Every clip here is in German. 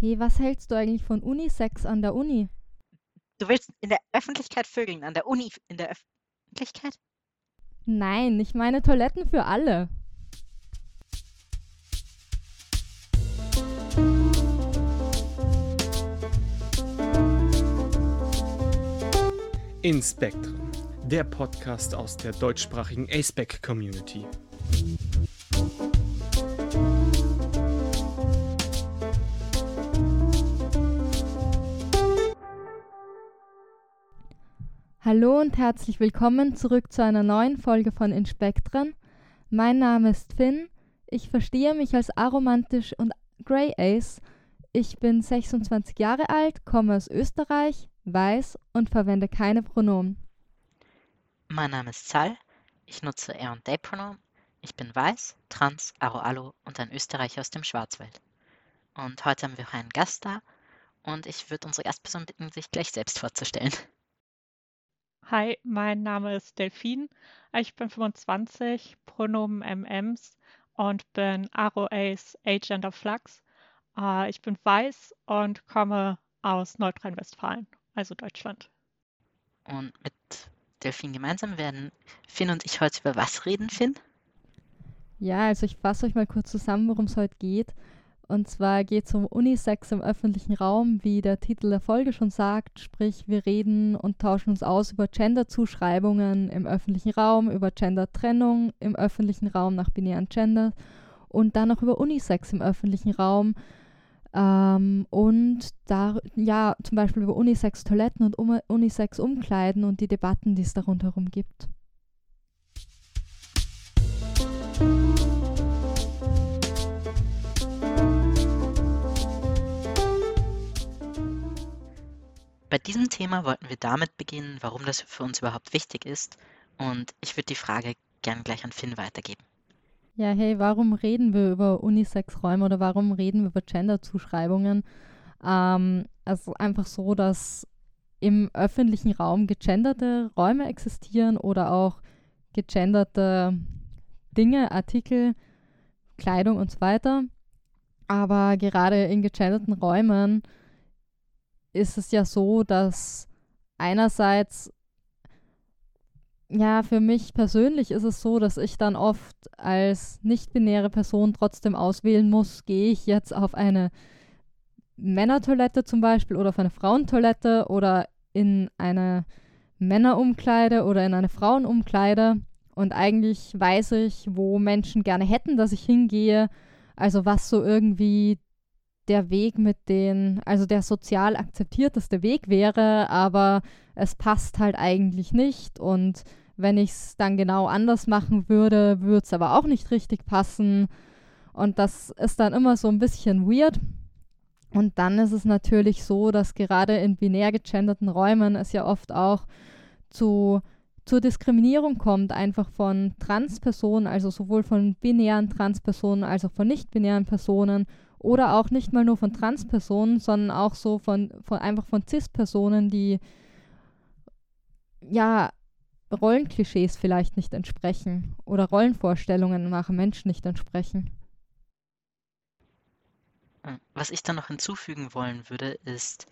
Hey, was hältst du eigentlich von Unisex an der Uni? Du willst in der Öffentlichkeit vögeln, an der Uni in der Öffentlichkeit? Nein, ich meine Toiletten für alle. In Spectrum, der Podcast aus der deutschsprachigen ASPEC Community. Hallo und herzlich willkommen zurück zu einer neuen Folge von Inspektren. Mein Name ist Finn. Ich verstehe mich als aromantisch und Grey Ace. Ich bin 26 Jahre alt, komme aus Österreich, weiß und verwende keine Pronomen. Mein Name ist Zal. Ich nutze er und they Pronomen. Ich bin weiß, trans, aro-alo und ein Österreicher aus dem Schwarzwald. Und heute haben wir auch einen Gast da und ich würde unsere Gastperson bitten, sich gleich selbst vorzustellen. Hi, mein Name ist Delphine. Ich bin 25, Pronomen MMs und bin Aro-Ace Agender Flux. Äh, ich bin weiß und komme aus Nordrhein-Westfalen, also Deutschland. Und mit Delphine gemeinsam werden Finn und ich heute über was reden, Finn? Ja, also ich fasse euch mal kurz zusammen, worum es heute geht. Und zwar geht es um Unisex im öffentlichen Raum, wie der Titel der Folge schon sagt. Sprich, wir reden und tauschen uns aus über Gender-Zuschreibungen im öffentlichen Raum, über Gender-Trennung im öffentlichen Raum nach binären Gender und dann noch über Unisex im öffentlichen Raum. Ähm, und da, ja, zum Beispiel über Unisex-Toiletten und um, Unisex-Umkleiden und die Debatten, die es da rundherum gibt. Bei diesem Thema wollten wir damit beginnen, warum das für uns überhaupt wichtig ist. Und ich würde die Frage gern gleich an Finn weitergeben. Ja, hey, warum reden wir über Unisex-Räume oder warum reden wir über Gender-Zuschreibungen? Ähm, also einfach so, dass im öffentlichen Raum gegenderte Räume existieren oder auch gegenderte Dinge, Artikel, Kleidung und so weiter. Aber gerade in gegenderten Räumen ist es ja so, dass einerseits, ja, für mich persönlich ist es so, dass ich dann oft als nicht-binäre Person trotzdem auswählen muss, gehe ich jetzt auf eine Männertoilette zum Beispiel oder auf eine Frauentoilette oder in eine Männerumkleide oder in eine Frauenumkleide. Und eigentlich weiß ich, wo Menschen gerne hätten, dass ich hingehe. Also was so irgendwie der Weg mit den, also der sozial akzeptierteste Weg wäre, aber es passt halt eigentlich nicht. Und wenn ich es dann genau anders machen würde, würde es aber auch nicht richtig passen. Und das ist dann immer so ein bisschen weird. Und dann ist es natürlich so, dass gerade in binär gegenderten Räumen es ja oft auch zu, zur Diskriminierung kommt, einfach von Transpersonen, also sowohl von binären Transpersonen als auch von nicht-binären Personen oder auch nicht mal nur von Transpersonen, sondern auch so von, von einfach von Cis-Personen, die ja Rollenklischees vielleicht nicht entsprechen oder Rollenvorstellungen nach Menschen nicht entsprechen. Was ich dann noch hinzufügen wollen würde, ist,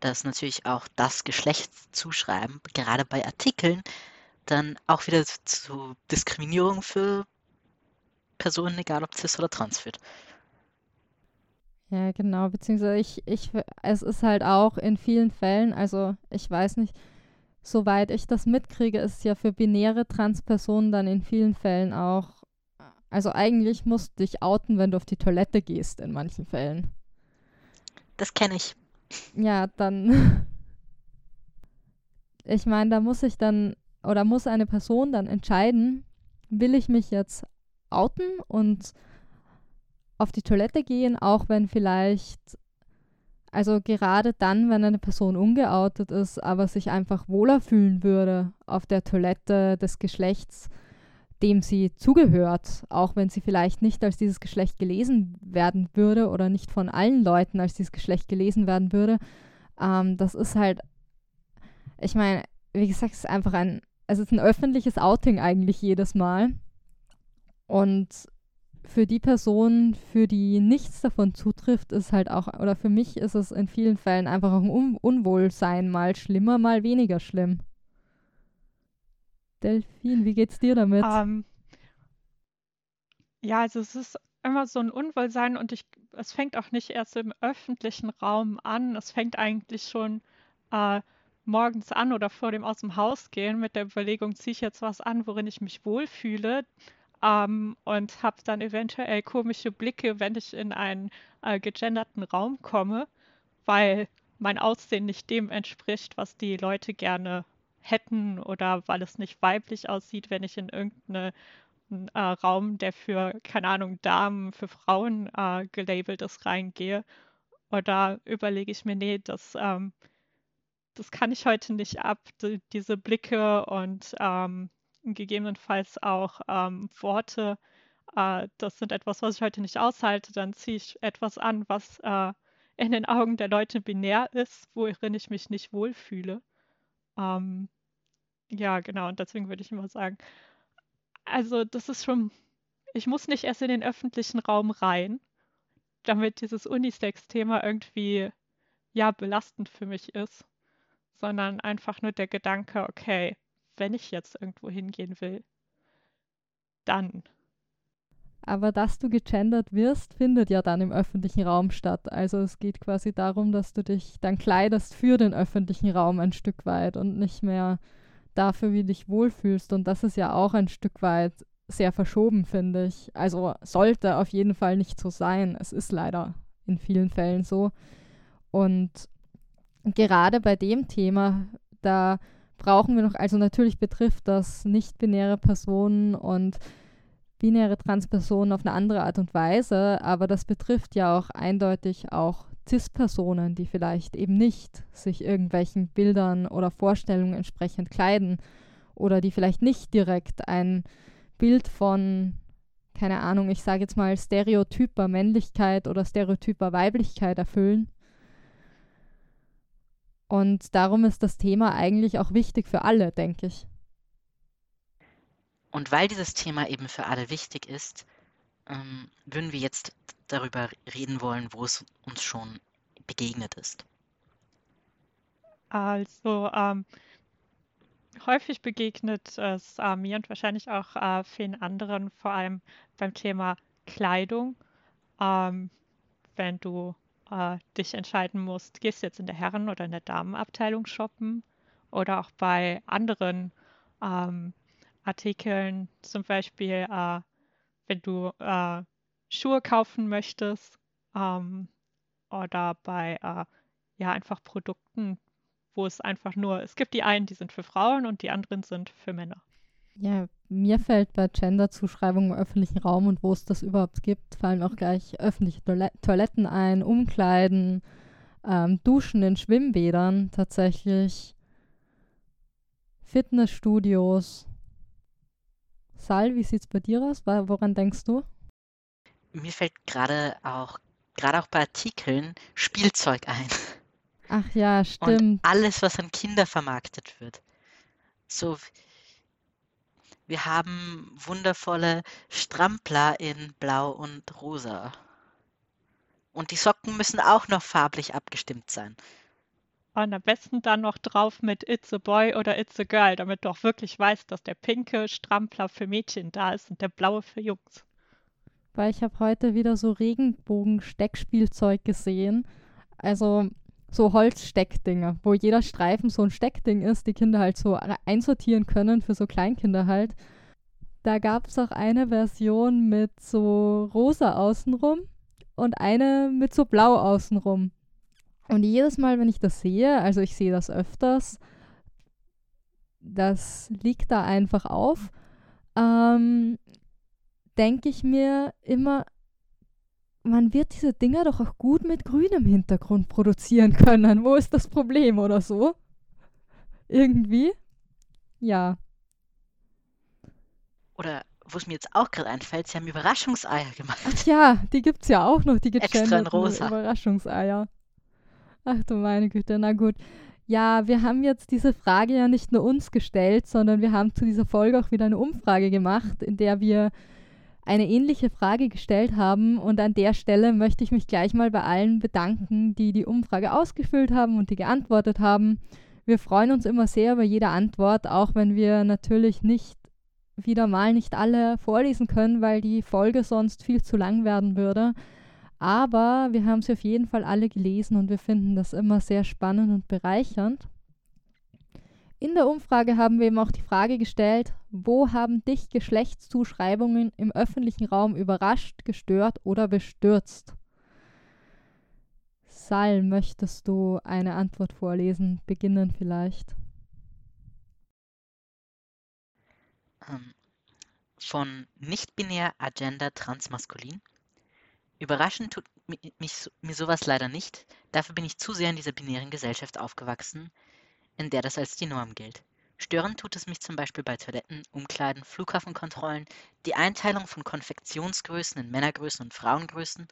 dass natürlich auch das Geschlechtszuschreiben, gerade bei Artikeln, dann auch wieder zu Diskriminierung für Personen, egal ob cis oder trans führt. Ja, genau, beziehungsweise ich, ich, es ist halt auch in vielen Fällen, also ich weiß nicht, soweit ich das mitkriege, ist ja für binäre Transpersonen dann in vielen Fällen auch, also eigentlich musst du dich outen, wenn du auf die Toilette gehst, in manchen Fällen. Das kenne ich. Ja, dann, ich meine, da muss ich dann, oder muss eine Person dann entscheiden, will ich mich jetzt outen und auf die Toilette gehen, auch wenn vielleicht, also gerade dann, wenn eine Person ungeoutet ist, aber sich einfach wohler fühlen würde auf der Toilette des Geschlechts, dem sie zugehört, auch wenn sie vielleicht nicht als dieses Geschlecht gelesen werden würde oder nicht von allen Leuten als dieses Geschlecht gelesen werden würde. Ähm, das ist halt, ich meine, wie gesagt, es ist einfach ein, es ist ein öffentliches Outing eigentlich jedes Mal. Und für die Person, für die nichts davon zutrifft, ist halt auch, oder für mich ist es in vielen Fällen einfach auch ein Un Unwohlsein, mal schlimmer, mal weniger schlimm. Delfin, wie geht's dir damit? Ähm, ja, also es ist immer so ein Unwohlsein und ich, es fängt auch nicht erst im öffentlichen Raum an. Es fängt eigentlich schon äh, morgens an oder vor dem aus dem Haus gehen mit der Überlegung, ziehe ich jetzt was an, worin ich mich wohlfühle ähm, und habe dann eventuell komische Blicke, wenn ich in einen äh, gegenderten Raum komme, weil mein Aussehen nicht dem entspricht, was die Leute gerne hätten oder weil es nicht weiblich aussieht, wenn ich in irgendeinen äh, Raum, der für, keine Ahnung, Damen, für Frauen äh, gelabelt ist, reingehe. Oder überlege ich mir, nee, das, ähm, das kann ich heute nicht ab, die, diese Blicke und ähm, gegebenenfalls auch ähm, Worte, äh, das sind etwas, was ich heute nicht aushalte, dann ziehe ich etwas an, was äh, in den Augen der Leute binär ist, worin ich mich nicht wohlfühle. Ähm, ja, genau, und deswegen würde ich immer sagen, also das ist schon, ich muss nicht erst in den öffentlichen Raum rein, damit dieses Unisex-Thema irgendwie, ja, belastend für mich ist, sondern einfach nur der Gedanke, okay, wenn ich jetzt irgendwo hingehen will, dann. Aber dass du gegendert wirst, findet ja dann im öffentlichen Raum statt. Also es geht quasi darum, dass du dich dann kleidest für den öffentlichen Raum ein Stück weit und nicht mehr dafür, wie du dich wohlfühlst. Und das ist ja auch ein Stück weit sehr verschoben, finde ich. Also sollte auf jeden Fall nicht so sein. Es ist leider in vielen Fällen so. Und gerade bei dem Thema, da brauchen wir noch, also natürlich betrifft das nicht-binäre Personen und binäre Transpersonen auf eine andere Art und Weise, aber das betrifft ja auch eindeutig auch CIS-Personen, die vielleicht eben nicht sich irgendwelchen Bildern oder Vorstellungen entsprechend kleiden oder die vielleicht nicht direkt ein Bild von, keine Ahnung, ich sage jetzt mal stereotyper Männlichkeit oder stereotyper Weiblichkeit erfüllen. Und darum ist das Thema eigentlich auch wichtig für alle, denke ich. Und weil dieses Thema eben für alle wichtig ist, ähm, würden wir jetzt darüber reden wollen, wo es uns schon begegnet ist. Also ähm, häufig begegnet es äh, mir und wahrscheinlich auch äh, vielen anderen, vor allem beim Thema Kleidung. Ähm, wenn du äh, dich entscheiden musst, gehst du jetzt in der Herren- oder in der Damenabteilung shoppen oder auch bei anderen ähm, Artikeln, zum Beispiel äh, wenn du äh, Schuhe kaufen möchtest ähm, oder bei äh, ja einfach Produkten, wo es einfach nur, es gibt die einen, die sind für Frauen und die anderen sind für Männer. Ja, mir fällt bei Gender-Zuschreibungen im öffentlichen Raum und wo es das überhaupt gibt, fallen auch gleich öffentliche Toiletten ein, Umkleiden, ähm, Duschen in Schwimmbädern tatsächlich, Fitnessstudios. Sal, wie sieht es bei dir aus? Woran denkst du? Mir fällt gerade auch, gerade auch bei Artikeln Spielzeug ein. Ach ja, stimmt. Und alles, was an Kinder vermarktet wird. So, wir haben wundervolle Strampler in Blau und Rosa. Und die Socken müssen auch noch farblich abgestimmt sein. Und am besten dann noch drauf mit It's a Boy oder It's a Girl, damit du auch wirklich weißt, dass der pinke Strampler für Mädchen da ist und der blaue für Jungs. Weil ich habe heute wieder so Regenbogen-Steckspielzeug gesehen. Also so Holzsteckdinger, wo jeder Streifen so ein Steckding ist, die Kinder halt so einsortieren können für so Kleinkinder halt. Da gab es auch eine Version mit so rosa außenrum und eine mit so blau außenrum. Und jedes Mal, wenn ich das sehe, also ich sehe das öfters, das liegt da einfach auf, ähm, denke ich mir immer, man wird diese Dinger doch auch gut mit grünem Hintergrund produzieren können. Wo ist das Problem oder so? Irgendwie? Ja. Oder wo es mir jetzt auch gerade einfällt, sie haben Überraschungseier gemacht. Ach ja, die gibt es ja auch noch, die rosa. Überraschungseier. Ach du meine Güte, na gut. Ja, wir haben jetzt diese Frage ja nicht nur uns gestellt, sondern wir haben zu dieser Folge auch wieder eine Umfrage gemacht, in der wir eine ähnliche Frage gestellt haben. Und an der Stelle möchte ich mich gleich mal bei allen bedanken, die die Umfrage ausgefüllt haben und die geantwortet haben. Wir freuen uns immer sehr über jede Antwort, auch wenn wir natürlich nicht wieder mal nicht alle vorlesen können, weil die Folge sonst viel zu lang werden würde. Aber wir haben sie auf jeden Fall alle gelesen und wir finden das immer sehr spannend und bereichernd. In der Umfrage haben wir eben auch die Frage gestellt, wo haben dich Geschlechtszuschreibungen im öffentlichen Raum überrascht, gestört oder bestürzt? Sal, möchtest du eine Antwort vorlesen? Beginnen vielleicht. Ähm, von nicht-binär Agenda transmaskulin. Überraschend tut mich, mir sowas leider nicht. Dafür bin ich zu sehr in dieser binären Gesellschaft aufgewachsen, in der das als die Norm gilt. Stören tut es mich zum Beispiel bei Toiletten, Umkleiden, Flughafenkontrollen, die Einteilung von Konfektionsgrößen in Männergrößen und Frauengrößen.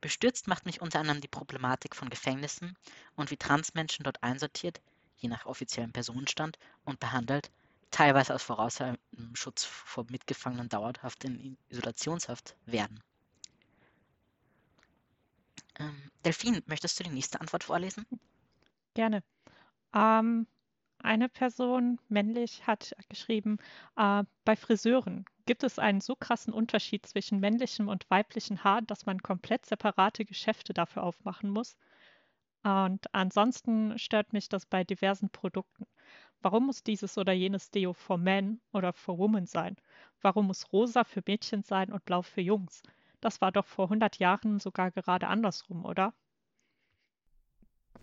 Bestürzt macht mich unter anderem die Problematik von Gefängnissen und wie Transmenschen dort einsortiert, je nach offiziellem Personenstand, und behandelt, teilweise aus voraussehendem Schutz vor Mitgefangenen dauerhaft in Isolationshaft werden. Ähm, Delphine, möchtest du die nächste Antwort vorlesen? Gerne. Ähm, eine Person, männlich, hat geschrieben, äh, bei Friseuren gibt es einen so krassen Unterschied zwischen männlichem und weiblichem Haar, dass man komplett separate Geschäfte dafür aufmachen muss. Und ansonsten stört mich das bei diversen Produkten. Warum muss dieses oder jenes Deo for Men oder for Women sein? Warum muss rosa für Mädchen sein und blau für Jungs? Das war doch vor 100 Jahren sogar gerade andersrum, oder?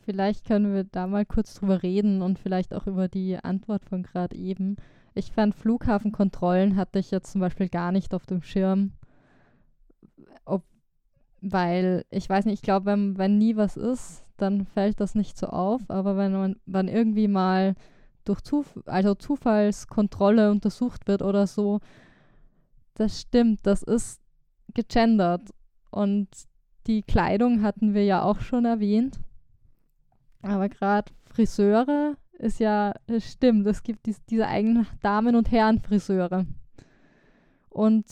Vielleicht können wir da mal kurz drüber reden und vielleicht auch über die Antwort von gerade eben. Ich fand Flughafenkontrollen hatte ich jetzt zum Beispiel gar nicht auf dem Schirm. Ob, weil ich weiß nicht, ich glaube, wenn, wenn nie was ist, dann fällt das nicht so auf. Aber wenn man, man irgendwie mal durch Zuf also Zufallskontrolle untersucht wird oder so, das stimmt, das ist gegendert. Und die Kleidung hatten wir ja auch schon erwähnt. Aber gerade Friseure ist ja, es stimmt, es gibt dies, diese eigenen Damen- und Herren-Friseure. Und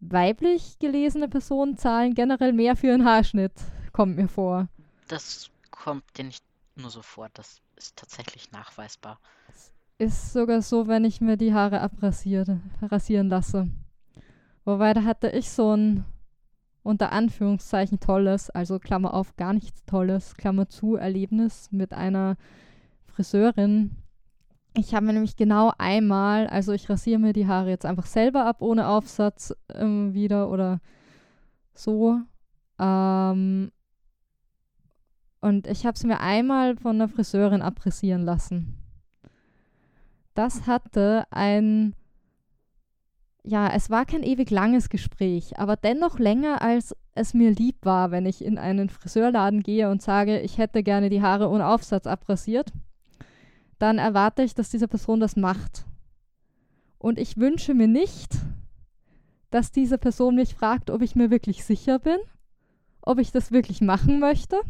weiblich gelesene Personen zahlen generell mehr für ihren Haarschnitt, kommt mir vor. Das kommt dir nicht nur so vor, das ist tatsächlich nachweisbar. Ist sogar so, wenn ich mir die Haare abrasiere, rasieren lasse. Wobei, da hatte ich so ein unter Anführungszeichen tolles, also Klammer auf, gar nichts tolles, Klammer zu, Erlebnis mit einer Friseurin. Ich habe mir nämlich genau einmal, also ich rasiere mir die Haare jetzt einfach selber ab, ohne Aufsatz ähm, wieder oder so. Ähm, und ich habe es mir einmal von einer Friseurin abrasieren lassen. Das hatte ein ja, es war kein ewig langes Gespräch, aber dennoch länger, als es mir lieb war, wenn ich in einen Friseurladen gehe und sage, ich hätte gerne die Haare ohne Aufsatz abrasiert, dann erwarte ich, dass diese Person das macht. Und ich wünsche mir nicht, dass diese Person mich fragt, ob ich mir wirklich sicher bin, ob ich das wirklich machen möchte,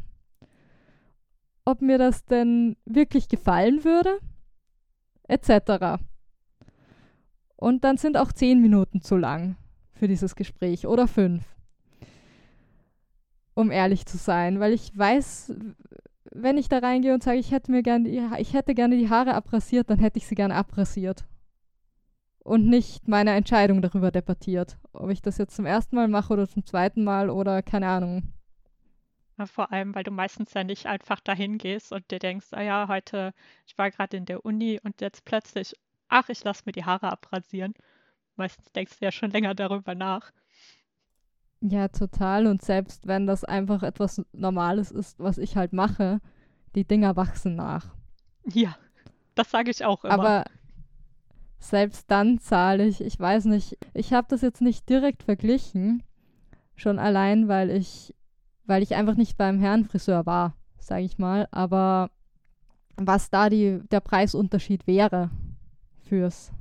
ob mir das denn wirklich gefallen würde, etc. Und dann sind auch zehn Minuten zu lang für dieses Gespräch oder fünf. Um ehrlich zu sein, weil ich weiß, wenn ich da reingehe und sage, ich hätte mir gerne, ich hätte gerne die Haare abrasiert, dann hätte ich sie gerne abrasiert. Und nicht meine Entscheidung darüber debattiert. Ob ich das jetzt zum ersten Mal mache oder zum zweiten Mal oder keine Ahnung. Vor allem, weil du meistens ja nicht einfach dahin gehst und dir denkst, ah ja, heute, ich war gerade in der Uni und jetzt plötzlich, ach, ich lasse mir die Haare abrasieren. Meistens denkst du ja schon länger darüber nach. Ja, total. Und selbst wenn das einfach etwas Normales ist, was ich halt mache, die Dinger wachsen nach. Ja, das sage ich auch immer. Aber selbst dann zahle ich, ich weiß nicht, ich habe das jetzt nicht direkt verglichen, schon allein, weil ich, weil ich einfach nicht beim Herrenfriseur war, sage ich mal. Aber was da die, der Preisunterschied wäre, fürs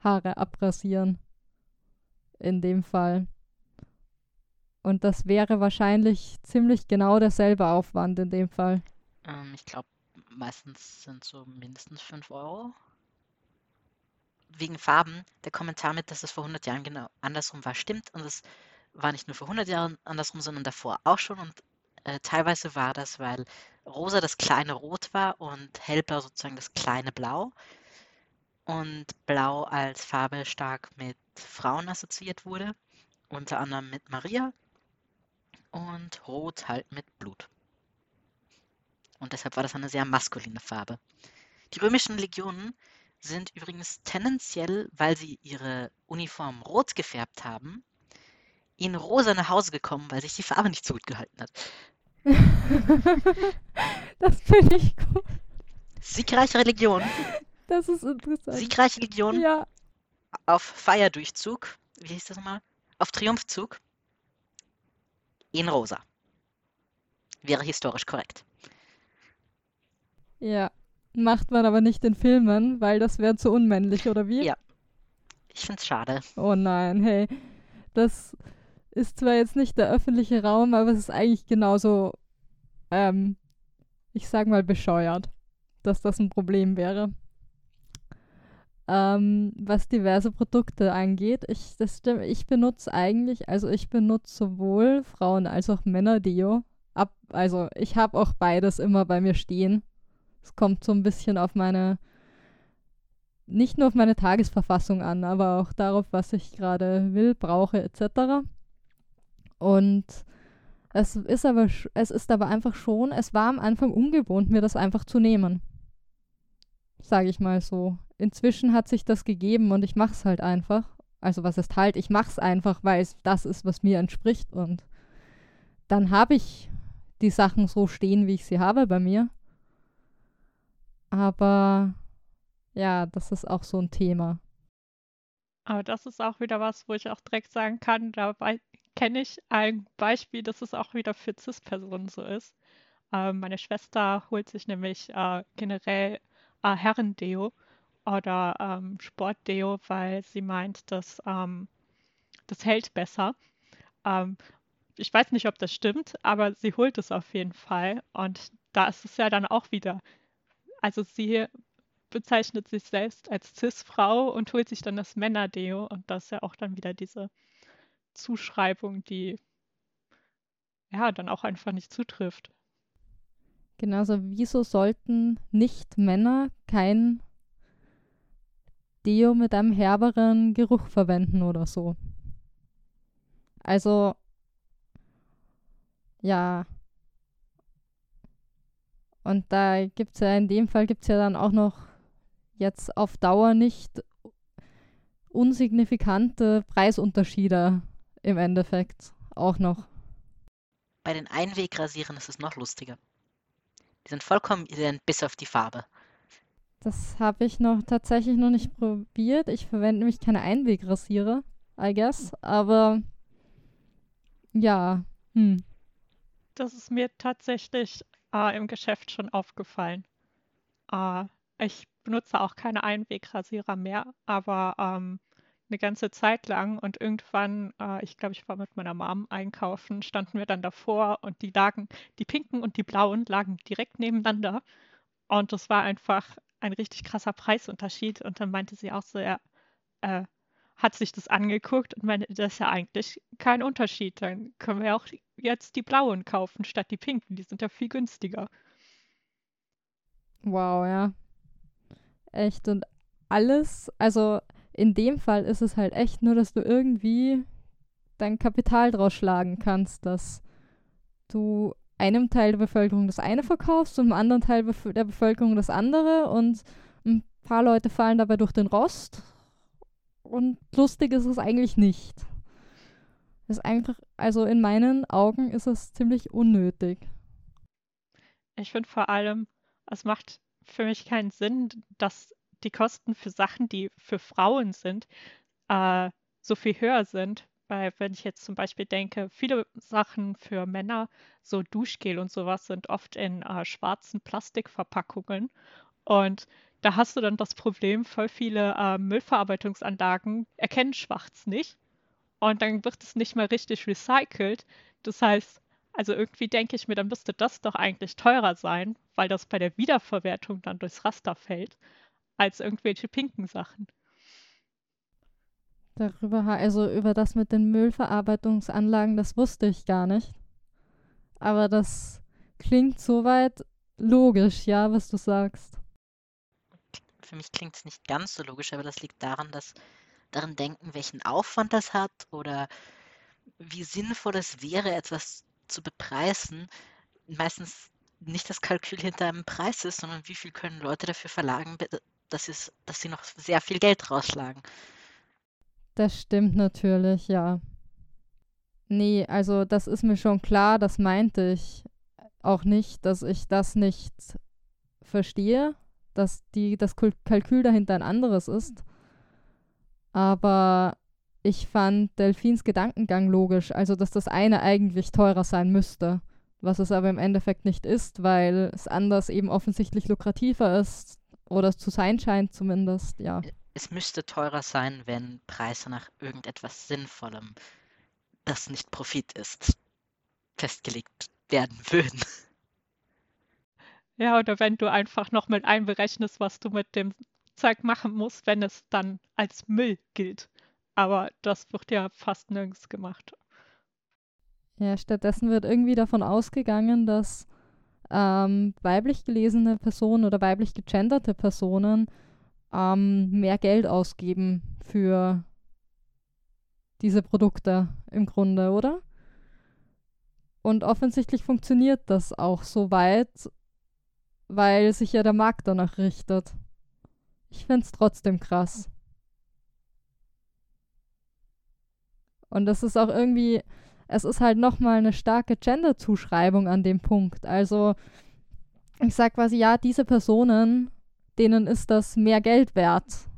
Haare abrasieren. In dem Fall. Und das wäre wahrscheinlich ziemlich genau derselbe Aufwand in dem Fall. Ähm, ich glaube, meistens sind so mindestens 5 Euro. wegen Farben der Kommentar mit, dass es vor 100 Jahren genau andersrum war, stimmt. Und es war nicht nur vor 100 Jahren andersrum, sondern davor auch schon. Und äh, teilweise war das, weil rosa das kleine Rot war und hellblau sozusagen das kleine Blau. Und blau als Farbe stark mit Frauen assoziiert wurde, unter anderem mit Maria. Und rot halt mit Blut. Und deshalb war das eine sehr maskuline Farbe. Die römischen Legionen sind übrigens tendenziell, weil sie ihre Uniform rot gefärbt haben, in rosa nach Hause gekommen, weil sich die Farbe nicht so gut gehalten hat. das finde ich gut. Siegreiche Religion. Das ist interessant. Siegreiche Legion Ja, auf Feierdurchzug. Wie hieß das nochmal? Auf Triumphzug. In rosa. Wäre historisch korrekt. ja. Macht man aber nicht in Filmen, weil das wäre zu unmännlich, oder wie? Ja. Ich find's schade. Oh nein, hey. Das ist zwar jetzt nicht der öffentliche Raum, aber es ist eigentlich genauso, ähm, ich sag mal, bescheuert, dass das ein Problem wäre. Ähm, was diverse Produkte angeht, ich, das stimmt, ich benutze eigentlich, also ich benutze sowohl Frauen- als auch Männer-Deo. Also ich habe auch beides immer bei mir stehen. Es kommt so ein bisschen auf meine, nicht nur auf meine Tagesverfassung an, aber auch darauf, was ich gerade will, brauche etc. Und es ist aber, es ist aber einfach schon, es war am Anfang ungewohnt, mir das einfach zu nehmen. Sage ich mal so. Inzwischen hat sich das gegeben und ich mache es halt einfach. Also was ist halt, ich mache es einfach, weil es das ist, was mir entspricht und dann habe ich die Sachen so stehen, wie ich sie habe bei mir. Aber ja, das ist auch so ein Thema. Aber das ist auch wieder was, wo ich auch direkt sagen kann, dabei kenne ich ein Beispiel, dass es auch wieder für CIS-Personen so ist. Ähm, meine Schwester holt sich nämlich äh, generell äh, Herrendeo oder ähm, Sportdeo, weil sie meint, dass ähm, das hält besser. Ähm, ich weiß nicht, ob das stimmt, aber sie holt es auf jeden Fall. Und da ist es ja dann auch wieder. Also sie bezeichnet sich selbst als Cis-Frau und holt sich dann das Männerdeo. Und das ist ja auch dann wieder diese Zuschreibung, die ja dann auch einfach nicht zutrifft. Genauso, wieso sollten nicht Männer kein Deo mit einem herberen Geruch verwenden oder so? Also, ja. Und da gibt es ja, in dem Fall gibt es ja dann auch noch jetzt auf Dauer nicht unsignifikante Preisunterschiede im Endeffekt auch noch. Bei den Einwegrasieren ist es noch lustiger. Die sind vollkommen ident bis auf die Farbe. Das habe ich noch tatsächlich noch nicht probiert. Ich verwende nämlich keine Einwegrasierer, I guess. Aber ja, hm. Das ist mir tatsächlich äh, im Geschäft schon aufgefallen. Äh, ich benutze auch keine Einwegrasierer mehr, aber ähm, eine ganze Zeit lang und irgendwann, äh, ich glaube, ich war mit meiner Mom einkaufen, standen wir dann davor und die lagen, die pinken und die blauen lagen direkt nebeneinander. Und das war einfach ein richtig krasser Preisunterschied. Und dann meinte sie auch so, er äh, hat sich das angeguckt und meinte, das ist ja eigentlich kein Unterschied. Dann können wir auch jetzt die blauen kaufen statt die pinken. Die sind ja viel günstiger. Wow, ja. Echt. Und alles, also in dem Fall ist es halt echt nur, dass du irgendwie dein Kapital draus schlagen kannst, dass du einem Teil der Bevölkerung das eine verkaufst und einem anderen Teil der Bevölkerung das andere und ein paar Leute fallen dabei durch den Rost und lustig ist es eigentlich nicht. Das ist einfach, also in meinen Augen ist es ziemlich unnötig. Ich finde vor allem, es macht für mich keinen Sinn, dass die Kosten für Sachen, die für Frauen sind, äh, so viel höher sind. Weil wenn ich jetzt zum Beispiel denke, viele Sachen für Männer, so Duschgel und sowas, sind oft in äh, schwarzen Plastikverpackungen. Und da hast du dann das Problem, voll viele äh, Müllverarbeitungsanlagen erkennen schwarz nicht. Und dann wird es nicht mehr richtig recycelt. Das heißt, also irgendwie denke ich mir, dann müsste das doch eigentlich teurer sein, weil das bei der Wiederverwertung dann durchs Raster fällt, als irgendwelche pinken Sachen. Darüber, also über das mit den Müllverarbeitungsanlagen, das wusste ich gar nicht. Aber das klingt soweit logisch, ja, was du sagst. Für mich klingt es nicht ganz so logisch, aber das liegt daran, dass daran denken, welchen Aufwand das hat oder wie sinnvoll es wäre, etwas zu bepreisen. Meistens nicht das Kalkül hinter einem Preis ist, sondern wie viel können Leute dafür verlagen, dass, dass sie noch sehr viel Geld rausschlagen. Das stimmt natürlich, ja. Nee, also das ist mir schon klar, das meinte ich auch nicht, dass ich das nicht verstehe, dass die, das Kalkül dahinter ein anderes ist. Aber ich fand Delphins Gedankengang logisch, also dass das eine eigentlich teurer sein müsste, was es aber im Endeffekt nicht ist, weil es anders eben offensichtlich lukrativer ist oder zu sein scheint zumindest, ja es müsste teurer sein, wenn Preise nach irgendetwas Sinnvollem, das nicht Profit ist, festgelegt werden würden. Ja, oder wenn du einfach noch mit einberechnest, was du mit dem Zeug machen musst, wenn es dann als Müll gilt. Aber das wird ja fast nirgends gemacht. Ja, stattdessen wird irgendwie davon ausgegangen, dass ähm, weiblich gelesene Personen oder weiblich gegenderte Personen ähm, mehr Geld ausgeben für diese Produkte im Grunde, oder? Und offensichtlich funktioniert das auch so weit, weil sich ja der Markt danach richtet. Ich finde es trotzdem krass. Und das ist auch irgendwie, es ist halt nochmal eine starke Gender-Zuschreibung an dem Punkt. Also, ich sag quasi, ja, diese Personen denen ist das mehr Geld wert.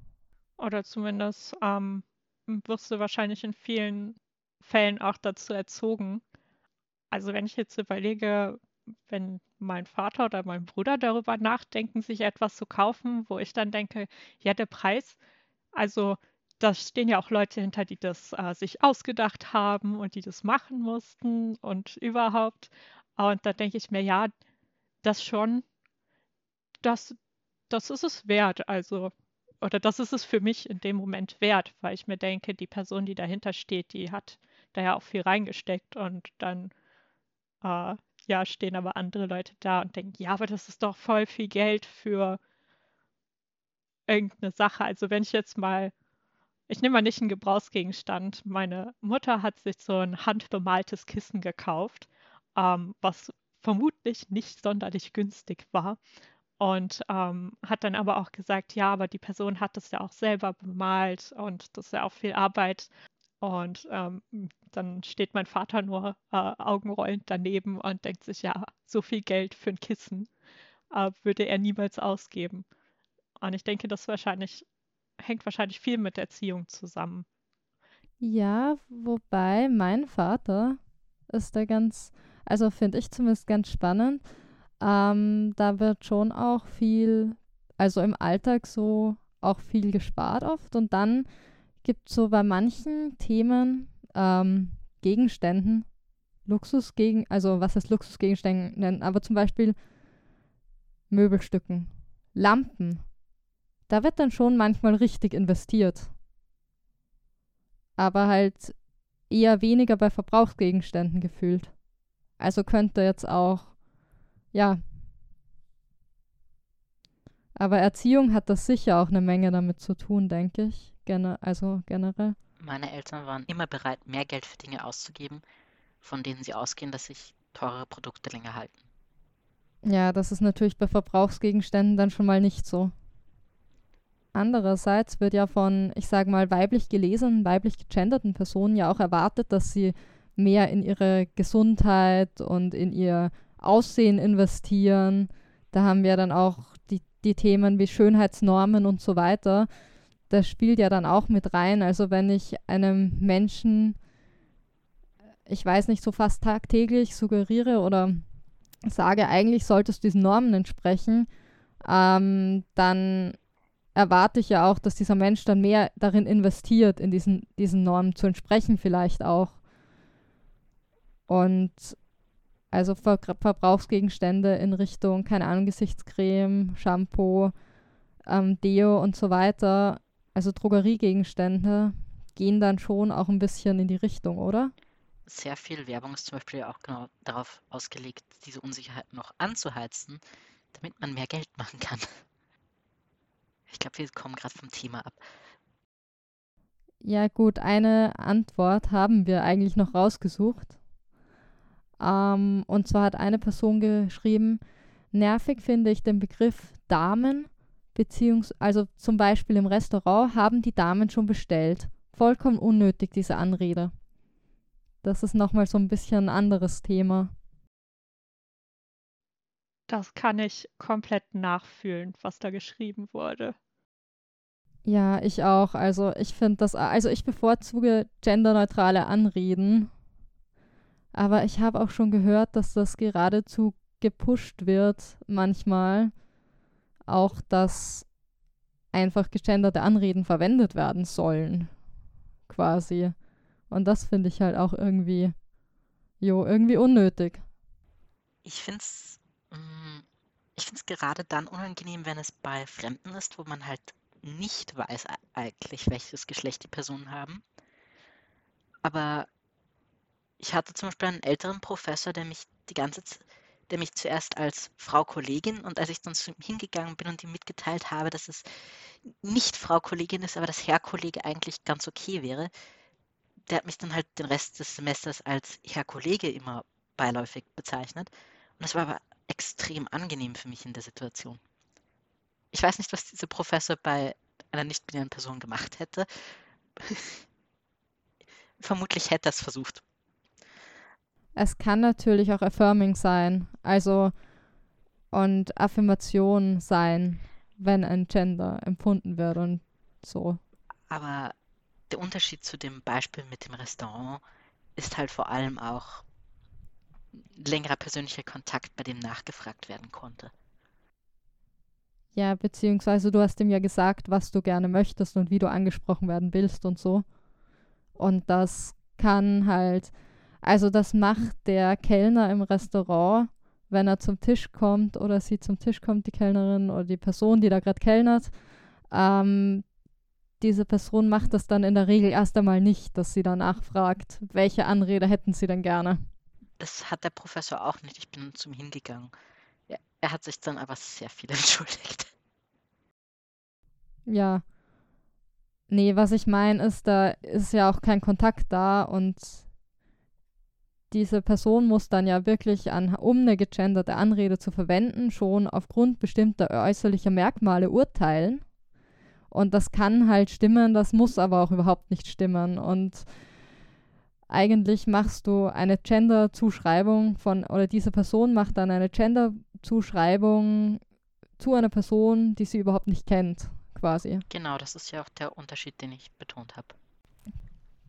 Oder zumindest ähm, wirst du wahrscheinlich in vielen Fällen auch dazu erzogen. Also wenn ich jetzt überlege, wenn mein Vater oder mein Bruder darüber nachdenken, sich etwas zu kaufen, wo ich dann denke, ja, der Preis, also da stehen ja auch Leute hinter, die das äh, sich ausgedacht haben und die das machen mussten und überhaupt. Und da denke ich mir, ja, das schon, das, das ist es wert. Also, oder das ist es für mich in dem Moment wert, weil ich mir denke, die Person, die dahinter steht, die hat da ja auch viel reingesteckt und dann äh, ja, stehen aber andere Leute da und denken, ja, aber das ist doch voll viel Geld für irgendeine Sache. Also wenn ich jetzt mal, ich nehme mal nicht einen Gebrauchsgegenstand. Meine Mutter hat sich so ein handbemaltes Kissen gekauft, ähm, was vermutlich nicht sonderlich günstig war. Und ähm, hat dann aber auch gesagt, ja, aber die Person hat das ja auch selber bemalt und das ist ja auch viel Arbeit. Und ähm, dann steht mein Vater nur äh, augenrollend daneben und denkt sich, ja, so viel Geld für ein Kissen äh, würde er niemals ausgeben. Und ich denke, das wahrscheinlich hängt wahrscheinlich viel mit Erziehung zusammen. Ja, wobei mein Vater ist da ganz, also finde ich zumindest ganz spannend ähm, da wird schon auch viel, also im Alltag so auch viel gespart oft. Und dann gibt es so bei manchen Themen, ähm, Gegenständen, Luxusgegen, also was heißt Luxusgegenständen, aber zum Beispiel Möbelstücken, Lampen. Da wird dann schon manchmal richtig investiert. Aber halt eher weniger bei Verbrauchsgegenständen gefühlt. Also könnte jetzt auch ja. Aber Erziehung hat das sicher auch eine Menge damit zu tun, denke ich. Gene also generell. Meine Eltern waren immer bereit, mehr Geld für Dinge auszugeben, von denen sie ausgehen, dass sich teure Produkte länger halten. Ja, das ist natürlich bei Verbrauchsgegenständen dann schon mal nicht so. Andererseits wird ja von, ich sage mal, weiblich gelesenen, weiblich gegenderten Personen ja auch erwartet, dass sie mehr in ihre Gesundheit und in ihr Aussehen investieren. Da haben wir dann auch die, die Themen wie Schönheitsnormen und so weiter. Das spielt ja dann auch mit rein. Also wenn ich einem Menschen, ich weiß nicht, so fast tagtäglich suggeriere oder sage, eigentlich solltest du diesen Normen entsprechen, ähm, dann erwarte ich ja auch, dass dieser Mensch dann mehr darin investiert, in diesen, diesen Normen zu entsprechen vielleicht auch. Und also Ver Verbrauchsgegenstände in Richtung, keine Ahnung, Gesichtscreme, Shampoo, ähm, Deo und so weiter. Also Drogeriegegenstände gehen dann schon auch ein bisschen in die Richtung, oder? Sehr viel Werbung ist zum Beispiel auch genau darauf ausgelegt, diese Unsicherheit noch anzuheizen, damit man mehr Geld machen kann. Ich glaube, wir kommen gerade vom Thema ab. Ja gut, eine Antwort haben wir eigentlich noch rausgesucht. Ähm, und zwar hat eine Person geschrieben, nervig finde ich den Begriff Damen, beziehungsweise also zum Beispiel im Restaurant haben die Damen schon bestellt. Vollkommen unnötig, diese Anrede. Das ist nochmal so ein bisschen ein anderes Thema. Das kann ich komplett nachfühlen, was da geschrieben wurde. Ja, ich auch. Also ich finde das, also ich bevorzuge genderneutrale Anreden. Aber ich habe auch schon gehört, dass das geradezu gepusht wird, manchmal. Auch, dass einfach gegenderte Anreden verwendet werden sollen. Quasi. Und das finde ich halt auch irgendwie, jo, irgendwie unnötig. Ich finde es mm, ich find's gerade dann unangenehm, wenn es bei Fremden ist, wo man halt nicht weiß eigentlich, welches Geschlecht die Personen haben. Aber ich hatte zum Beispiel einen älteren Professor, der mich die ganze Zeit, der mich zuerst als Frau Kollegin und als ich dann zu ihm hingegangen bin und ihm mitgeteilt habe, dass es nicht Frau Kollegin ist, aber dass Herr Kollege eigentlich ganz okay wäre, der hat mich dann halt den Rest des Semesters als Herr Kollege immer beiläufig bezeichnet. Und das war aber extrem angenehm für mich in der Situation. Ich weiß nicht, was dieser Professor bei einer nicht-binären Person gemacht hätte. Vermutlich hätte er es versucht. Es kann natürlich auch affirming sein, also und Affirmation sein, wenn ein Gender empfunden wird und so. Aber der Unterschied zu dem Beispiel mit dem Restaurant ist halt vor allem auch längerer persönlicher Kontakt, bei dem nachgefragt werden konnte. Ja, beziehungsweise du hast ihm ja gesagt, was du gerne möchtest und wie du angesprochen werden willst und so. Und das kann halt, also das macht der Kellner im Restaurant, wenn er zum Tisch kommt oder sie zum Tisch kommt, die Kellnerin oder die Person, die da gerade kellnert, ähm, diese Person macht das dann in der Regel erst einmal nicht, dass sie danach fragt, welche Anrede hätten sie denn gerne. Das hat der Professor auch nicht. Ich bin zum hingegangen. Er, er hat sich dann aber sehr viel entschuldigt. Ja. Nee, was ich meine ist, da ist ja auch kein Kontakt da und diese Person muss dann ja wirklich an, um eine gegenderte Anrede zu verwenden, schon aufgrund bestimmter äußerlicher Merkmale urteilen. Und das kann halt stimmen, das muss aber auch überhaupt nicht stimmen. Und eigentlich machst du eine Gender-Zuschreibung von, oder diese Person macht dann eine Gender-Zuschreibung zu einer Person, die sie überhaupt nicht kennt, quasi. Genau, das ist ja auch der Unterschied, den ich betont habe.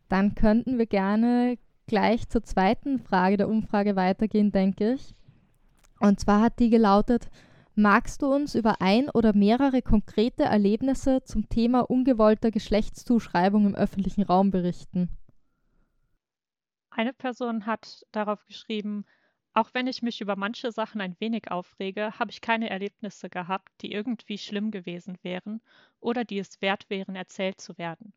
Dann könnten wir gerne gleich zur zweiten Frage der Umfrage weitergehen, denke ich. Und zwar hat die gelautet, magst du uns über ein oder mehrere konkrete Erlebnisse zum Thema ungewollter Geschlechtszuschreibung im öffentlichen Raum berichten? Eine Person hat darauf geschrieben, auch wenn ich mich über manche Sachen ein wenig aufrege, habe ich keine Erlebnisse gehabt, die irgendwie schlimm gewesen wären oder die es wert wären, erzählt zu werden.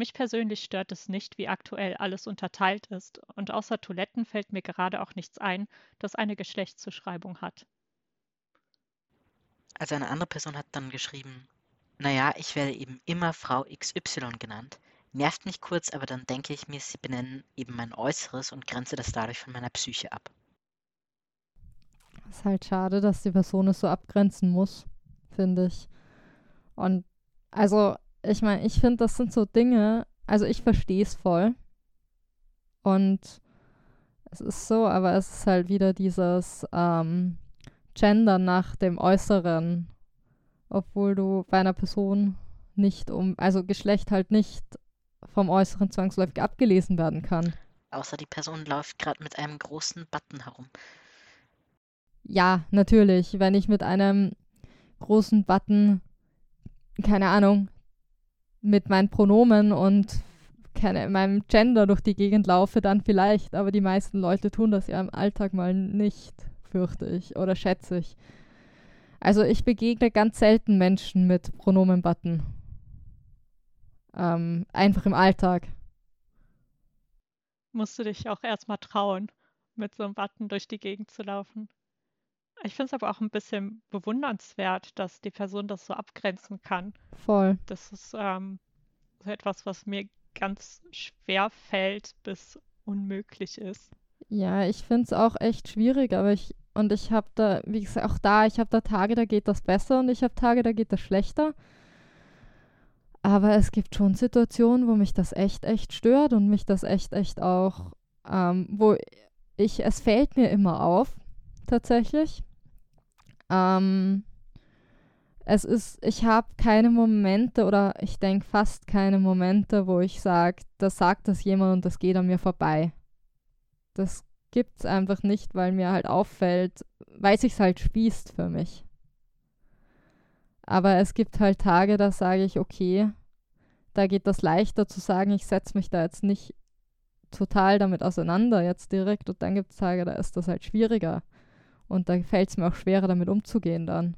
Mich persönlich stört es nicht, wie aktuell alles unterteilt ist, und außer Toiletten fällt mir gerade auch nichts ein, das eine Geschlechtszuschreibung hat. Also eine andere Person hat dann geschrieben, naja, ich werde eben immer Frau XY genannt. Nervt mich kurz, aber dann denke ich mir, sie benennen eben mein Äußeres und grenze das dadurch von meiner Psyche ab. Ist halt schade, dass die Person es so abgrenzen muss, finde ich. Und also, ich meine, ich finde, das sind so Dinge, also ich verstehe es voll. Und es ist so, aber es ist halt wieder dieses ähm, Gender nach dem Äußeren, obwohl du bei einer Person nicht um, also Geschlecht halt nicht vom Äußeren zwangsläufig abgelesen werden kann. Außer die Person läuft gerade mit einem großen Button herum. Ja, natürlich. Wenn ich mit einem großen Button, keine Ahnung, mit meinen Pronomen und keine, meinem Gender durch die Gegend laufe, dann vielleicht. Aber die meisten Leute tun das ja im Alltag mal nicht, fürchte ich oder schätze ich. Also ich begegne ganz selten Menschen mit Pronomen-Button. Ähm, einfach im Alltag. Musst du dich auch erstmal trauen, mit so einem Button durch die Gegend zu laufen. Ich finde es aber auch ein bisschen bewundernswert, dass die Person das so abgrenzen kann. Voll. Das ist ähm, so etwas, was mir ganz schwer fällt bis unmöglich ist. Ja, ich finde es auch echt schwierig, aber ich, und ich habe da, wie gesagt, auch da, ich habe da Tage, da geht das besser und ich habe Tage, da geht das schlechter. Aber es gibt schon Situationen, wo mich das echt, echt stört und mich das echt, echt auch, ähm, wo ich, es fällt mir immer auf, tatsächlich. Ähm, es ist, ich habe keine Momente oder ich denke fast keine Momente, wo ich sage, da sagt das jemand und das geht an mir vorbei. Das gibt es einfach nicht, weil mir halt auffällt, weil sich halt spießt für mich. Aber es gibt halt Tage, da sage ich, okay, da geht das leichter zu sagen, ich setze mich da jetzt nicht total damit auseinander jetzt direkt und dann gibt es Tage, da ist das halt schwieriger. Und da fällt es mir auch schwerer, damit umzugehen dann.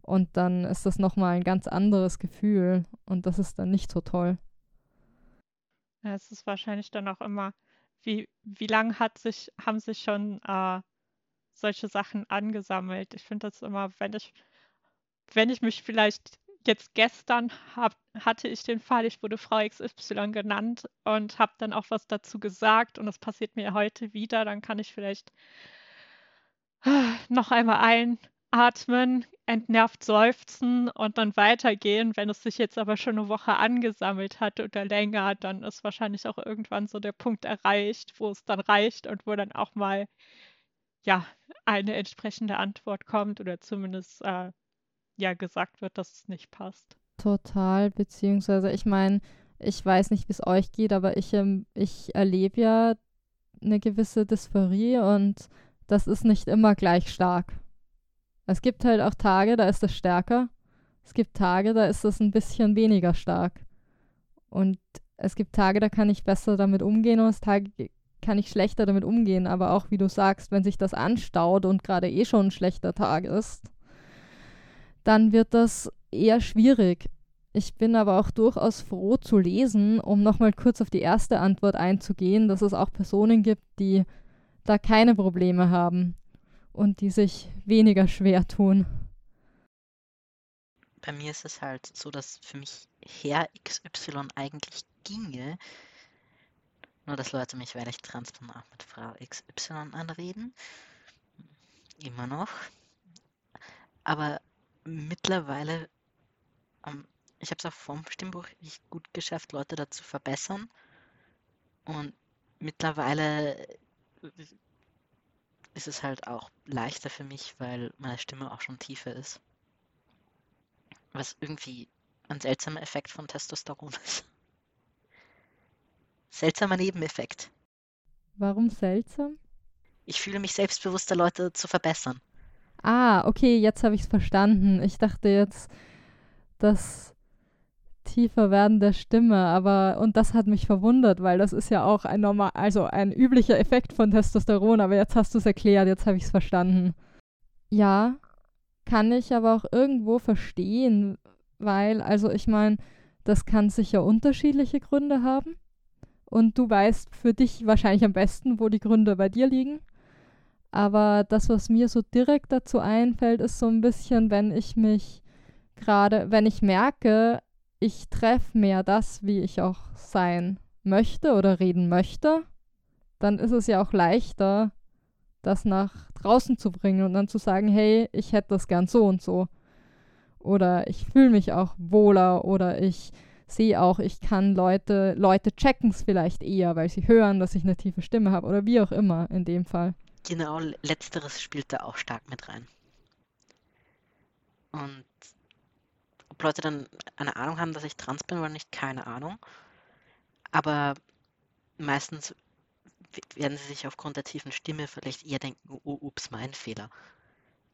Und dann ist das nochmal ein ganz anderes Gefühl und das ist dann nicht so toll. Es ist wahrscheinlich dann auch immer, wie, wie lange hat sich, haben sich schon äh, solche Sachen angesammelt? Ich finde das immer, wenn ich, wenn ich mich vielleicht jetzt gestern hab, hatte ich den Fall, ich wurde Frau XY genannt und habe dann auch was dazu gesagt und das passiert mir heute wieder, dann kann ich vielleicht noch einmal einatmen, entnervt seufzen und dann weitergehen. Wenn es sich jetzt aber schon eine Woche angesammelt hat oder länger, dann ist wahrscheinlich auch irgendwann so der Punkt erreicht, wo es dann reicht und wo dann auch mal ja eine entsprechende Antwort kommt oder zumindest äh, ja gesagt wird, dass es nicht passt. Total, beziehungsweise ich meine, ich weiß nicht, wie es euch geht, aber ich, ähm, ich erlebe ja eine gewisse Dysphorie und das ist nicht immer gleich stark. Es gibt halt auch Tage, da ist es stärker. Es gibt Tage, da ist es ein bisschen weniger stark. Und es gibt Tage, da kann ich besser damit umgehen und es Tage kann ich schlechter damit umgehen. Aber auch, wie du sagst, wenn sich das anstaut und gerade eh schon ein schlechter Tag ist, dann wird das eher schwierig. Ich bin aber auch durchaus froh zu lesen, um nochmal kurz auf die erste Antwort einzugehen, dass es auch Personen gibt, die da keine Probleme haben und die sich weniger schwer tun. Bei mir ist es halt so, dass für mich Herr XY eigentlich ginge, nur dass Leute mich, weil ich trans bin, auch mit Frau XY anreden. Immer noch. Aber mittlerweile, ähm, ich habe es auch vom Stimmbuch richtig gut geschafft, Leute dazu verbessern. Und mittlerweile ist es halt auch leichter für mich, weil meine Stimme auch schon tiefer ist. Was irgendwie ein seltsamer Effekt von Testosteron ist. Seltsamer Nebeneffekt. Warum seltsam? Ich fühle mich selbstbewusster, Leute zu verbessern. Ah, okay, jetzt habe ich es verstanden. Ich dachte jetzt, dass tiefer werden der Stimme, aber und das hat mich verwundert, weil das ist ja auch ein normal, also ein üblicher Effekt von Testosteron, aber jetzt hast du es erklärt, jetzt habe ich es verstanden. Ja, kann ich aber auch irgendwo verstehen, weil, also ich meine, das kann sicher unterschiedliche Gründe haben. Und du weißt für dich wahrscheinlich am besten, wo die Gründe bei dir liegen. Aber das, was mir so direkt dazu einfällt, ist so ein bisschen, wenn ich mich gerade, wenn ich merke, ich treffe mehr das, wie ich auch sein möchte oder reden möchte, dann ist es ja auch leichter, das nach draußen zu bringen und dann zu sagen, hey, ich hätte das gern so und so. Oder ich fühle mich auch wohler oder ich sehe auch, ich kann Leute, Leute checken es vielleicht eher, weil sie hören, dass ich eine tiefe Stimme habe oder wie auch immer in dem Fall. Genau, letzteres spielt da auch stark mit rein. Und Leute dann eine Ahnung haben, dass ich trans bin oder nicht, keine Ahnung. Aber meistens werden sie sich aufgrund der tiefen Stimme vielleicht eher denken, oh, ups, mein Fehler.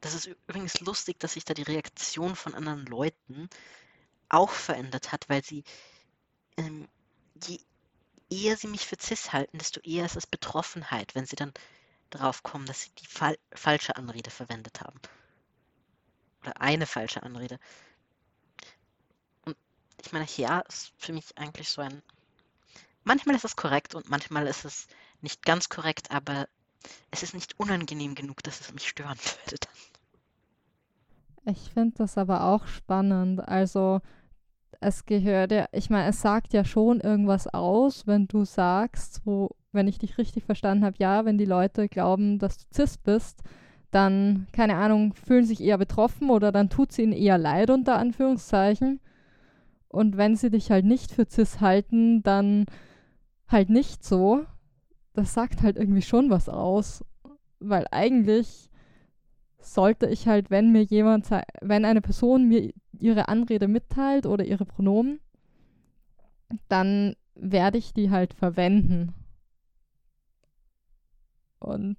Das ist übrigens lustig, dass sich da die Reaktion von anderen Leuten auch verändert hat, weil sie, ähm, je eher sie mich für cis halten, desto eher ist es Betroffenheit, wenn sie dann drauf kommen, dass sie die fal falsche Anrede verwendet haben. Oder eine falsche Anrede ich meine, Herr ist für mich eigentlich so ein. Manchmal ist es korrekt und manchmal ist es nicht ganz korrekt, aber es ist nicht unangenehm genug, dass es mich stören würde dann. Ich finde das aber auch spannend. Also es gehört ja, ich meine, es sagt ja schon irgendwas aus, wenn du sagst, wo, wenn ich dich richtig verstanden habe, ja, wenn die Leute glauben, dass du cis bist, dann, keine Ahnung, fühlen sich eher betroffen oder dann tut es ihnen eher leid, unter Anführungszeichen. Und wenn sie dich halt nicht für cis halten, dann halt nicht so. Das sagt halt irgendwie schon was aus. Weil eigentlich sollte ich halt, wenn mir jemand, wenn eine Person mir ihre Anrede mitteilt oder ihre Pronomen, dann werde ich die halt verwenden. Und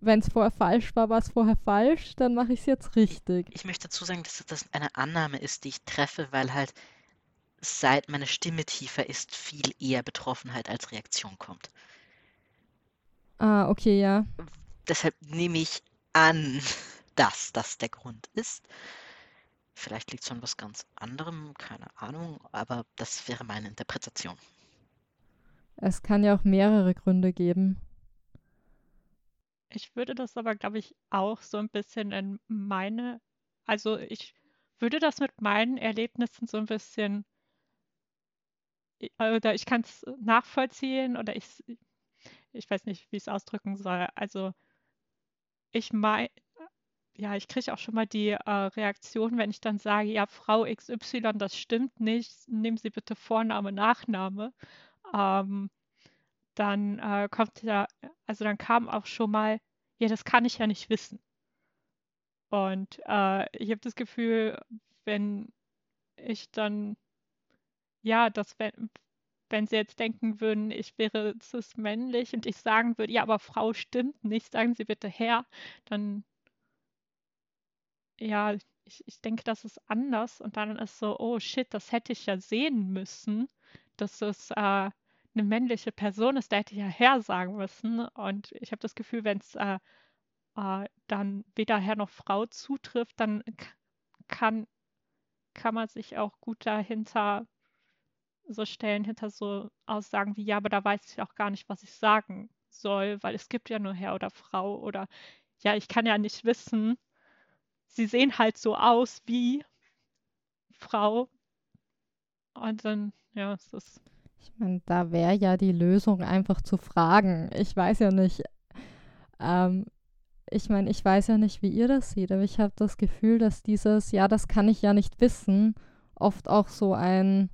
wenn es vorher falsch war, war es vorher falsch, dann mache ich es jetzt richtig. Ich möchte dazu sagen, dass das eine Annahme ist, die ich treffe, weil halt seit meine Stimme tiefer ist, viel eher Betroffenheit als Reaktion kommt. Ah, okay, ja. Deshalb nehme ich an, dass das der Grund ist. Vielleicht liegt es an was ganz anderem, keine Ahnung, aber das wäre meine Interpretation. Es kann ja auch mehrere Gründe geben. Ich würde das aber, glaube ich, auch so ein bisschen in meine, also ich würde das mit meinen Erlebnissen so ein bisschen, oder ich kann es nachvollziehen oder ich, ich weiß nicht, wie ich es ausdrücken soll. Also ich meine, ja, ich kriege auch schon mal die äh, Reaktion, wenn ich dann sage, ja, Frau XY, das stimmt nicht, nehmen Sie bitte Vorname, Nachname. Ähm, dann äh, kommt ja, also dann kam auch schon mal, ja, das kann ich ja nicht wissen. Und äh, ich habe das Gefühl, wenn ich dann, ja, dass wenn, wenn sie jetzt denken würden, ich wäre cis-männlich und ich sagen würde, ja, aber Frau stimmt nicht, sagen Sie bitte Herr, dann, ja, ich, ich denke, das ist anders und dann ist so, oh shit, das hätte ich ja sehen müssen, dass es äh, eine männliche Person ist, der hätte ja Herr sagen müssen. Und ich habe das Gefühl, wenn es äh, äh, dann weder Herr noch Frau zutrifft, dann kann, kann man sich auch gut dahinter so stellen, hinter so Aussagen wie, ja, aber da weiß ich auch gar nicht, was ich sagen soll, weil es gibt ja nur Herr oder Frau oder ja, ich kann ja nicht wissen, sie sehen halt so aus wie Frau. Und dann, ja, es ist ich meine, da wäre ja die Lösung einfach zu fragen. Ich weiß ja nicht, ähm, ich meine, ich weiß ja nicht, wie ihr das seht, aber ich habe das Gefühl, dass dieses, ja, das kann ich ja nicht wissen, oft auch so ein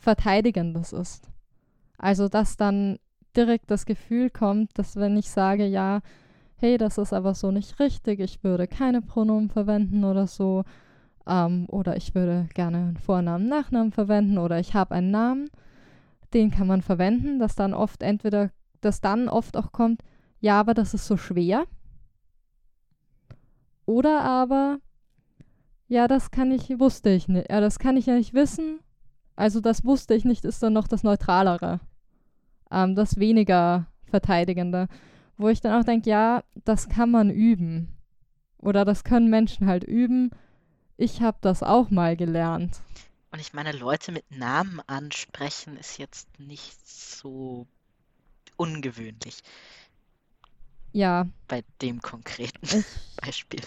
verteidigendes ist. Also, dass dann direkt das Gefühl kommt, dass wenn ich sage, ja, hey, das ist aber so nicht richtig, ich würde keine Pronomen verwenden oder so, ähm, oder ich würde gerne einen Vornamen, Nachnamen verwenden oder ich habe einen Namen, den kann man verwenden, dass dann oft entweder, dass dann oft auch kommt, ja, aber das ist so schwer. Oder aber, ja, das kann ich, wusste ich nicht, ja, das kann ich ja nicht wissen. Also das wusste ich nicht, ist dann noch das Neutralere. Ähm, das weniger Verteidigende. Wo ich dann auch denke, ja, das kann man üben. Oder das können Menschen halt üben. Ich habe das auch mal gelernt. Und ich meine, Leute mit Namen ansprechen ist jetzt nicht so ungewöhnlich. Ja. Bei dem konkreten Beispiel.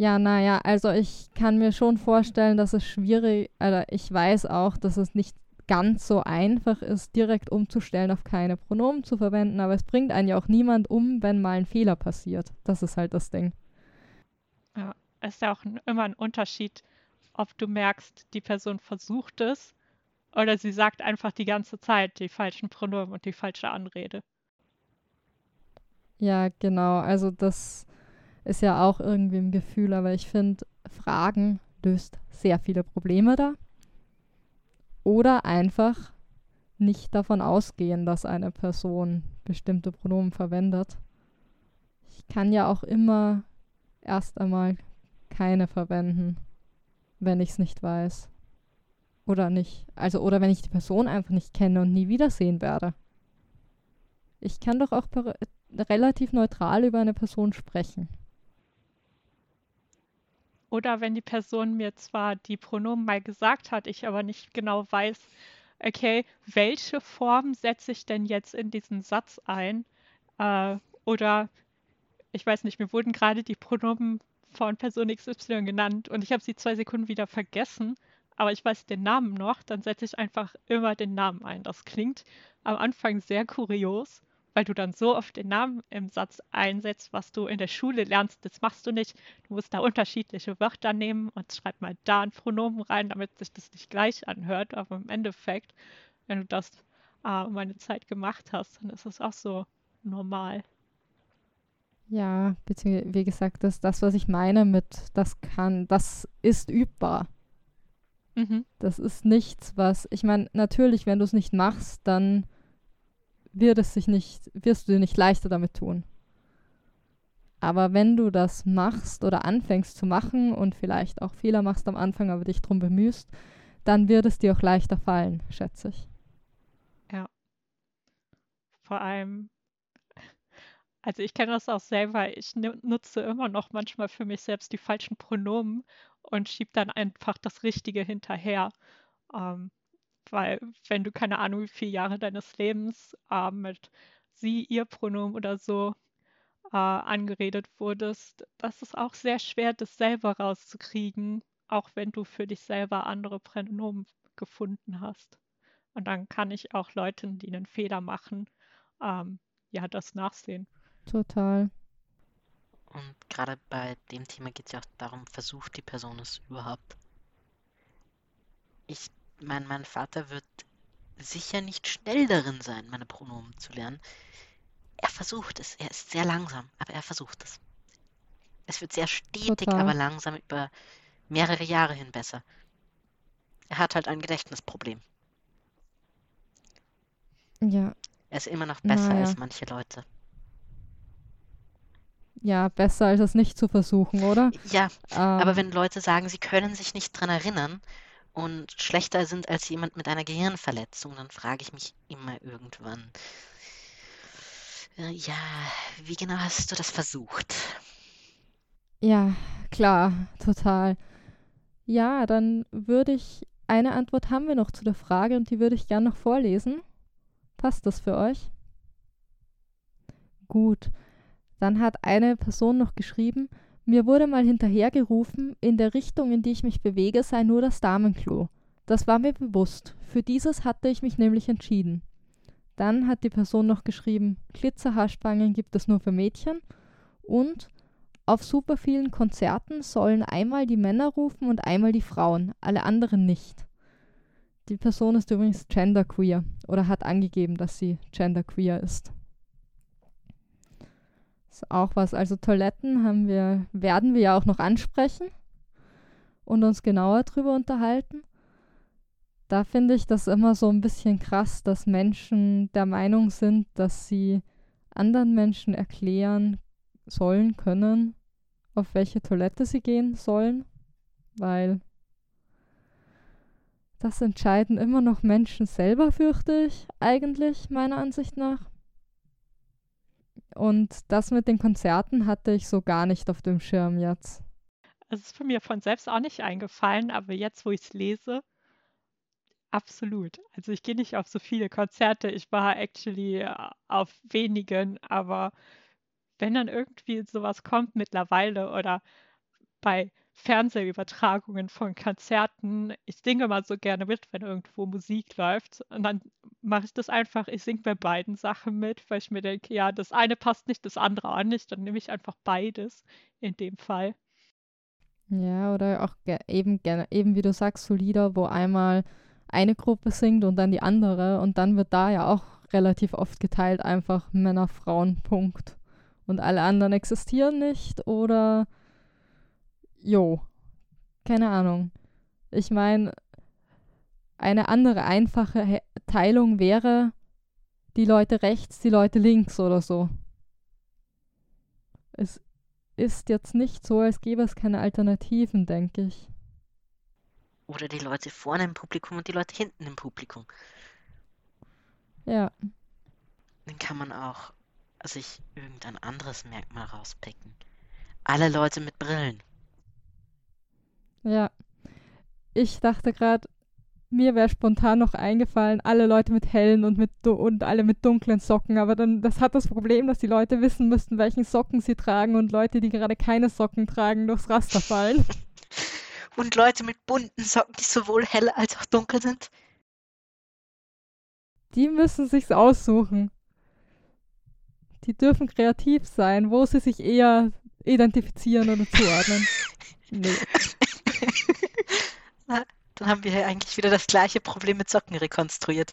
Ja, naja, also ich kann mir schon vorstellen, dass es schwierig, oder ich weiß auch, dass es nicht ganz so einfach ist, direkt umzustellen, auf keine Pronomen zu verwenden, aber es bringt einen ja auch niemand um, wenn mal ein Fehler passiert. Das ist halt das Ding. Ja, es ist ja auch ein, immer ein Unterschied, ob du merkst, die Person versucht es oder sie sagt einfach die ganze Zeit die falschen Pronomen und die falsche Anrede. Ja, genau. Also das ist ja auch irgendwie im Gefühl, aber ich finde, Fragen löst sehr viele Probleme da. Oder einfach nicht davon ausgehen, dass eine Person bestimmte Pronomen verwendet. Ich kann ja auch immer erst einmal keine verwenden wenn ich es nicht weiß. Oder nicht. Also, oder wenn ich die Person einfach nicht kenne und nie wiedersehen werde. Ich kann doch auch relativ neutral über eine Person sprechen. Oder wenn die Person mir zwar die Pronomen mal gesagt hat, ich aber nicht genau weiß, okay, welche Form setze ich denn jetzt in diesen Satz ein? Äh, oder ich weiß nicht, mir wurden gerade die Pronomen von Person XY genannt und ich habe sie zwei Sekunden wieder vergessen, aber ich weiß den Namen noch, dann setze ich einfach immer den Namen ein. Das klingt am Anfang sehr kurios, weil du dann so oft den Namen im Satz einsetzt, was du in der Schule lernst. Das machst du nicht. Du musst da unterschiedliche Wörter nehmen und schreib mal da ein Pronomen rein, damit sich das nicht gleich anhört. Aber im Endeffekt, wenn du das äh, meine Zeit gemacht hast, dann ist es auch so normal. Ja, beziehungsweise, wie gesagt, das das, was ich meine mit, das kann, das ist übbar. Mhm. Das ist nichts, was, ich meine, natürlich, wenn du es nicht machst, dann wird es sich nicht, wirst du dir nicht leichter damit tun. Aber wenn du das machst oder anfängst zu machen und vielleicht auch Fehler machst am Anfang, aber dich darum bemühst, dann wird es dir auch leichter fallen, schätze ich. Ja. Vor allem, also ich kenne das auch selber, ich nutze immer noch manchmal für mich selbst die falschen Pronomen und schiebe dann einfach das Richtige hinterher. Ähm, weil wenn du keine Ahnung, wie viele Jahre deines Lebens äh, mit sie, ihr Pronomen oder so äh, angeredet wurdest, das ist auch sehr schwer, das selber rauszukriegen, auch wenn du für dich selber andere Pronomen gefunden hast. Und dann kann ich auch Leuten, die einen Fehler machen, ähm, ja, das nachsehen. Total. Und gerade bei dem Thema geht es ja auch darum, versucht die Person es überhaupt. Ich mein, mein Vater wird sicher nicht schnell darin sein, meine Pronomen zu lernen. Er versucht es. Er ist sehr langsam, aber er versucht es. Es wird sehr stetig, Total. aber langsam über mehrere Jahre hin besser. Er hat halt ein Gedächtnisproblem. Ja, Er ist immer noch besser Naja. als manche Leute. ja, besser als es nicht zu versuchen, oder? Ja, aber Ähm, wenn Leute sagen, sie können sich nicht dran erinnern und schlechter sind als jemand mit einer Gehirnverletzung, dann frage ich mich immer irgendwann, äh, ja, wie genau hast du das versucht? Ja, klar, total. Ja, dann würde ich, eine Antwort haben wir noch zu der Frage und die würde ich gern noch vorlesen. Passt das für euch? Gut. Dann hat eine Person noch geschrieben, mir wurde mal hinterhergerufen, in der Richtung, in die ich mich bewege, sei nur das Damenklo. Das war mir bewusst. Für dieses hatte ich mich nämlich entschieden. Dann hat die Person noch geschrieben, Glitzerhaarspangen gibt es nur für Mädchen und auf super vielen Konzerten sollen einmal die Männer rufen und einmal die Frauen, alle anderen nicht. Die Person ist übrigens genderqueer oder hat angegeben, dass sie genderqueer ist. Ist auch was. Also Toiletten haben wir, werden wir ja auch noch ansprechen und uns genauer drüber unterhalten. Da finde ich das immer so ein bisschen krass, dass Menschen der Meinung sind, dass sie anderen Menschen erklären sollen können, auf welche Toilette sie gehen sollen, weil das entscheiden immer noch Menschen selber, fürchte ich, eigentlich, meiner Ansicht nach. Und das mit den Konzerten hatte ich so gar nicht auf dem Schirm jetzt. Es ist mir von selbst auch nicht eingefallen, aber jetzt, wo ich es lese, absolut. Also ich gehe nicht auf so viele Konzerte, ich war actually äh, auf wenigen, aber wenn dann irgendwie sowas kommt mittlerweile oder bei Fernsehübertragungen von Konzerten, ich singe mal so gerne mit, wenn irgendwo Musik läuft. Und dann mache ich das einfach, ich singe bei beiden Sachen mit, weil ich mir denke, ja, das eine passt nicht, das andere auch nicht. Dann nehme ich einfach beides in dem Fall. Ja, oder auch ge eben, ge eben wie du sagst, so Lieder, wo einmal eine Gruppe singt und dann die andere und dann wird da ja auch relativ oft geteilt, einfach Männer, Frauen, Punkt. Und alle anderen existieren nicht oder jo, keine Ahnung. Ich meine, eine andere einfache He Teilung wäre die Leute rechts, die Leute links oder so. Es ist jetzt nicht so, als gäbe es keine Alternativen, denke ich. Oder die Leute vorne im Publikum und die Leute hinten im Publikum. Ja, Dann kann man auch sich irgendein anderes Merkmal rauspicken. Alle Leute mit Brillen. Ja. Ich dachte gerade, mir wäre spontan noch eingefallen, alle Leute mit hellen und mit und alle mit dunklen Socken, aber dann das hat das Problem, dass die Leute wissen müssten, welchen Socken sie tragen und Leute, die gerade keine Socken tragen, durchs Raster fallen. Und Leute mit bunten Socken, die sowohl hell als auch dunkel sind. Die müssen sich's aussuchen. Die dürfen kreativ sein, wo sie sich eher identifizieren oder zuordnen. nee. Dann haben wir ja eigentlich wieder das gleiche Problem mit Socken rekonstruiert.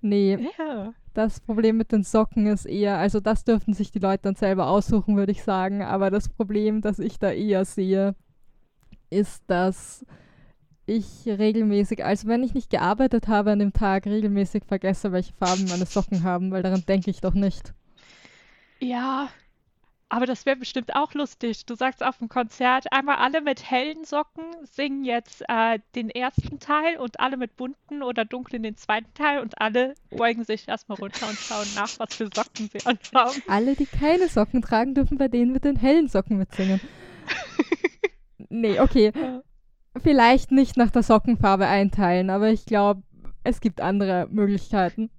Nee, Ja. das Problem mit den Socken ist eher, also das dürften sich die Leute dann selber aussuchen, würde ich sagen. Aber das Problem, das ich da eher sehe, ist, dass ich regelmäßig, also wenn ich nicht gearbeitet habe an dem Tag, regelmäßig vergesse, welche Farben meine Socken haben, weil daran denke ich doch nicht. Ja, aber das wäre bestimmt auch lustig. Du sagst auf dem Konzert, einmal alle mit hellen Socken singen jetzt äh, den ersten Teil und alle mit bunten oder dunklen den zweiten Teil und alle beugen sich erstmal runter und schauen nach, was für Socken sie anhaben. Alle, die keine Socken tragen, dürfen bei denen mit den hellen Socken mitsingen. Nee, okay. Vielleicht nicht nach der Sockenfarbe einteilen, aber ich glaube, es gibt andere Möglichkeiten.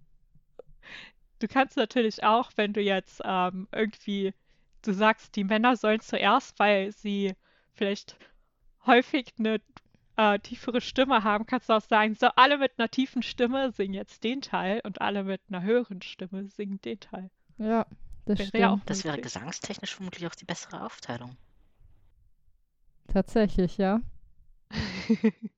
Du kannst natürlich auch, wenn du jetzt ähm, irgendwie, du sagst, die Männer sollen zuerst, weil sie vielleicht häufig eine äh, tiefere Stimme haben, kannst du auch sagen, so alle mit einer tiefen Stimme singen jetzt den Teil und alle mit einer höheren Stimme singen den Teil. Ja, das Wäre stimmt. ja auch Das wäre gesangstechnisch vermutlich auch die bessere Aufteilung. Tatsächlich, ja.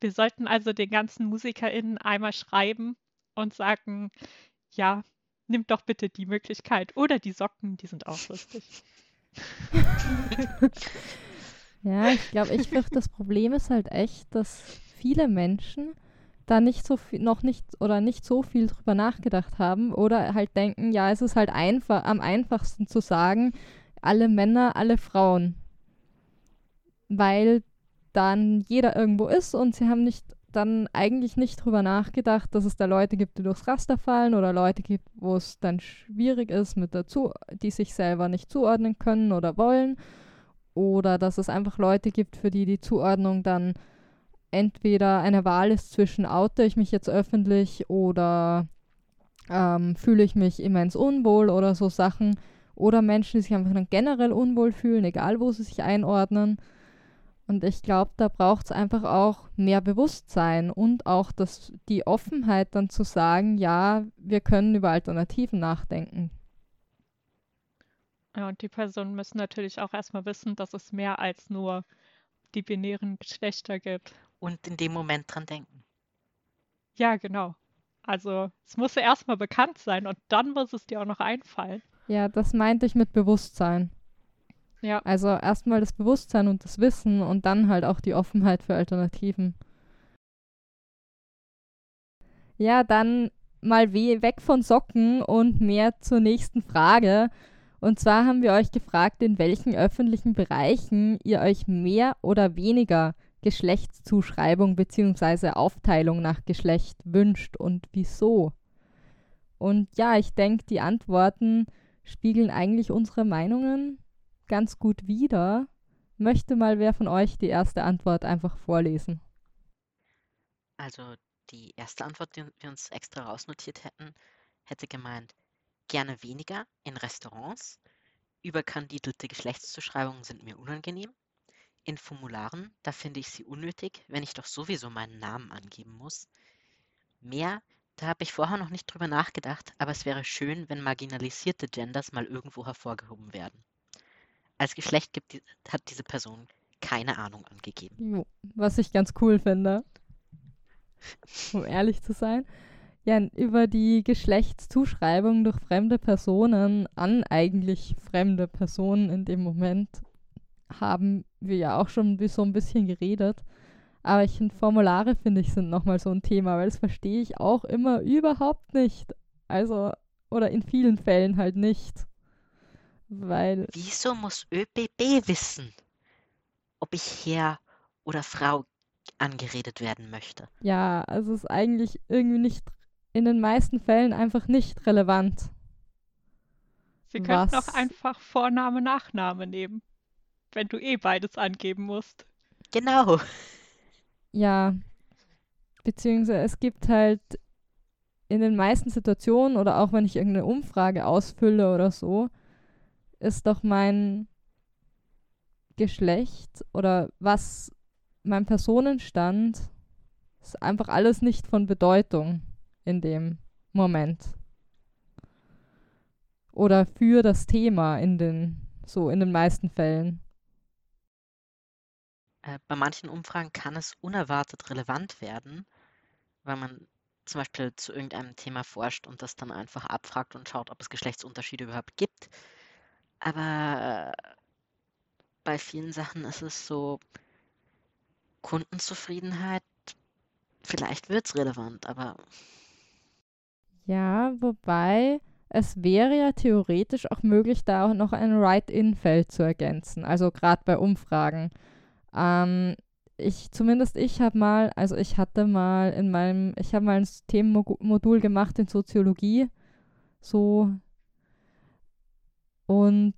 Wir sollten also den ganzen MusikerInnen einmal schreiben und sagen, ja, nimm doch bitte die Möglichkeit. Oder die Socken, die sind auch lustig. Ja, ich glaube, ich fürchte, das Problem ist halt echt, dass viele Menschen da nicht so viel, noch nicht oder nicht so viel drüber nachgedacht haben oder halt denken, ja, es ist halt einfach, am einfachsten zu sagen, alle Männer, alle Frauen. Weil dann jeder irgendwo ist und sie haben nicht dann eigentlich nicht drüber nachgedacht, dass es da Leute gibt, die durchs Raster fallen oder Leute gibt, wo es dann schwierig ist mit dazu, die sich selber nicht zuordnen können oder wollen oder dass es einfach Leute gibt, für die die Zuordnung dann entweder eine Wahl ist zwischen oute ich mich jetzt öffentlich oder ähm, fühle ich mich immens unwohl oder so Sachen oder Menschen, die sich einfach dann generell unwohl fühlen, egal wo sie sich einordnen. Und ich glaube, da braucht es einfach auch mehr Bewusstsein und auch das, die Offenheit dann zu sagen, ja, wir können über Alternativen nachdenken. Ja, und die Personen müssen natürlich auch erstmal wissen, dass es mehr als nur die binären Geschlechter gibt. Und in dem Moment dran denken. Ja, genau. Also es muss ja erstmal bekannt sein und dann muss es dir auch noch einfallen. Ja, das meinte ich mit Bewusstsein. Ja. Also erstmal das Bewusstsein und das Wissen und dann halt auch die Offenheit für Alternativen. Ja, dann mal we weg von Socken und mehr zur nächsten Frage. Und zwar haben wir euch gefragt, in welchen öffentlichen Bereichen ihr euch mehr oder weniger Geschlechtszuschreibung bzw. Aufteilung nach Geschlecht wünscht und wieso. Und ja, ich denke, die Antworten spiegeln eigentlich unsere Meinungen ganz gut wider. Möchte mal wer von euch die erste Antwort einfach vorlesen? Also die erste Antwort, die wir uns extra rausnotiert hätten, hätte gemeint, gerne weniger in Restaurants. Überkandidelte Geschlechtszuschreibungen sind mir unangenehm. In Formularen, da finde ich sie unnötig, wenn ich doch sowieso meinen Namen angeben muss. Mehr, da habe ich vorher noch nicht drüber nachgedacht, aber es wäre schön, wenn marginalisierte Genders mal irgendwo hervorgehoben werden. Als Geschlecht gibt die, hat diese Person keine Ahnung angegeben. Was ich ganz cool finde. Um ehrlich zu sein. Ja, über die Geschlechtszuschreibung durch fremde Personen an eigentlich fremde Personen in dem Moment haben wir ja auch schon wie so ein bisschen geredet. Aber ich finde, Formulare, finde ich, sind nochmal so ein Thema, weil das verstehe ich auch immer überhaupt nicht. Also, oder in vielen Fällen halt nicht. Weil, Wieso muss ÖBB wissen, ob ich Herr oder Frau angeredet werden möchte? ja, also es ist eigentlich irgendwie nicht, in den meisten Fällen einfach nicht relevant. Sie könnten Was? auch einfach Vorname, Nachname nehmen. wenn du eh beides angeben musst. Genau. Ja, beziehungsweise es gibt halt in den meisten Situationen oder auch wenn ich irgendeine Umfrage ausfülle oder so, ist doch mein Geschlecht oder was mein Personenstand ist einfach alles nicht von Bedeutung in dem Moment. Oder für das Thema in den so in den meisten Fällen. Äh, bei manchen Umfragen kann es unerwartet relevant werden, weil man zum Beispiel zu irgendeinem Thema forscht und das dann einfach abfragt und schaut, ob es Geschlechtsunterschiede überhaupt gibt. Aber bei vielen Sachen ist es so, Kundenzufriedenheit, vielleicht wird es relevant, aber. Ja, wobei es wäre ja theoretisch auch möglich, da auch noch ein Write-in-Feld zu ergänzen, also gerade bei Umfragen. Ähm, ich, zumindest ich habe mal, also ich hatte mal in meinem, ich habe mal ein Themenmodul gemacht in Soziologie, so und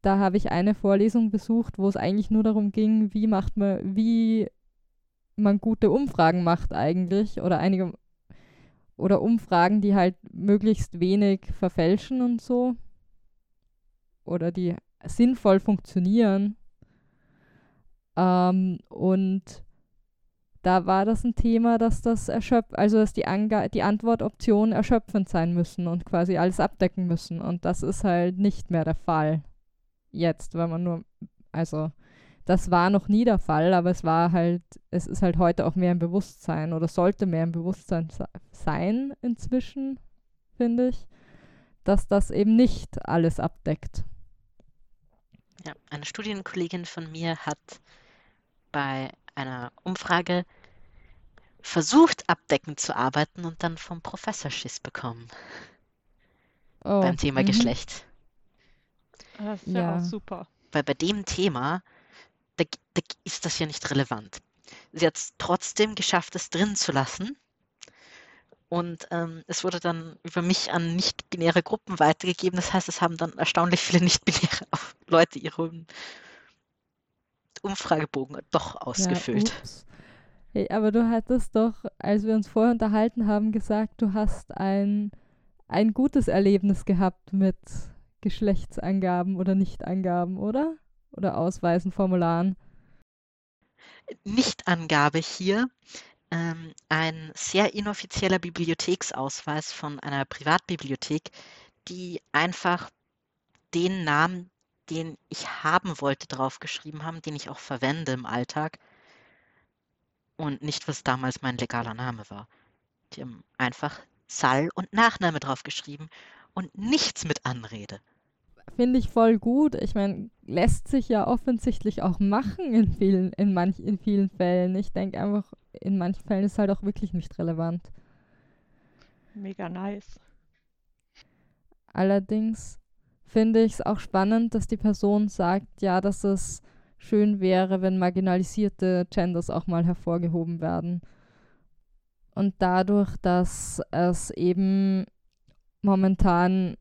da habe ich eine Vorlesung besucht, wo es eigentlich nur darum ging, wie macht man, wie man gute Umfragen macht eigentlich oder einige oder Umfragen, die halt möglichst wenig verfälschen und so oder die sinnvoll funktionieren. Ähm, und da war das ein Thema, dass das erschöpft, also dass die, Ange die Antwortoptionen erschöpfend sein müssen und quasi alles abdecken müssen. Und das ist halt nicht mehr der Fall jetzt, weil man nur, also das war noch nie der Fall, aber es war halt, es ist halt heute auch mehr im Bewusstsein oder sollte mehr im Bewusstsein sein inzwischen, finde ich, dass das eben nicht alles abdeckt. Ja, eine Studienkollegin von mir hat bei einer Umfrage versucht, abdeckend zu arbeiten und dann vom Professor Schiss bekommen. Oh, beim Thema -hmm. Geschlecht. Das ist ja, ja auch super. Weil bei dem Thema, da, da ist das ja nicht relevant. Sie hat es trotzdem geschafft, es drin zu lassen. Und ähm, es wurde dann über mich an nicht-binäre Gruppen weitergegeben. Das heißt, es haben dann erstaunlich viele nicht-binäre Leute ihre Umfragebogen doch ausgefüllt. Ja, hey, aber du hattest doch, als wir uns vorher unterhalten haben, gesagt, du hast ein, ein gutes Erlebnis gehabt mit Geschlechtsangaben oder Nichtangaben, oder? Oder Ausweisen, Formularen. Nichtangabe hier. Ähm, ein sehr inoffizieller Bibliotheksausweis von einer Privatbibliothek, die einfach den Namen, den ich haben wollte, draufgeschrieben haben, den ich auch verwende im Alltag und nicht, was damals mein legaler Name war. Die haben einfach Sal und Nachname draufgeschrieben und nichts mit Anrede finde ich voll gut. Ich meine, lässt sich ja offensichtlich auch machen in vielen, in manch, in vielen Fällen. Ich denke einfach, in manchen Fällen ist es halt auch wirklich nicht relevant. Mega nice. Allerdings finde ich es auch spannend, dass die Person sagt, ja, dass es schön wäre, wenn marginalisierte Genders auch mal hervorgehoben werden. Und dadurch, dass es eben momentan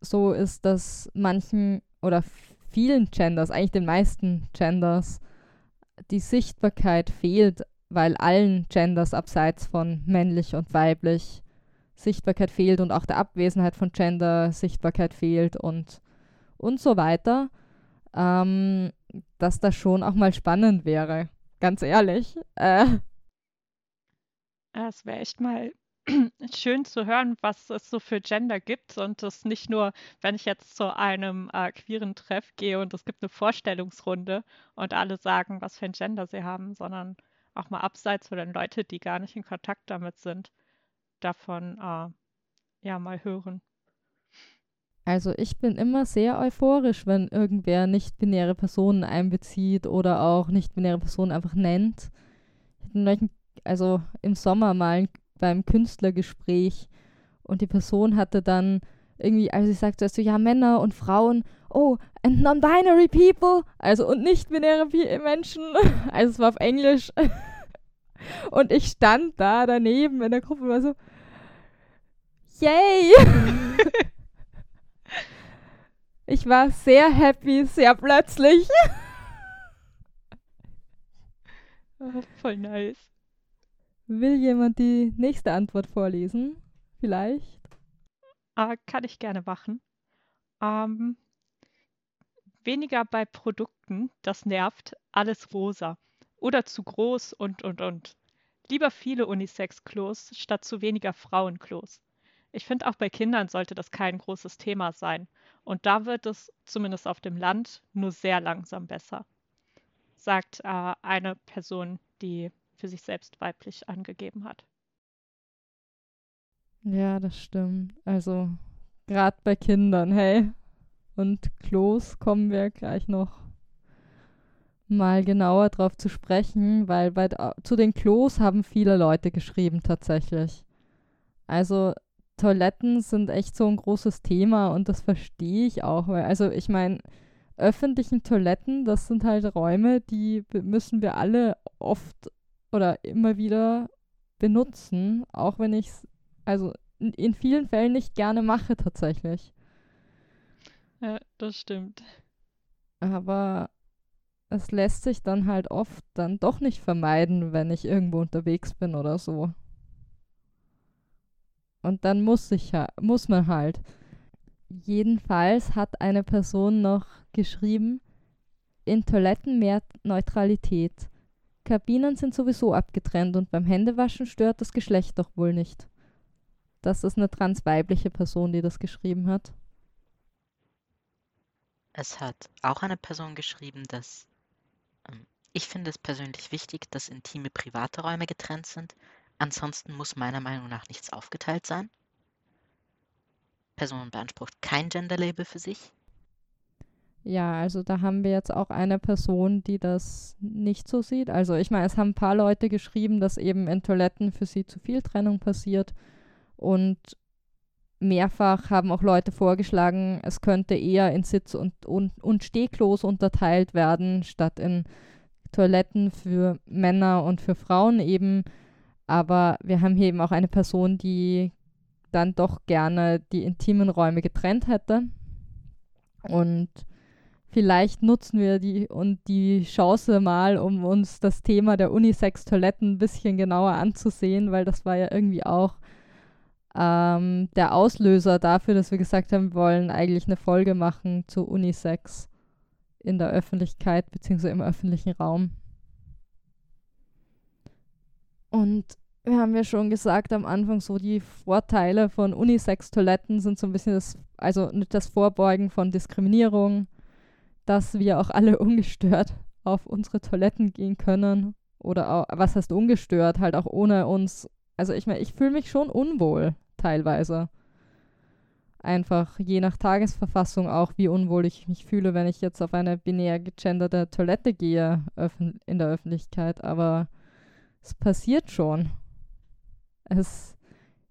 so ist, dass manchen oder vielen Genders, eigentlich den meisten Genders, die Sichtbarkeit fehlt, weil allen Genders abseits von männlich und weiblich Sichtbarkeit fehlt und auch der Abwesenheit von Gender Sichtbarkeit fehlt und, und so weiter, ähm, dass das schon auch mal spannend wäre. Ganz ehrlich. Äh. Es wäre echt mal schön zu hören, was es so für Gender gibt und das nicht nur, wenn ich jetzt zu einem äh, queeren Treff gehe und es gibt eine Vorstellungsrunde und alle sagen, was für ein Gender sie haben, sondern auch mal abseits von den Leute, die gar nicht in Kontakt damit sind, davon äh, ja mal hören. Also ich bin immer sehr euphorisch, wenn irgendwer nicht-binäre Personen einbezieht oder auch nicht-binäre Personen einfach nennt. Also im Sommer mal beim Künstlergespräch und die Person hatte dann irgendwie, also ich sagte so, ja, Männer und Frauen, oh, and non-binary people, also und nicht-binäre Menschen, also es war auf Englisch. Und ich stand da daneben in der Gruppe und war so, yay! Ich war sehr happy, sehr plötzlich. Ah, voll nice. Will jemand die nächste Antwort vorlesen? Vielleicht? Äh, kann ich gerne machen. Ähm, weniger bei Produkten, das nervt, alles rosa. Oder zu groß und und und. Lieber viele Unisex-Klos statt zu weniger Frauenklos. Ich finde, auch bei Kindern sollte das kein großes Thema sein. Und da wird es, zumindest auf dem Land, nur sehr langsam besser, sagt äh, eine Person, die für sich selbst weiblich angegeben hat. Ja, das stimmt. Also, gerade bei Kindern, hey. Und Klos kommen wir gleich noch mal genauer drauf zu sprechen, weil bei, zu den Klos haben viele Leute geschrieben tatsächlich. Also Toiletten sind echt so ein großes Thema und das verstehe ich auch, weil also ich meine, öffentlichen Toiletten, das sind halt Räume, die müssen wir alle oft oder immer wieder benutzen, auch wenn ich es also in, in vielen Fällen nicht gerne mache tatsächlich. Ja, das stimmt. Aber es lässt sich dann halt oft dann doch nicht vermeiden, wenn ich irgendwo unterwegs bin oder so. Und dann muss ich muss man halt. Jedenfalls hat eine Person noch geschrieben, in Toiletten mehr Neutralität. Kabinen sind sowieso abgetrennt und beim Händewaschen stört das Geschlecht doch wohl nicht. Das ist eine transweibliche Person, die das geschrieben hat. Es hat auch eine Person geschrieben, dass ähm, ich finde es persönlich wichtig, dass intime private Räume getrennt sind. Ansonsten muss meiner Meinung nach nichts aufgeteilt sein. Person beansprucht kein Gender-Label für sich. Ja, also da haben wir jetzt auch eine Person, die das nicht so sieht. Also ich meine, es haben ein paar Leute geschrieben, dass eben in Toiletten für sie zu viel Trennung passiert. Und mehrfach haben auch Leute vorgeschlagen, es könnte eher in Sitz- und, und, und Stehklos unterteilt werden, statt in Toiletten für Männer und für Frauen eben. Aber wir haben hier eben auch eine Person, die dann doch gerne die intimen Räume getrennt hätte. Und vielleicht nutzen wir die und die Chance mal, um uns das Thema der Unisex-Toiletten ein bisschen genauer anzusehen, weil das war ja irgendwie auch ähm, der Auslöser dafür, dass wir gesagt haben, wir wollen eigentlich eine Folge machen zu Unisex in der Öffentlichkeit bzw. im öffentlichen Raum. Und wir haben ja schon gesagt am Anfang, so die Vorteile von Unisex-Toiletten sind so ein bisschen das, also das Vorbeugen von Diskriminierung, dass wir auch alle ungestört auf unsere Toiletten gehen können. Oder auch, was heißt ungestört, halt auch ohne uns also ich meine, ich fühle mich schon unwohl teilweise. Einfach je nach Tagesverfassung auch, wie unwohl ich mich fühle, wenn ich jetzt auf eine binär gegenderte Toilette gehe in der Öffentlichkeit. Aber es passiert schon. Es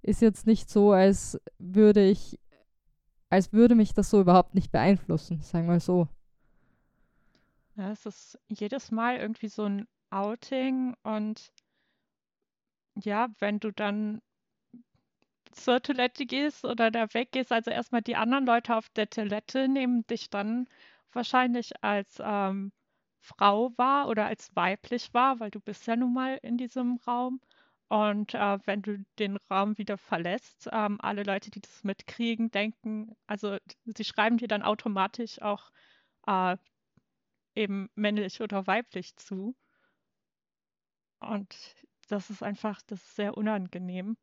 ist jetzt nicht so, als würde ich, als würde mich das so überhaupt nicht beeinflussen, sagen wir mal so. Ja, es ist jedes Mal irgendwie so ein Outing und ja, wenn du dann zur Toilette gehst oder da weggehst, also erstmal die anderen Leute auf der Toilette nehmen dich dann wahrscheinlich als ähm, Frau wahr oder als weiblich wahr, weil du bist ja nun mal in diesem Raum. Und äh, wenn du den Raum wieder verlässt, ähm, alle Leute, die das mitkriegen, denken, also sie schreiben dir dann automatisch auch äh, eben männlich oder weiblich zu. Und das ist einfach, das ist sehr unangenehm.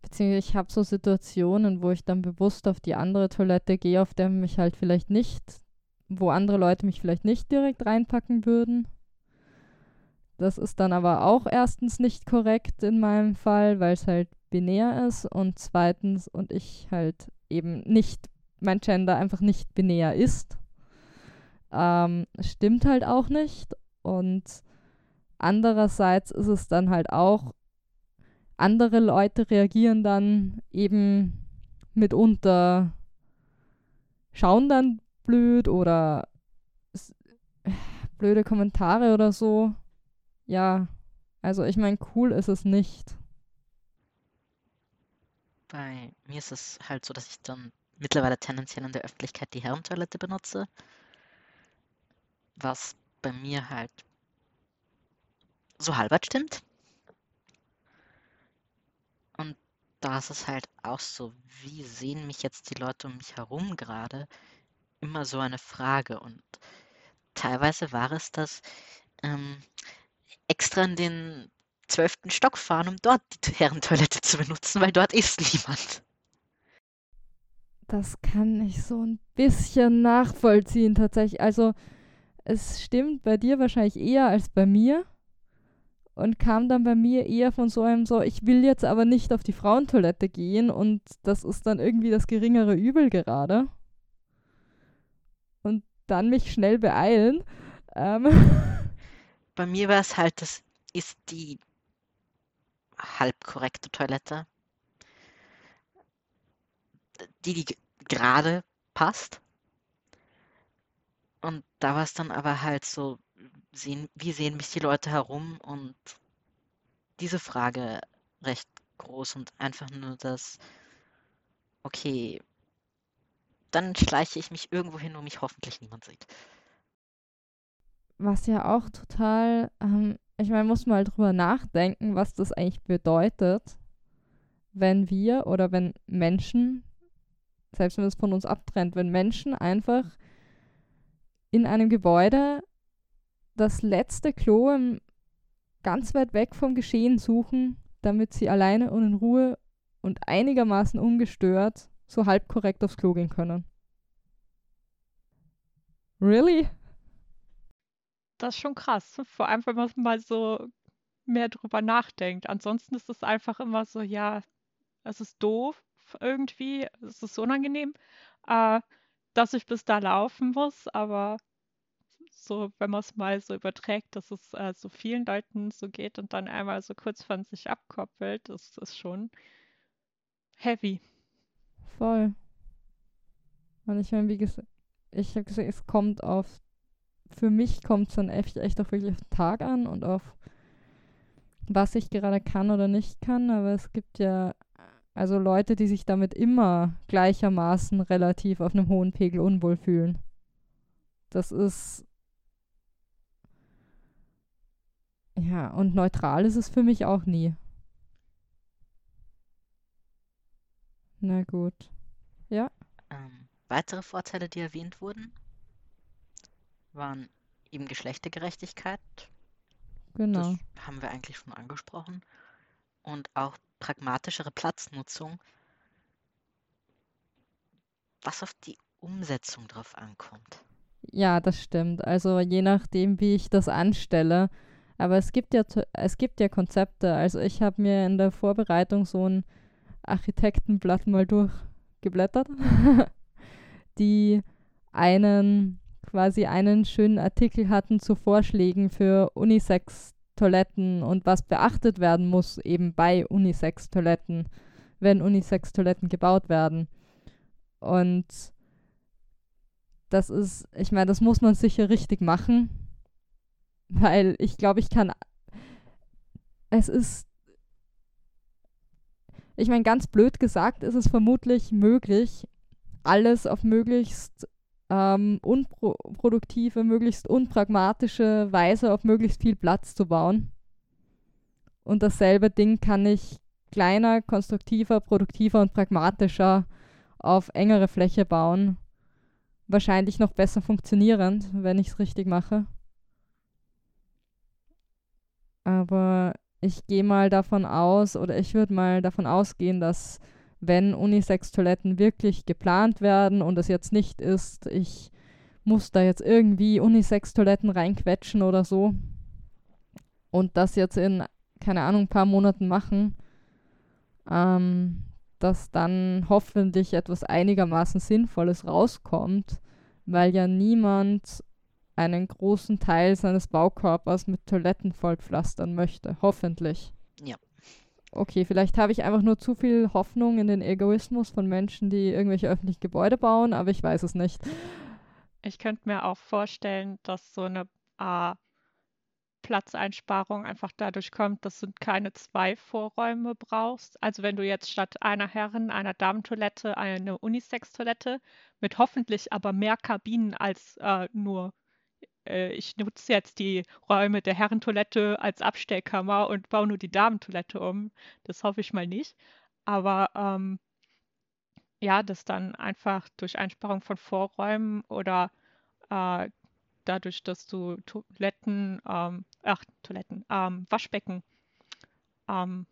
Beziehungsweise ich habe so Situationen, wo ich dann bewusst auf die andere Toilette gehe, auf der mich halt vielleicht nicht, wo andere Leute mich vielleicht nicht direkt reinpacken würden. Das ist dann aber auch erstens nicht korrekt in meinem Fall, weil es halt binär ist und zweitens und ich halt eben nicht, mein Gender einfach nicht binär ist. Ähm, stimmt halt auch nicht und Andererseits ist es dann halt auch, andere Leute reagieren dann eben mitunter, schauen dann blöd oder blöde Kommentare oder so. Ja, also ich meine, cool ist es nicht. Bei mir ist es halt so, dass ich dann mittlerweile tendenziell in der Öffentlichkeit die Herrentoilette benutze. Was bei mir halt so halbert stimmt. Und da ist es halt auch so, wie sehen mich jetzt die Leute um mich herum gerade? Immer so eine Frage. Und teilweise war es das, ähm, extra in den zwölften Stock fahren, um dort die Herrentoilette zu benutzen, weil dort ist niemand. Das kann ich so ein bisschen nachvollziehen tatsächlich. Also es stimmt bei dir wahrscheinlich eher als bei mir und kam dann bei mir eher von so einem so, ich will jetzt aber nicht auf die Frauentoilette gehen und das ist dann irgendwie das geringere Übel gerade. Und dann mich schnell beeilen. Ähm. Bei mir war es halt, das ist die halb korrekte Toilette. Die, die gerade passt. Und da war es dann aber halt so, sehen, wie sehen mich die Leute herum und diese Frage recht groß und einfach nur das, okay, dann schleiche ich mich irgendwo hin, wo mich hoffentlich niemand sieht. Was ja auch total, ähm, ich meine, muss mal drüber nachdenken, was das eigentlich bedeutet, wenn wir oder wenn Menschen, selbst wenn es von uns abtrennt, wenn Menschen einfach in einem Gebäude das letzte Klo im, ganz weit weg vom Geschehen suchen, damit sie alleine und in Ruhe und einigermaßen ungestört so halb korrekt aufs Klo gehen können. Really? Das ist schon krass. Vor allem, wenn man mal so mehr drüber nachdenkt. Ansonsten ist es einfach immer so, ja, es ist doof irgendwie, es ist unangenehm, äh, dass ich bis da laufen muss, aber so, wenn man es mal so überträgt, dass es äh, so vielen Leuten so geht und dann einmal so kurz von sich abkoppelt, das ist schon heavy. Voll. Und ich meine, wie gesagt, ich habe gesagt, es kommt auf, für mich kommt es dann echt, echt auch wirklich auf den Tag an und auf was ich gerade kann oder nicht kann, aber es gibt ja also Leute, die sich damit immer gleichermaßen relativ auf einem hohen Pegel unwohl fühlen. Das ist Ja, und neutral ist es für mich auch nie. Na gut. Ja. Ähm, weitere Vorteile, die erwähnt wurden, waren eben Geschlechtergerechtigkeit. Genau. Das haben wir eigentlich schon angesprochen. Und auch pragmatischere Platznutzung, was auf die Umsetzung drauf ankommt. Ja, das stimmt. Also je nachdem, wie ich das anstelle, aber es gibt ja, es gibt ja Konzepte. Also ich habe mir in der Vorbereitung so ein Architektenblatt mal durchgeblättert, die einen quasi einen schönen Artikel hatten zu Vorschlägen für Unisex-Toiletten und was beachtet werden muss eben bei Unisex-Toiletten, wenn Unisex-Toiletten gebaut werden. Und das ist, ich meine, das muss man sicher richtig machen, weil ich glaube, ich kann. Es ist. Ich meine, ganz blöd gesagt, ist es vermutlich möglich, alles auf möglichst ähm, unproduktive, möglichst unpragmatische Weise auf möglichst viel Platz zu bauen. Und dasselbe Ding kann ich kleiner, konstruktiver, produktiver und pragmatischer auf engere Fläche bauen. Wahrscheinlich noch besser funktionierend, wenn ich es richtig mache. Aber ich gehe mal davon aus, oder ich würde mal davon ausgehen, dass wenn Unisex-Toiletten wirklich geplant werden und es jetzt nicht ist, ich muss da jetzt irgendwie Unisex-Toiletten reinquetschen oder so und das jetzt in, keine Ahnung, ein paar Monaten machen, ähm, dass dann hoffentlich etwas einigermaßen Sinnvolles rauskommt, weil ja niemand einen großen Teil seines Baukörpers mit Toiletten vollpflastern möchte. Hoffentlich. Okay, vielleicht habe ich einfach nur zu viel Hoffnung in den Egoismus von Menschen, die irgendwelche öffentlichen Gebäude bauen, aber ich weiß es nicht. Ich könnte mir auch vorstellen, dass so eine äh, Platzeinsparung einfach dadurch kommt, dass du keine zwei Vorräume brauchst. Also wenn du jetzt statt einer Herren-, einer Damentoilette eine Unisex-Toilette mit hoffentlich aber mehr Kabinen als äh, nur äh, ich nutze jetzt die Räume der Herrentoilette als Abstellkammer und baue nur die Damentoilette um. Das hoffe ich mal nicht. Aber ähm, ja, das dann einfach durch Einsparung von Vorräumen oder äh, dadurch, dass du Toiletten, ähm, ach, Toiletten, ähm, Waschbecken ähm,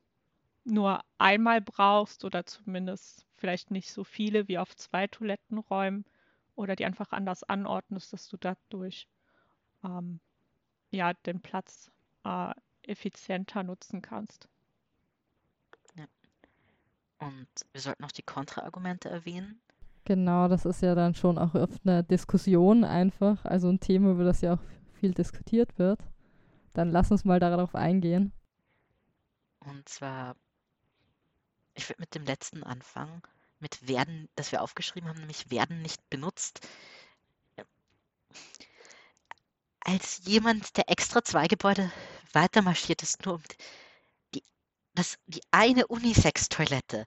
nur einmal brauchst oder zumindest vielleicht nicht so viele wie auf zwei Toilettenräumen oder die einfach anders anordnest, dass du dadurch ähm, ja, den Platz äh, effizienter nutzen kannst. Ja. Und wir sollten noch die Kontraargumente erwähnen. Genau, das ist ja dann schon auch oft eine Diskussion einfach, also ein Thema, über das ja auch viel diskutiert wird. Dann lass uns mal darauf eingehen. Und zwar, ich würde mit dem letzten anfangen, mit werden, das wir aufgeschrieben haben, nämlich werden nicht benutzt. Als jemand, der extra zwei Gebäude weitermarschiert ist, nur um die, das, die eine Unisex-Toilette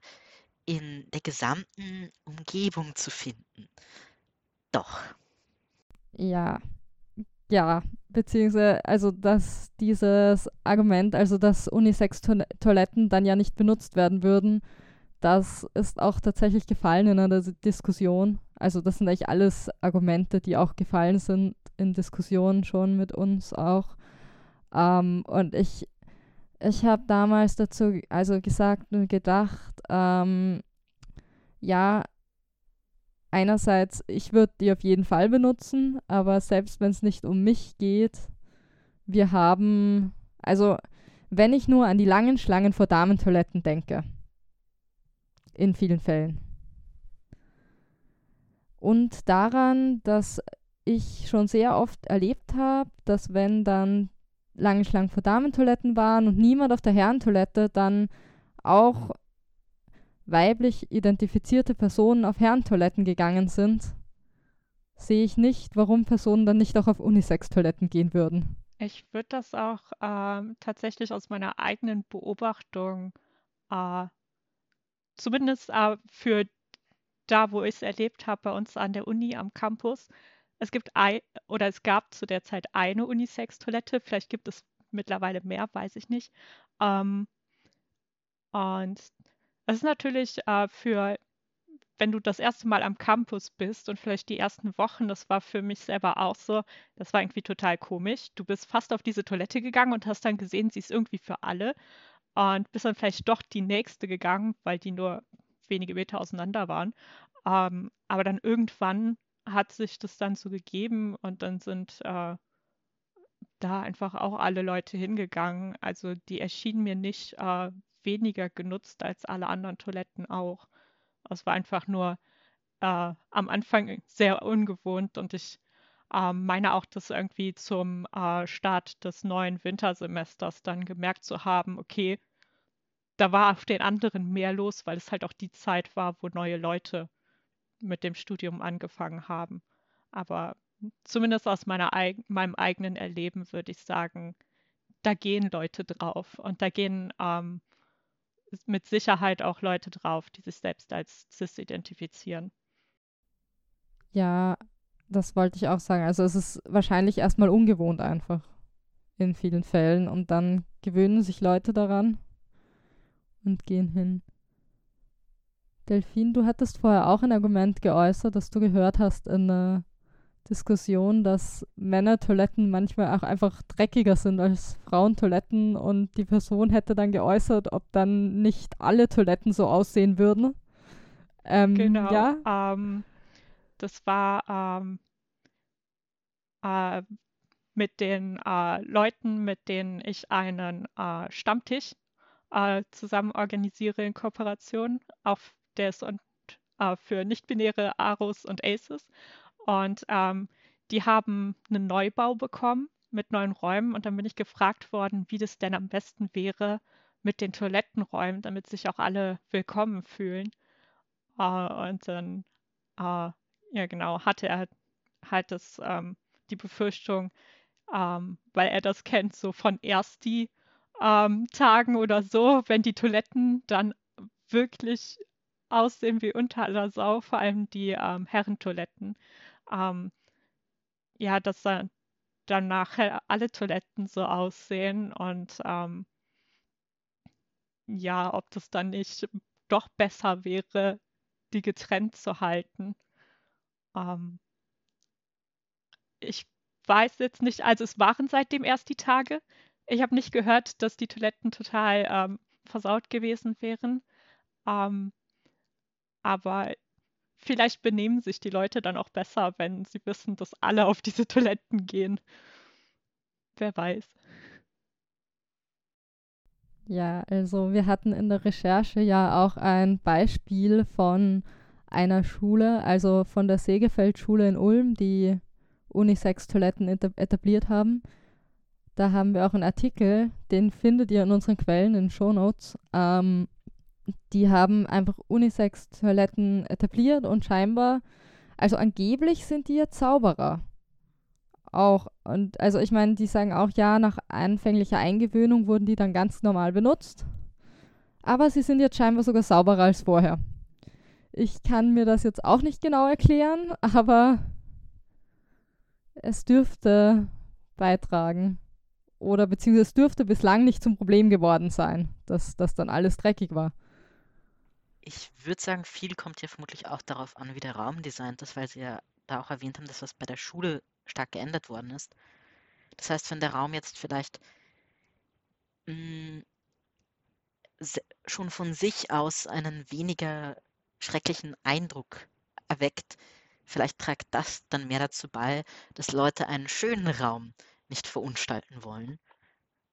in der gesamten Umgebung zu finden. Doch. Ja, ja, beziehungsweise, also dass dieses Argument, also dass Unisex-Toiletten dann ja nicht benutzt werden würden, das ist auch tatsächlich gefallen in einer Diskussion. Also das sind eigentlich alles Argumente, die auch gefallen sind in Diskussionen schon mit uns auch. Ähm, und ich, ich habe damals dazu also gesagt und gedacht, ähm, ja, einerseits, ich würde die auf jeden Fall benutzen, aber selbst wenn es nicht um mich geht, wir haben, also wenn ich nur an die langen Schlangen vor Damentoiletten denke, in vielen Fällen. Und daran, dass ich schon sehr oft erlebt habe, dass wenn dann lange Schlangen vor Damentoiletten waren und niemand auf der Herrentoilette, dann auch weiblich identifizierte Personen auf Herrentoiletten gegangen sind, sehe ich nicht, warum Personen dann nicht auch auf Unisex-Toiletten gehen würden. Ich würde das auch ähm, tatsächlich aus meiner eigenen Beobachtung äh, zumindest äh, für da, wo ich es erlebt habe, bei uns an der Uni am Campus. Es gibt ein, oder es gab zu der Zeit eine Unisex-Toilette, vielleicht gibt es mittlerweile mehr, weiß ich nicht. Ähm, und es ist natürlich äh, für, wenn du das erste Mal am Campus bist und vielleicht die ersten Wochen, das war für mich selber auch so, das war irgendwie total komisch. Du bist fast auf diese Toilette gegangen und hast dann gesehen, sie ist irgendwie für alle und bist dann vielleicht doch die nächste gegangen, weil die nur wenige Meter auseinander waren. Ähm, aber dann irgendwann hat sich das dann so gegeben und dann sind äh, da einfach auch alle Leute hingegangen. Also die erschienen mir nicht äh, weniger genutzt als alle anderen Toiletten auch. Es war einfach nur äh, am Anfang sehr ungewohnt und ich äh, meine auch, das irgendwie zum äh, Start des neuen Wintersemesters dann gemerkt zu haben, okay, da war auf den anderen mehr los, weil es halt auch die Zeit war, wo neue Leute mit dem Studium angefangen haben. Aber zumindest aus meiner, meinem eigenen Erleben würde ich sagen, da gehen Leute drauf und da gehen ähm, mit Sicherheit auch Leute drauf, die sich selbst als cis identifizieren. Ja, das wollte ich auch sagen. Also es ist wahrscheinlich erstmal ungewohnt einfach in vielen Fällen und dann gewöhnen sich Leute daran und gehen hin. Delphine, du hattest vorher auch ein Argument geäußert, das du gehört hast in einer Diskussion, dass Männertoiletten manchmal auch einfach dreckiger sind als Frauentoiletten und die Person hätte dann geäußert, ob dann nicht alle Toiletten so aussehen würden. Ähm, genau. Ja? Ähm, das war ähm, äh, mit den äh, Leuten, mit denen ich einen äh, Stammtisch äh, zusammen organisiere in Kooperation auf der ist und, äh, für nicht-binäre Aros und Aces. Und ähm, die haben einen Neubau bekommen mit neuen Räumen und dann bin ich gefragt worden, wie das denn am besten wäre mit den Toilettenräumen, damit sich auch alle willkommen fühlen. Uh, und dann, uh, ja genau, hatte er halt das, ähm, die Befürchtung, ähm, weil er das kennt, so von Ersti ähm, Tagen oder so, wenn die Toiletten dann wirklich aussehen wie unter aller Sau, vor allem die ähm, Herrentoiletten. Ähm, ja, dass da dann nachher alle Toiletten so aussehen und ähm, ja, ob das dann nicht doch besser wäre, die getrennt zu halten. Ähm, ich weiß jetzt nicht, also es waren seitdem erst die Tage. Ich habe nicht gehört, dass die Toiletten total ähm, versaut gewesen wären. Ähm, aber vielleicht benehmen sich die Leute dann auch besser, wenn sie wissen, dass alle auf diese Toiletten gehen. Wer weiß. Ja, also wir hatten in der Recherche ja auch ein Beispiel von einer Schule, also von der Segefeldschule in Ulm, die Unisex-Toiletten etabliert haben. Da haben wir auch einen Artikel, den findet ihr in unseren Quellen, in Shownotes. Ähm, die haben einfach Unisex-Toiletten etabliert und scheinbar, also angeblich sind die ja Zauberer. Auch. Und also ich meine, die sagen auch, ja, nach anfänglicher Eingewöhnung wurden die dann ganz normal benutzt. Aber sie sind jetzt scheinbar sogar sauberer als vorher. Ich kann mir das jetzt auch nicht genau erklären, aber es dürfte beitragen. Oder beziehungsweise es dürfte bislang nicht zum Problem geworden sein, dass das dann alles dreckig war. Ich würde sagen, viel kommt ja vermutlich auch darauf an, wie der Raum designt ist, weil Sie ja da auch erwähnt haben, dass was bei der Schule stark geändert worden ist. Das heißt, wenn der Raum jetzt vielleicht mh, mm, schon von sich aus einen weniger schrecklichen Eindruck erweckt, vielleicht trägt das dann mehr dazu bei, dass Leute einen schönen Raum nicht verunstalten wollen.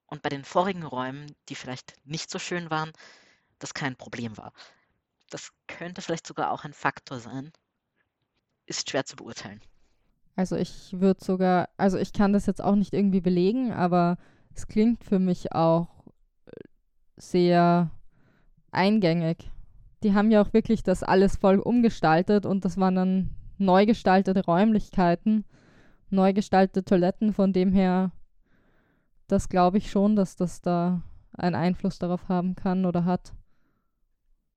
Und bei den vorigen Räumen, die vielleicht nicht so schön waren, das kein Problem war. Das könnte vielleicht sogar auch ein Faktor sein. Ist schwer zu beurteilen. Also ich würde sogar, also ich kann das jetzt auch nicht irgendwie belegen, aber es klingt für mich auch äh, sehr eingängig. Die haben ja auch wirklich das alles voll umgestaltet und das waren dann neu gestaltete Räumlichkeiten, neu gestaltete Toiletten, von dem her, das glaube ich schon, dass das da einen Einfluss darauf haben kann oder hat.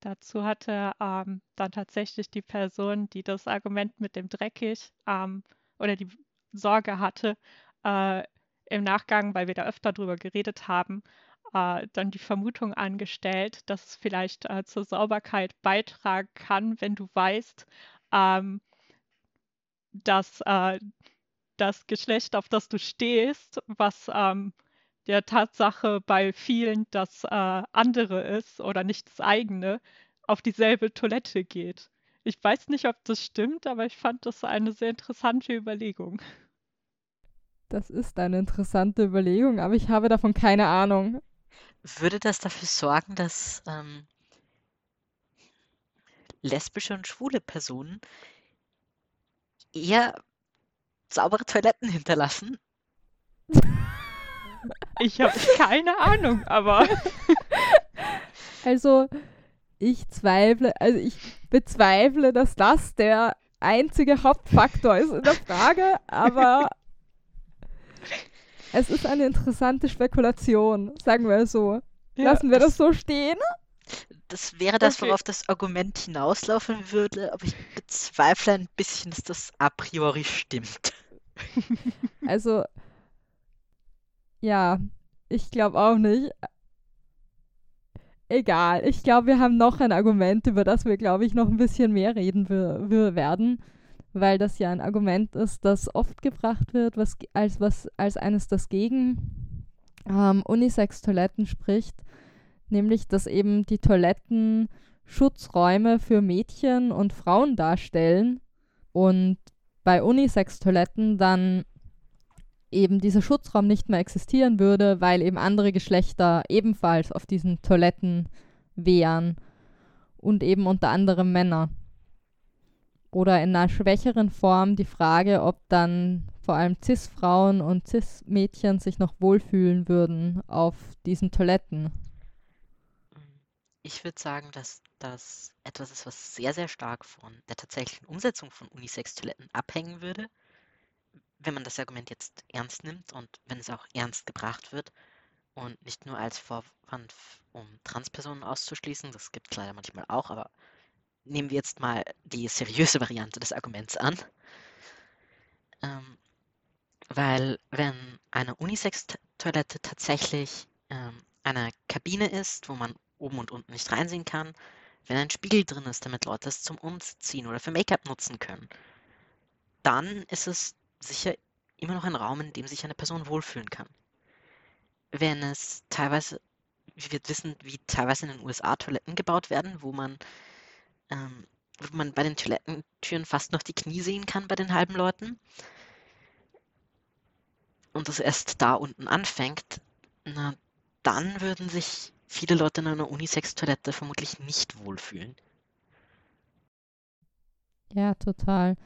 Dazu hatte ähm, dann tatsächlich die Person, die das Argument mit dem dreckig ähm, oder die Sorge hatte, äh, im Nachgang, weil wir da öfter drüber geredet haben, äh, dann die Vermutung angestellt, dass es vielleicht äh, zur Sauberkeit beitragen kann, wenn du weißt, ähm, dass äh, das Geschlecht, auf das du stehst, was ähm, der Tatsache bei vielen das äh, andere ist oder nicht das eigene, auf dieselbe Toilette geht. Ich weiß nicht, ob das stimmt, aber ich fand das eine sehr interessante Überlegung. Das ist eine interessante Überlegung, aber ich habe davon keine Ahnung. Würde das dafür sorgen, dass ähm, lesbische und schwule Personen eher saubere Toiletten hinterlassen? Ich habe keine Ahnung, aber. Also, ich zweifle, also ich bezweifle, dass das der einzige Hauptfaktor ist in der Frage, aber es ist eine interessante Spekulation, sagen wir so. Lassen wir das, das so stehen? Das wäre das, okay. worauf das Argument hinauslaufen würde, aber ich bezweifle ein bisschen, dass das a priori stimmt. Also, ja, ich glaube auch nicht. Egal, ich glaube, wir haben noch ein Argument, über das wir, glaube ich, noch ein bisschen mehr reden werden, weil das ja ein Argument ist, das oft gebracht wird, was, als, was, als eines, das gegen ähm, Unisex-Toiletten spricht, nämlich, dass eben die Toiletten Schutzräume für Mädchen und Frauen darstellen und bei Unisex-Toiletten dann eben dieser Schutzraum nicht mehr existieren würde, weil eben andere Geschlechter ebenfalls auf diesen Toiletten wären und eben unter anderem Männer. Oder in einer schwächeren Form die Frage, ob dann vor allem CIS-Frauen und CIS-Mädchen sich noch wohlfühlen würden auf diesen Toiletten. Ich würde sagen, dass das etwas ist, was sehr, sehr stark von der tatsächlichen Umsetzung von Unisex-Toiletten abhängen würde wenn man das Argument jetzt ernst nimmt und wenn es auch ernst gebracht wird und nicht nur als Vorwand, um Transpersonen auszuschließen, das gibt es leider manchmal auch, aber nehmen wir jetzt mal die seriöse Variante des Arguments an, ähm, Weil wenn eine Unisex-Toilette tatsächlich ähm, eine Kabine ist, wo man oben und unten nicht reinsehen kann, wenn ein Spiegel drin ist, damit Leute es zum Umziehen oder für Make-up nutzen können, dann ist es sicher immer noch ein Raum, in dem sich eine Person wohlfühlen kann. Wenn es teilweise, wie wir wissen, wie teilweise in den USA Toiletten gebaut werden, wo man, ähm, wo man bei den Toilettentüren fast noch die Knie sehen kann bei den halben Leuten und es erst da unten anfängt, na, dann würden sich viele Leute in einer Unisex-Toilette vermutlich nicht wohlfühlen. Ja, total.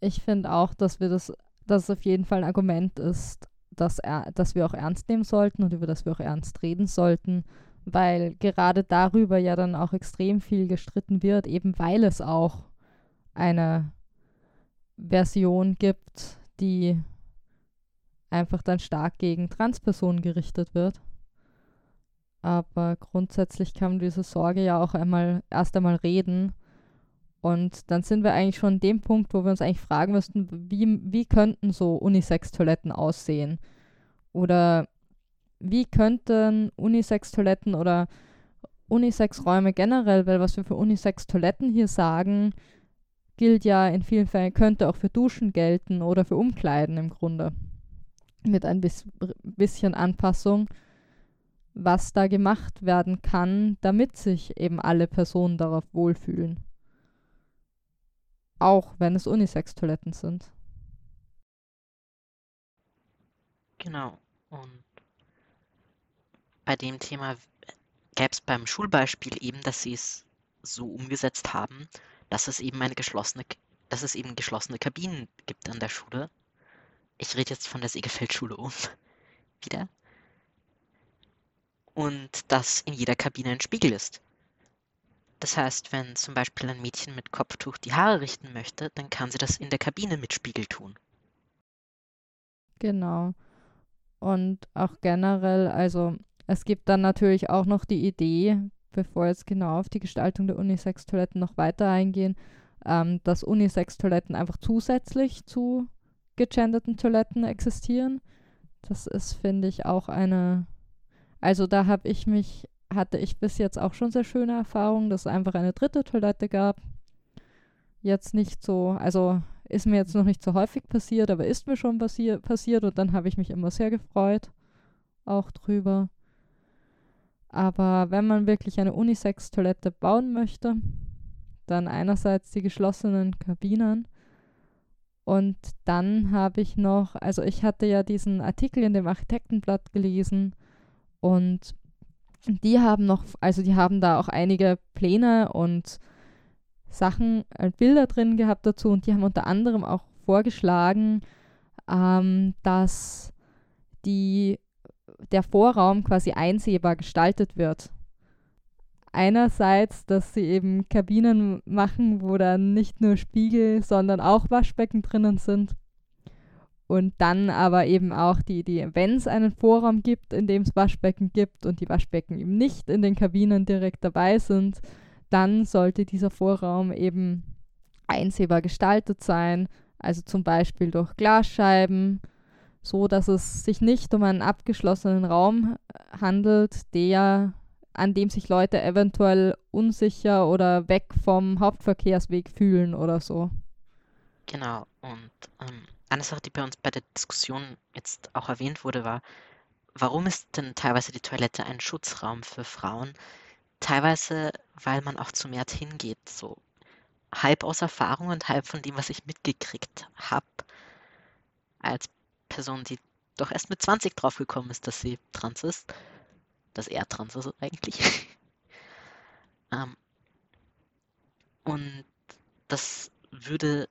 Ich finde auch, dass wir das, dass es auf jeden Fall ein Argument ist, dass, er, dass wir auch ernst nehmen sollten und über das wir auch ernst reden sollten, weil gerade darüber ja dann auch extrem viel gestritten wird, eben weil es auch eine Version gibt, die einfach dann stark gegen Transpersonen gerichtet wird. Aber grundsätzlich kann man diese Sorge ja auch einmal erst einmal reden. Und dann sind wir eigentlich schon an dem Punkt, wo wir uns eigentlich fragen müssten, wie, wie könnten so Unisex-Toiletten aussehen? Oder wie könnten Unisex-Toiletten oder Unisex-Räume generell, weil was wir für Unisex-Toiletten hier sagen, gilt ja in vielen Fällen, könnte auch für Duschen gelten oder für Umkleiden im Grunde. Mit ein bisschen Anpassung was da gemacht werden kann, damit sich eben alle Personen darauf wohlfühlen. Auch wenn es Unisex-Toiletten sind. Genau. Und bei dem Thema gäbe es beim Schulbeispiel eben, dass sie es so umgesetzt haben, dass es eben eine geschlossene, dass es eben geschlossene Kabinen gibt an der Schule. Ich rede jetzt von der Segefeldschule um. Wieder und dass in jeder Kabine ein Spiegel ist. Das heißt, wenn zum Beispiel ein Mädchen mit Kopftuch die Haare richten möchte, dann kann sie das in der Kabine mit Spiegel tun. Genau. Und auch generell, also es gibt dann natürlich auch noch die Idee, bevor jetzt genau auf die Gestaltung der Unisex-Toiletten noch weiter eingehen, ähm, dass Unisex-Toiletten einfach zusätzlich zu gegenderten Toiletten existieren. Das ist, finde ich, auch eine also da habe ich mich, hatte ich bis jetzt auch schon sehr schöne Erfahrungen, dass es einfach eine dritte Toilette gab. Jetzt nicht so, also ist mir jetzt noch nicht so häufig passiert, aber ist mir schon passier passiert und dann habe ich mich immer sehr gefreut, auch drüber. Aber wenn man wirklich eine Unisex-Toilette bauen möchte, dann einerseits die geschlossenen Kabinen und dann habe ich noch, also ich hatte ja diesen Artikel in dem Architektenblatt gelesen, und die haben noch, also die haben da auch einige Pläne und Sachen, äh, Bilder drin gehabt dazu und die haben unter anderem auch vorgeschlagen, ähm, dass die, der Vorraum quasi einsehbar gestaltet wird. Einerseits, dass sie eben Kabinen machen, wo dann nicht nur Spiegel, sondern auch Waschbecken drinnen sind und dann aber eben auch die, die wenn es einen Vorraum gibt, in dem es Waschbecken gibt und die Waschbecken eben nicht in den Kabinen direkt dabei sind, dann sollte dieser Vorraum eben einsehbar gestaltet sein, also zum Beispiel durch Glasscheiben, so dass es sich nicht um einen abgeschlossenen Raum handelt, der an dem sich Leute eventuell unsicher oder weg vom Hauptverkehrsweg fühlen oder so. Genau, und ähm, eine Sache, die bei uns bei der Diskussion jetzt auch erwähnt wurde, war, warum ist denn teilweise die Toilette ein Schutzraum für Frauen? Teilweise, weil man auch zu mehr hingeht, so halb aus Erfahrung und halb von dem, was ich mitgekriegt habe, als Person, die doch erst mit 20 draufgekommen ist, dass sie trans ist, dass er trans ist eigentlich. ähm, und das würde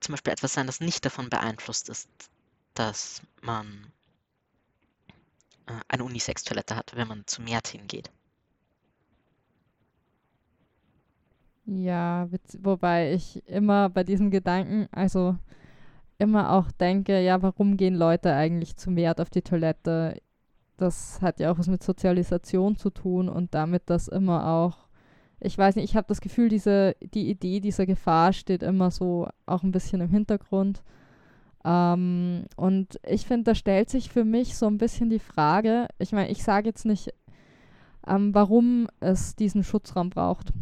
zum Beispiel etwas sein, das nicht davon beeinflusst ist, dass man äh, eine Unisex-Toilette hat, wenn man zu Mert geht. Ja, wobei ich immer bei diesem Gedanken, also immer auch denke, ja, warum gehen Leute eigentlich zu Mert auf die Toilette? Das hat ja auch was mit Sozialisation zu tun und damit, dass immer auch ich weiß nicht, ich habe das Gefühl, diese, die Idee dieser Gefahr steht immer so auch ein bisschen im Hintergrund. Ähm, und ich finde, da stellt sich für mich so ein bisschen die Frage, ich meine, ich sage jetzt nicht, ähm, warum es diesen Schutzraum braucht,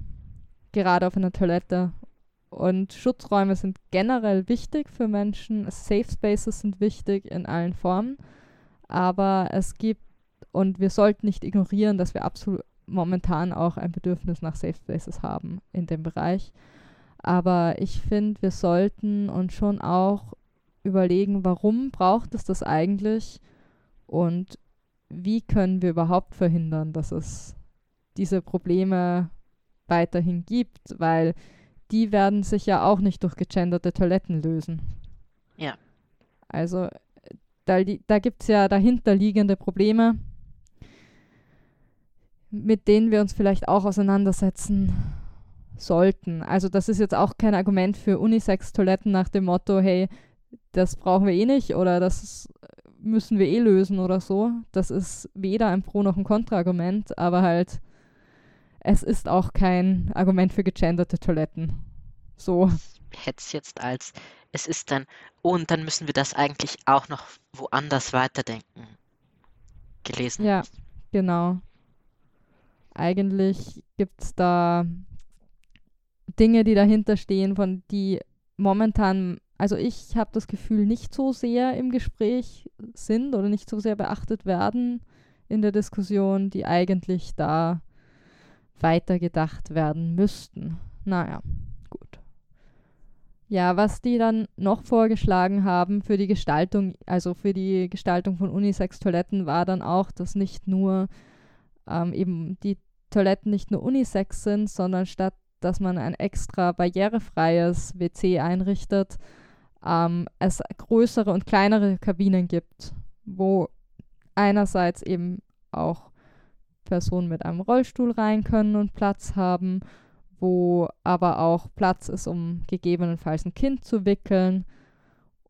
gerade auf einer Toilette. Und Schutzräume sind generell wichtig für Menschen, Safe Spaces sind wichtig in allen Formen, aber es gibt, und wir sollten nicht ignorieren, dass wir absolut momentan auch ein Bedürfnis nach Safe Spaces haben in dem Bereich. Aber ich finde, wir sollten uns schon auch überlegen, warum braucht es das eigentlich und wie können wir überhaupt verhindern, dass es diese Probleme weiterhin gibt, weil die werden sich ja auch nicht durch gegenderte Toiletten lösen. Ja. Also da, da gibt es ja dahinterliegende Probleme, mit denen wir uns vielleicht auch auseinandersetzen sollten. Also das ist jetzt auch kein Argument für Unisex-Toiletten nach dem Motto, hey, das brauchen wir eh nicht oder das müssen wir eh lösen oder so. Das ist weder ein Pro- noch ein Kontra-Argument, aber halt, es ist auch kein Argument für gegenderte Toiletten. So. Hätte es jetzt als, es ist dann, oh, und dann müssen wir das eigentlich auch noch woanders weiterdenken. Gelesen. Ja, genau. Eigentlich gibt es da Dinge, die dahinter stehen, von die momentan also ich habe das Gefühl, nicht so sehr im Gespräch sind oder nicht so sehr beachtet werden in der Diskussion, die eigentlich da weitergedacht werden müssten. Naja, gut. Ja, was die dann noch vorgeschlagen haben für die Gestaltung, also für die Gestaltung von Unisex-Toiletten, war dann auch, dass nicht nur ähm, eben die Toiletten nicht nur Unisex sind, sondern statt dass man ein extra barrierefreies WC einrichtet, ähm, es größere und kleinere Kabinen gibt, wo einerseits eben auch Personen mit einem Rollstuhl rein können und Platz haben, wo aber auch Platz ist, um gegebenenfalls ein Kind zu wickeln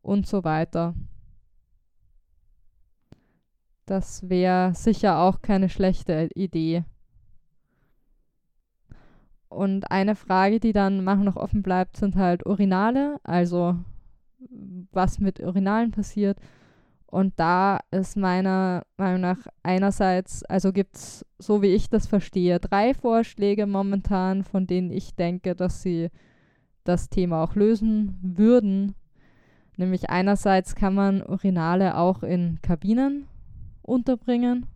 und so weiter. Das wäre sicher auch keine schlechte Idee. Und eine Frage, die dann manchmal noch offen bleibt, sind halt Urinale, also was mit Urinalen passiert. Und da ist meiner Meinung nach einerseits, also gibt es, so wie ich das verstehe, drei Vorschläge momentan, von denen ich denke, dass sie das Thema auch lösen würden. Nämlich einerseits kann man Urinale auch in Kabinen unterbringen.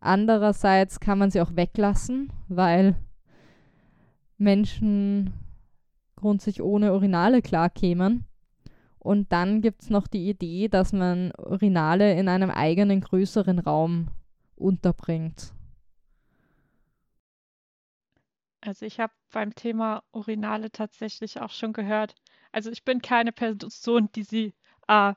Andererseits kann man sie auch weglassen, weil Menschen grundsätzlich ohne Urinale klarkämen. Und dann gibt es noch die Idee, dass man Urinale in einem eigenen größeren Raum unterbringt. Also ich habe beim Thema Urinale tatsächlich auch schon gehört. Also ich bin keine Person, die sie äh,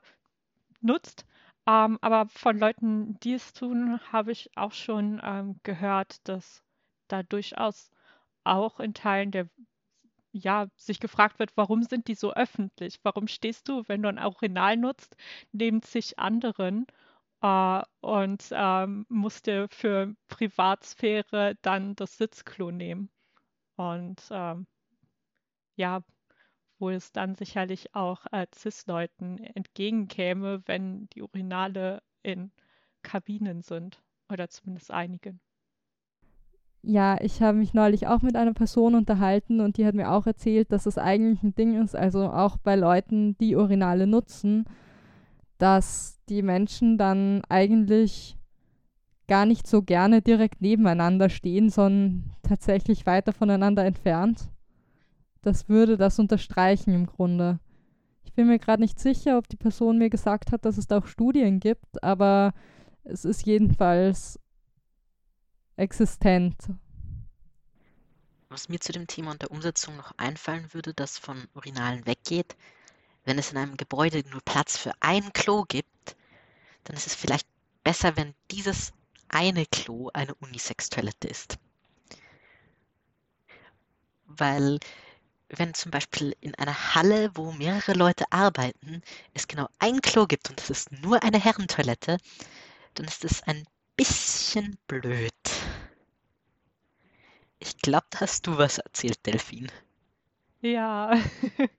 nutzt, ähm, aber von Leuten, die es tun, habe ich auch schon ähm, gehört, dass da durchaus auch in Teilen der ja, sich gefragt wird, warum sind die so öffentlich? Warum stehst du, wenn du ein Urinal nutzt, neben zig anderen äh, und ähm, musst dir für Privatsphäre dann das Sitzklo nehmen? Und ähm, ja, wo es dann sicherlich auch äh, CIS-Leuten entgegenkäme, wenn die Urinale in Kabinen sind oder zumindest einigen. Ja, ich habe mich neulich auch mit einer Person unterhalten und die hat mir auch erzählt, dass es eigentlich ein Ding ist, also auch bei Leuten, die Urinale nutzen, dass die Menschen dann eigentlich gar nicht so gerne direkt nebeneinander stehen, sondern tatsächlich weiter voneinander entfernt. Das würde das unterstreichen im Grunde. Ich bin mir gerade nicht sicher, ob die Person mir gesagt hat, dass es da auch Studien gibt, aber es ist jedenfalls existent. Was mir zu dem Thema und der Umsetzung noch einfallen würde, das von Urinalen weggeht, wenn es in einem Gebäude nur Platz für ein Klo gibt, dann ist es vielleicht besser, wenn dieses eine Klo eine Unisex-Toilette ist. Weil wenn zum Beispiel in einer Halle, wo mehrere Leute arbeiten, es genau ein Klo gibt und es ist nur eine Herrentoilette, dann ist es ein bisschen blöd. Ich glaube, da hast du was erzählt, Delfin. Ja,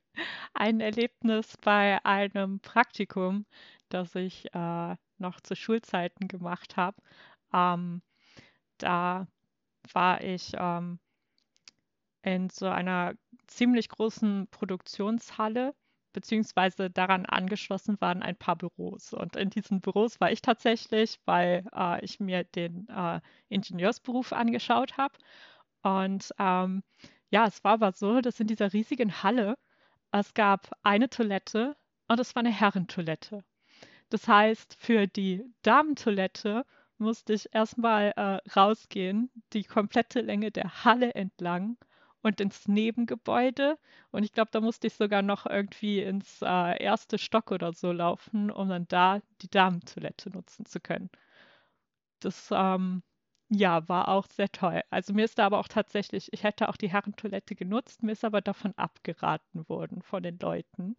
ein Erlebnis bei einem Praktikum, das ich äh, noch zu Schulzeiten gemacht habe. Ähm, da war ich ähm, in so einer ziemlich großen Produktionshalle, beziehungsweise daran angeschlossen waren ein paar Büros. Und in diesen Büros war ich tatsächlich, weil äh, ich mir den äh, Ingenieursberuf angeschaut habe. Und ähm, ja, es war aber so, dass in dieser riesigen Halle es gab eine Toilette und es war eine Herrentoilette. Das heißt, für die Damentoilette musste ich erstmal äh, rausgehen, die komplette Länge der Halle entlang und ins Nebengebäude. Und ich glaube, da musste ich sogar noch irgendwie ins äh, erste Stock oder so laufen, um dann da die Damentoilette nutzen zu können. Das ähm, ja, war auch sehr toll. Also mir ist da aber auch tatsächlich, ich hätte auch die Herrentoilette genutzt, mir ist aber davon abgeraten worden von den Leuten.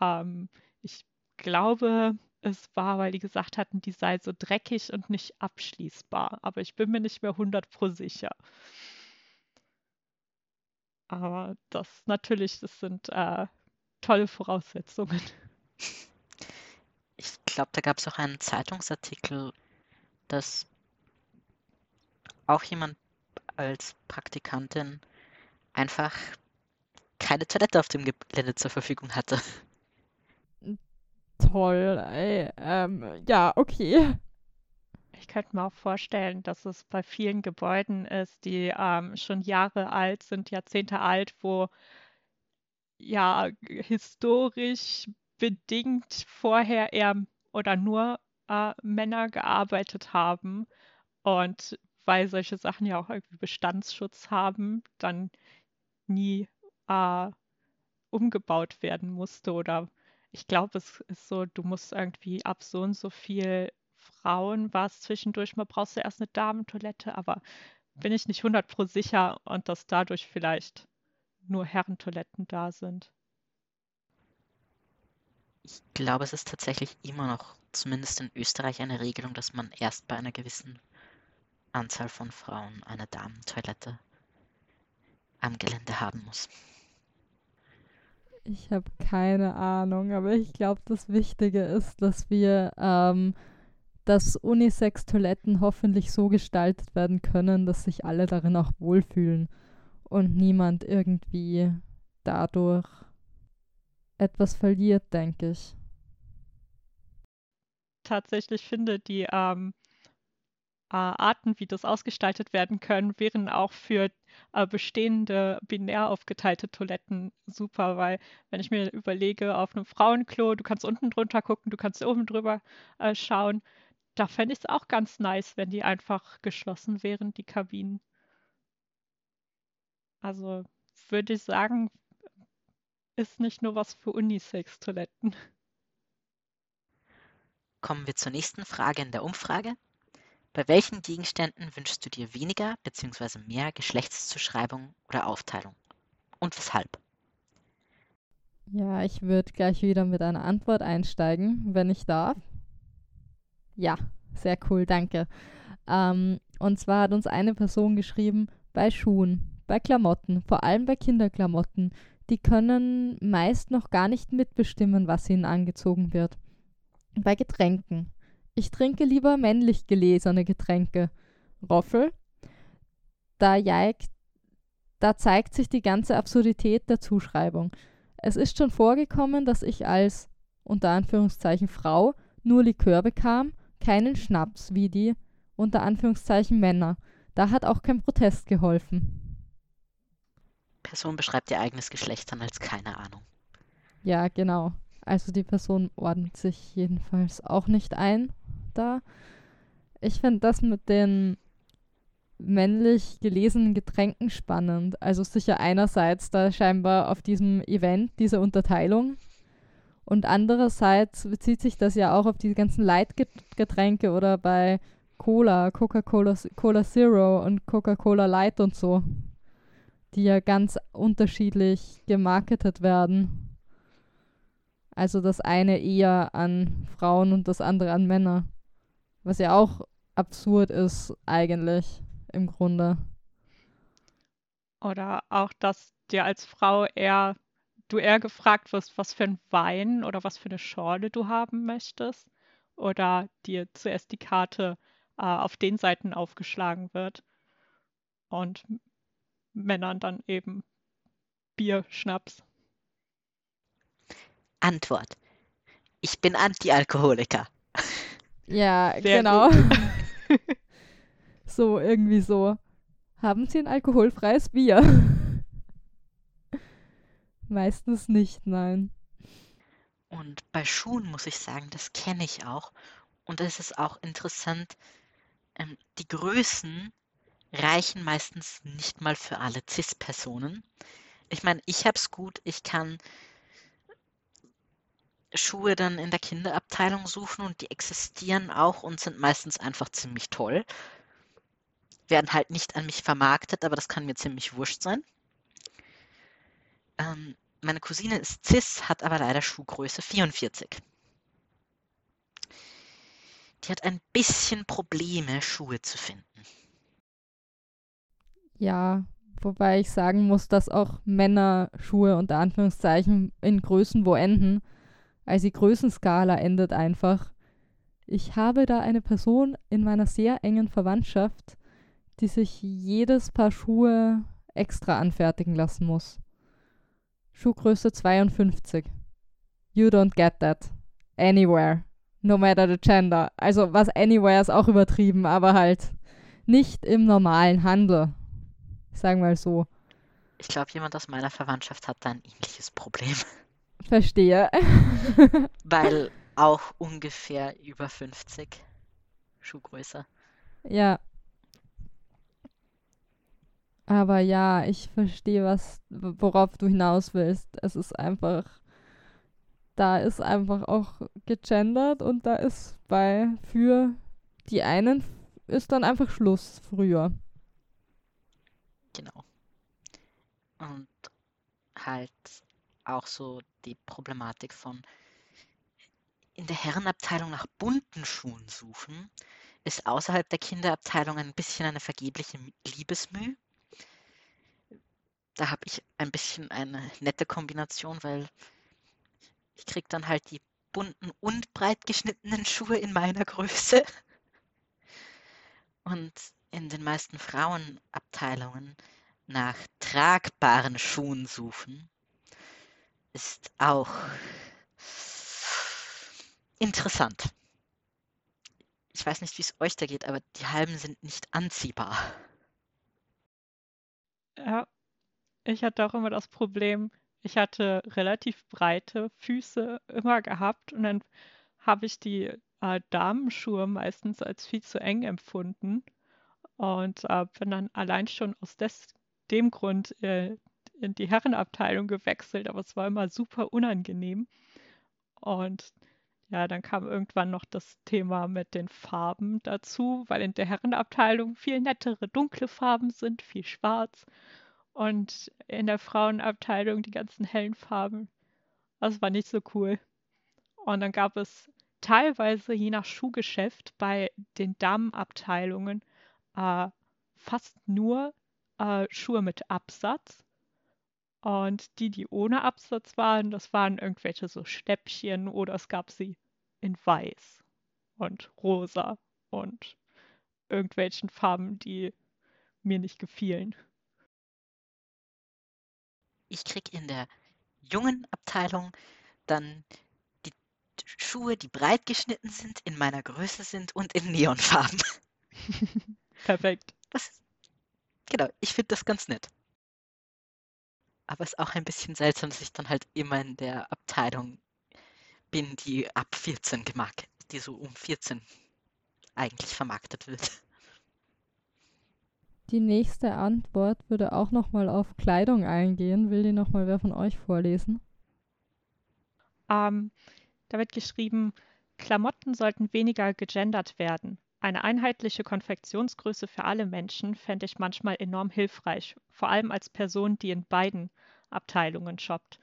Ähm, ich glaube, es war, weil die gesagt hatten, die sei so dreckig und nicht abschließbar. Aber ich bin mir nicht mehr 100 pro sicher. Aber das natürlich, das sind äh, tolle Voraussetzungen. Ich glaube, da gab es auch einen Zeitungsartikel, dass auch jemand als Praktikantin einfach keine Toilette auf dem Gelände zur Verfügung hatte. Toll, ey. Ähm, ja, okay. Ich könnte mir auch vorstellen, dass es bei vielen Gebäuden ist, die ähm, schon Jahre alt sind, Jahrzehnte alt, wo ja historisch bedingt vorher eher oder nur äh, Männer gearbeitet haben und weil solche Sachen ja auch irgendwie Bestandsschutz haben, dann nie äh, umgebaut werden musste oder ich glaube, es ist so, du musst irgendwie ab so und so viel Frauen war es zwischendurch mal, brauchst du erst eine Damentoilette, aber bin ich nicht 100 pro sicher und dass dadurch vielleicht nur Herrentoiletten da sind. Ich glaube, es ist tatsächlich immer noch, zumindest in Österreich, eine Regelung, dass man erst bei einer gewissen Anzahl von Frauen eine Damentoilette am Gelände haben muss. Ich habe keine Ahnung, aber ich glaube, das Wichtige ist, dass wir, ähm, dass Unisex-Toiletten hoffentlich so gestaltet werden können, dass sich alle darin auch wohlfühlen und niemand irgendwie dadurch etwas verliert, denke ich. Tatsächlich finde die ähm, äh, Arten, wie das ausgestaltet werden können, wären auch für äh, bestehende binär aufgeteilte Toiletten super, weil wenn ich mir überlege, auf einem Frauenklo, du kannst unten drunter gucken, du kannst oben drüber äh, schauen, da fände ich es auch ganz nice, wenn die einfach geschlossen wären, die Kabinen. Also würde ich sagen, ist nicht nur was für Unisex-Toiletten. Kommen wir zur nächsten Frage in der Umfrage. Bei welchen Gegenständen wünschst du dir weniger bzw. mehr Geschlechtszuschreibung oder Aufteilung? Und weshalb? Ja, ich würde gleich wieder mit einer Antwort einsteigen, wenn ich darf. Ja, sehr cool, danke. Ähm, und zwar hat uns eine Person geschrieben, bei Schuhen, bei Klamotten, vor allem bei Kinderklamotten, die können meist noch gar nicht mitbestimmen, was ihnen angezogen wird. Bei Getränken, ich trinke lieber männlich gelesene Getränke. Roffel. Da, jeigt, da zeigt sich die ganze Absurdität der Zuschreibung. Es ist schon vorgekommen, dass ich als unter Anführungszeichen Frau nur Likör bekam, keinen Schnaps wie die unter Anführungszeichen Männer. Da hat auch kein Protest geholfen. Person beschreibt ihr eigenes Geschlecht dann als keine Ahnung. Ja, genau. Also die Person ordnet sich jedenfalls auch nicht ein da. Ich finde das mit den männlich gelesenen Getränken spannend. Also sicher einerseits da scheinbar auf diesem Event diese Unterteilung und andererseits bezieht sich das ja auch auf die ganzen Light-Getränke oder bei Cola, Coca-Cola Cola Zero und Coca-Cola Light und so, die ja ganz unterschiedlich gemarketet werden. Also das eine eher an Frauen und das andere an Männer. Was ja auch absurd ist, eigentlich, im Grunde. Oder auch, dass dir als Frau eher du eher gefragt wirst, was für ein Wein oder was für eine Schorle du haben möchtest oder dir zuerst die Karte äh, auf den Seiten aufgeschlagen wird und Männern dann eben Bier, Schnaps. Antwort. Ich bin Anti-Alkoholiker. Ja, Sehr genau. so, irgendwie so. Haben Sie ein alkoholfreies Bier? Meistens nicht, nein. Und bei Schuhen muss ich sagen, das kenne ich auch. Und es ist auch interessant, ähm, die Größen reichen meistens nicht mal für alle CIS-Personen. Ich meine, ich habe es gut, ich kann Schuhe dann in der Kinderabteilung suchen und die existieren auch und sind meistens einfach ziemlich toll. Werden halt nicht an mich vermarktet, aber das kann mir ziemlich wurscht sein. Ähm, meine Cousine ist cis, hat aber leider Schuhgröße 44. Die hat ein bisschen Probleme, Schuhe zu finden. Ja, wobei ich sagen muss, dass auch Männer Schuhe unter Anführungszeichen in Größen wo enden. Also die Größenskala endet einfach. Ich habe da eine Person in meiner sehr engen Verwandtschaft, die sich jedes Paar Schuhe extra anfertigen lassen muss. Schuhgröße 52. You don't get that. Anywhere. No matter the gender. Also was anywhere ist auch übertrieben, aber halt nicht im normalen Handel. Sagen wir mal so. Ich glaube, jemand aus meiner Verwandtschaft hat da ein ähnliches Problem. Verstehe. Weil auch ungefähr über 50 Schuhgröße. Ja. Aber ja, ich verstehe, was, worauf du hinaus willst. Es ist einfach, da ist einfach auch gegendert und da ist bei für die einen ist dann einfach Schluss früher. Genau. Und halt auch so die Problematik von in der Herrenabteilung nach bunten Schuhen suchen, ist außerhalb der Kinderabteilung ein bisschen eine vergebliche Liebesmüh. Da habe ich ein bisschen eine nette Kombination, weil ich kriege dann halt die bunten und breit geschnittenen Schuhe in meiner Größe. Und in den meisten Frauenabteilungen nach tragbaren Schuhen suchen, ist auch interessant. Ich weiß nicht, wie es euch da geht, aber die halben sind nicht anziehbar. Ja, ich hatte auch immer das Problem, ich hatte relativ breite Füße immer gehabt und dann habe ich die äh, Damenschuhe meistens als viel zu eng empfunden und äh, bin dann allein schon aus des, dem Grund äh, in die Herrenabteilung gewechselt, aber es war immer super unangenehm. Und ja, dann kam irgendwann noch das Thema mit den Farben dazu, weil in der Herrenabteilung viel nettere dunkle Farben sind, viel schwarz. Und in der Frauenabteilung die ganzen hellen Farben. Das war nicht so cool. Und dann gab es teilweise je nach Schuhgeschäft bei den Damenabteilungen äh, fast nur äh, Schuhe mit Absatz. Und die, die ohne Absatz waren, das waren irgendwelche so Stäppchen oder es gab sie in weiß und rosa und irgendwelchen Farben, die mir nicht gefielen. Ich krieg in der jungen Abteilung dann die Schuhe, die breit geschnitten sind, in meiner Größe sind und in Neonfarben. Perfekt. Das, genau, ich finde das ganz nett. Aber es ist auch ein bisschen seltsam, dass ich dann halt immer in der Abteilung bin, die ab 14 gemarket, die so um 14 eigentlich vermarktet wird. Die nächste Antwort würde auch nochmal auf Kleidung eingehen. Will die nochmal wer von euch vorlesen? Ähm, da wird geschrieben, Klamotten sollten weniger gegendert werden. Eine einheitliche Konfektionsgröße für alle Menschen fände ich manchmal enorm hilfreich, vor allem als Person, die in beiden Abteilungen shoppt.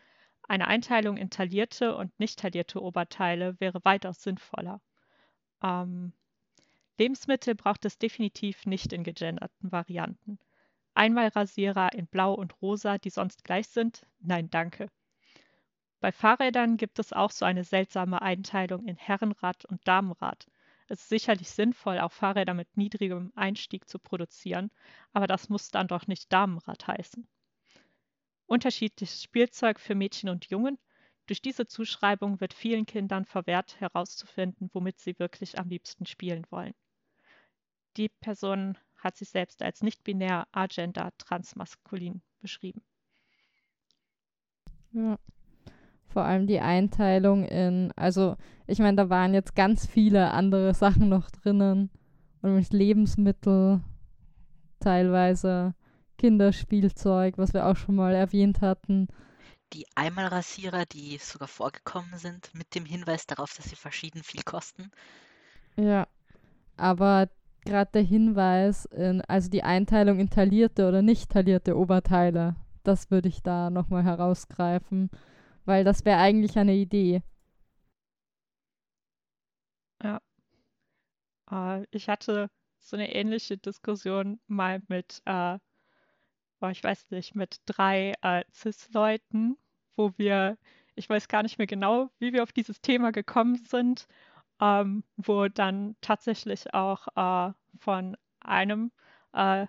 Eine Einteilung in taillierte und nicht taillierte Oberteile wäre weitaus sinnvoller. Ähm, Lebensmittel braucht es definitiv nicht in gegenderten Varianten. Einmalrasierer in Blau und Rosa, die sonst gleich sind? Nein, danke. Bei Fahrrädern gibt es auch so eine seltsame Einteilung in Herrenrad und Damenrad. Es ist sicherlich sinnvoll, auch Fahrräder mit niedrigem Einstieg zu produzieren, aber das muss dann doch nicht Damenrad heißen. Unterschiedliches Spielzeug für Mädchen und Jungen. Durch diese Zuschreibung wird vielen Kindern verwehrt herauszufinden, womit sie wirklich am liebsten spielen wollen. Die Person hat sich selbst als nicht-binär, agender, transmaskulin beschrieben. Ja. Vor allem die Einteilung in, also ich meine, da waren jetzt ganz viele andere Sachen noch drinnen. Und mit Lebensmittel, teilweise Kinderspielzeug, was wir auch schon mal erwähnt hatten. Die Einmalrasierer, die sogar vorgekommen sind, mit dem Hinweis darauf, dass sie verschieden viel kosten. Ja, aber gerade der Hinweis, in, also die Einteilung in talierte oder nicht talierte Oberteile, das würde ich da nochmal herausgreifen weil das wäre eigentlich eine Idee. Ja. Äh, ich hatte so eine ähnliche Diskussion mal mit, äh, oh, ich weiß nicht, mit drei äh, CIS-Leuten, wo wir, ich weiß gar nicht mehr genau, wie wir auf dieses Thema gekommen sind, ähm, wo dann tatsächlich auch äh, von einem äh,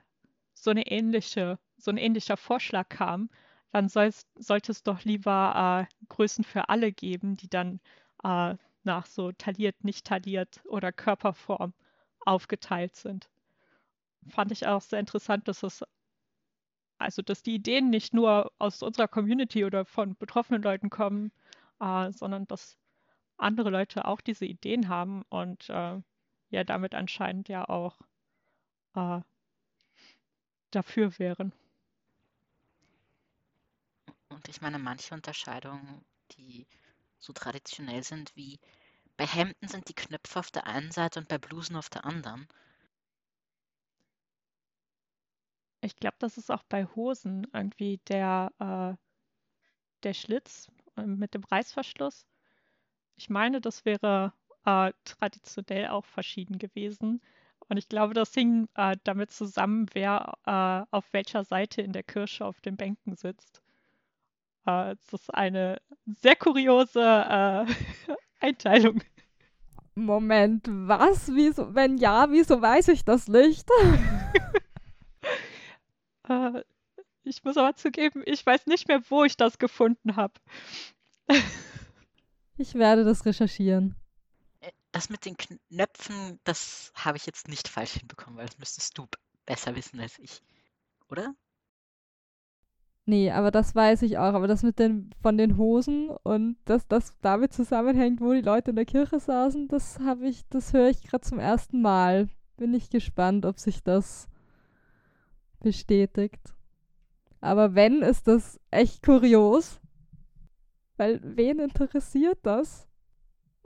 so eine ähnliche, so ein ähnlicher Vorschlag kam, dann sollte es doch lieber äh, Größen für alle geben, die dann äh, nach so taliert, nicht taliert oder Körperform aufgeteilt sind. Fand ich auch sehr interessant, dass es also dass die Ideen nicht nur aus unserer Community oder von betroffenen Leuten kommen, äh, sondern dass andere Leute auch diese Ideen haben und äh, ja damit anscheinend ja auch äh, dafür wären. Und ich meine, manche Unterscheidungen, die so traditionell sind, wie bei Hemden sind die Knöpfe auf der einen Seite und bei Blusen auf der anderen. Ich glaube, das ist auch bei Hosen irgendwie der, äh, der Schlitz äh, mit dem Reißverschluss. Ich meine, das wäre äh, traditionell auch verschieden gewesen. Und ich glaube, das hing äh, damit zusammen, wer äh, auf welcher Seite in der Kirche auf den Bänken sitzt. Äh, es ist eine sehr kuriose äh, Einteilung. Moment, was? Wieso? Wenn ja, wieso weiß ich das nicht? äh, ich muss aber zugeben, ich weiß nicht mehr, wo ich das gefunden habe. ich werde das recherchieren. Äh, das mit den Knöpfen, das habe ich jetzt nicht falsch hinbekommen, weil das müsstest du besser wissen als ich. Oder? Nee, aber das weiß ich auch. Aber das mit den von den Hosen und dass das damit zusammenhängt, wo die Leute in der Kirche saßen, das habe ich, das höre ich gerade zum ersten Mal. Bin ich gespannt, ob sich das bestätigt. Aber wenn, ist das echt kurios. Weil wen interessiert das?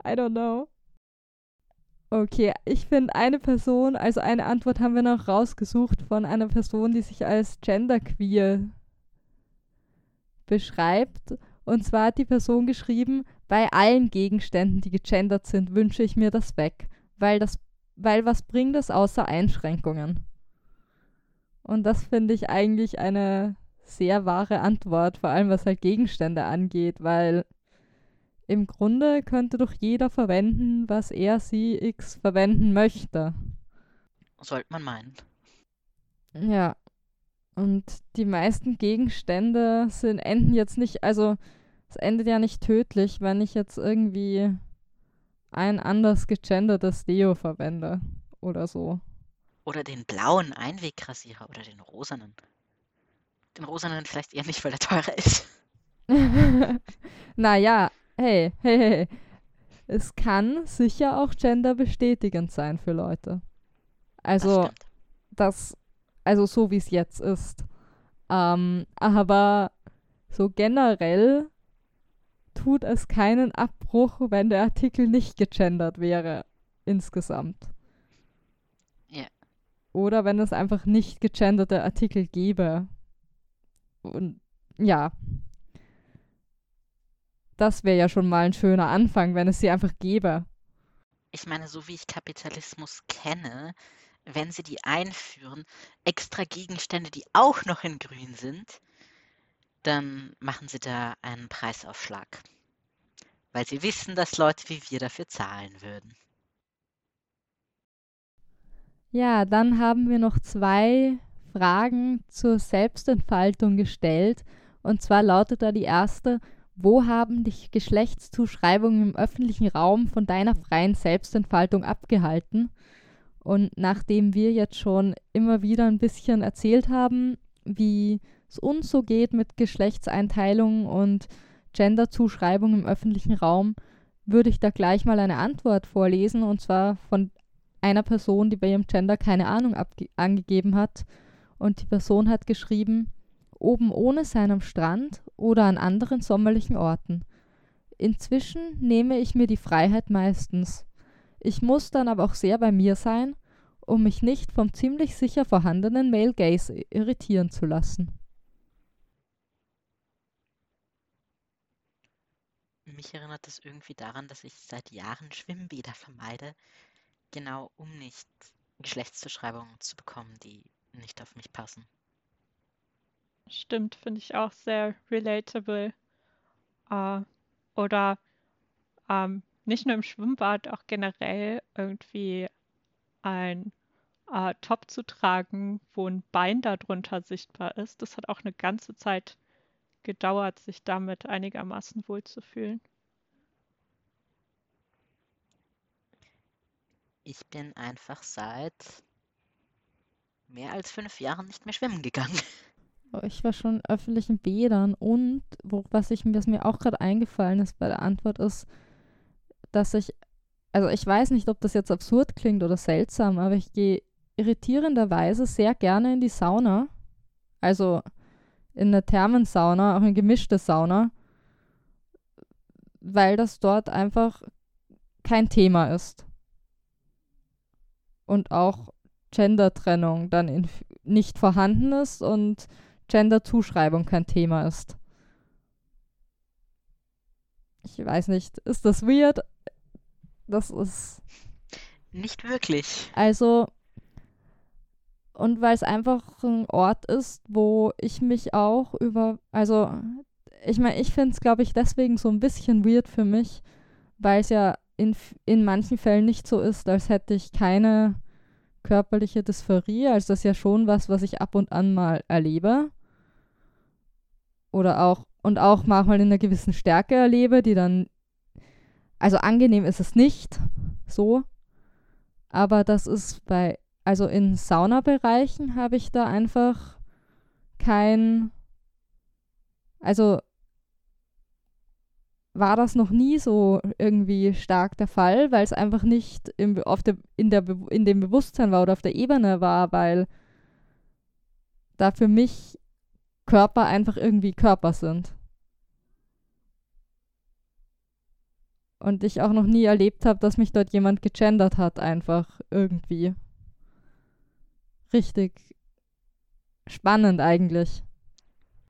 I don't know. Okay, ich finde eine Person, also eine Antwort haben wir noch rausgesucht von einer Person, die sich als genderqueer beschreibt. Und zwar hat die Person geschrieben, bei allen Gegenständen, die gegendert sind, wünsche ich mir das weg, weil das, weil was bringt es außer Einschränkungen? Und das finde ich eigentlich eine sehr wahre Antwort, vor allem was halt Gegenstände angeht, weil im Grunde könnte doch jeder verwenden, was er, sie, x verwenden möchte. Sollte man meinen. Ja, und die meisten Gegenstände sind, enden jetzt nicht, also es endet ja nicht tödlich, wenn ich jetzt irgendwie ein anders gegendertes Deo verwende oder so. Oder den blauen Einwegrasierer oder den rosanen. Den rosanen vielleicht eher nicht, weil er teurer ist. naja, hey, hey, hey. Es kann sicher auch genderbestätigend sein für Leute. Also, das, das also so wie es jetzt ist. Ähm, aber so generell tut es keinen Abbruch, wenn der Artikel nicht gegendert wäre insgesamt. Ja. Oder wenn es einfach nicht gegenderte Artikel gäbe. Und ja. Das wäre ja schon mal ein schöner Anfang, wenn es sie einfach gäbe. Ich meine, so wie ich Kapitalismus kenne, wenn sie die einführen, extra Gegenstände, die auch noch in grün sind, dann machen sie da einen Preisaufschlag. weil sie wissen, dass Leute wie wir dafür zahlen würden. Ja, dann haben wir noch zwei Fragen zur Selbstentfaltung gestellt. Und zwar lautet da die erste, wo haben dich Geschlechtszuschreibungen im öffentlichen Raum von deiner freien Selbstentfaltung abgehalten? Und nachdem wir jetzt schon immer wieder ein bisschen erzählt haben, wie es uns so geht mit Geschlechtseinteilungen und Genderzuschreibungen im öffentlichen Raum, würde ich da gleich mal eine Antwort vorlesen, und zwar von einer Person, die bei ihrem Gender keine Ahnung angegeben hat. Und die Person hat geschrieben, oben ohne sein am Strand oder an anderen sommerlichen Orten. Inzwischen nehme ich mir die Freiheit meistens. Ich muss dann aber auch sehr bei mir sein, um mich nicht vom ziemlich sicher vorhandenen Male Gaze irritieren zu lassen. Mich erinnert das irgendwie daran, dass ich seit Jahren Schwimmbäder vermeide, genau um nicht Geschlechtszuschreibungen zu bekommen, die nicht auf mich passen. Stimmt, finde ich auch sehr relatable. Äh, oder ähm, nicht nur im Schwimmbad, auch generell irgendwie ein äh, Top zu tragen, wo ein Bein darunter sichtbar ist. Das hat auch eine ganze Zeit gedauert, sich damit einigermaßen wohlzufühlen. Ich bin einfach seit mehr als fünf Jahren nicht mehr schwimmen gegangen. Oh, ich war schon in öffentlichen Bädern und wo, was, ich, was mir auch gerade eingefallen ist bei der Antwort ist, dass ich, also ich weiß nicht, ob das jetzt absurd klingt oder seltsam, aber ich gehe irritierenderweise sehr gerne in die Sauna. Also in eine Thermensauna, auch in gemischte Sauna, weil das dort einfach kein Thema ist und auch Gender-Trennung dann nicht vorhanden ist und Gender-Zuschreibung kein Thema ist. Ich weiß nicht, ist das weird? Das ist. Nicht wirklich. Also, und weil es einfach ein Ort ist, wo ich mich auch über, also ich meine, ich finde es, glaube ich, deswegen so ein bisschen weird für mich, weil es ja in, in manchen Fällen nicht so ist, als hätte ich keine körperliche Dysphorie. Also das ist ja schon was, was ich ab und an mal erlebe. Oder auch, und auch manchmal in einer gewissen Stärke erlebe, die dann, also angenehm ist es nicht, so. Aber das ist bei, also in Saunabereichen habe ich da einfach kein, also war das noch nie so irgendwie stark der Fall, weil es einfach nicht im, auf der, in, der, in dem Bewusstsein war oder auf der Ebene war, weil da für mich Körper einfach irgendwie Körper sind. Und ich auch noch nie erlebt habe, dass mich dort jemand gegendert hat, einfach irgendwie. Richtig spannend eigentlich.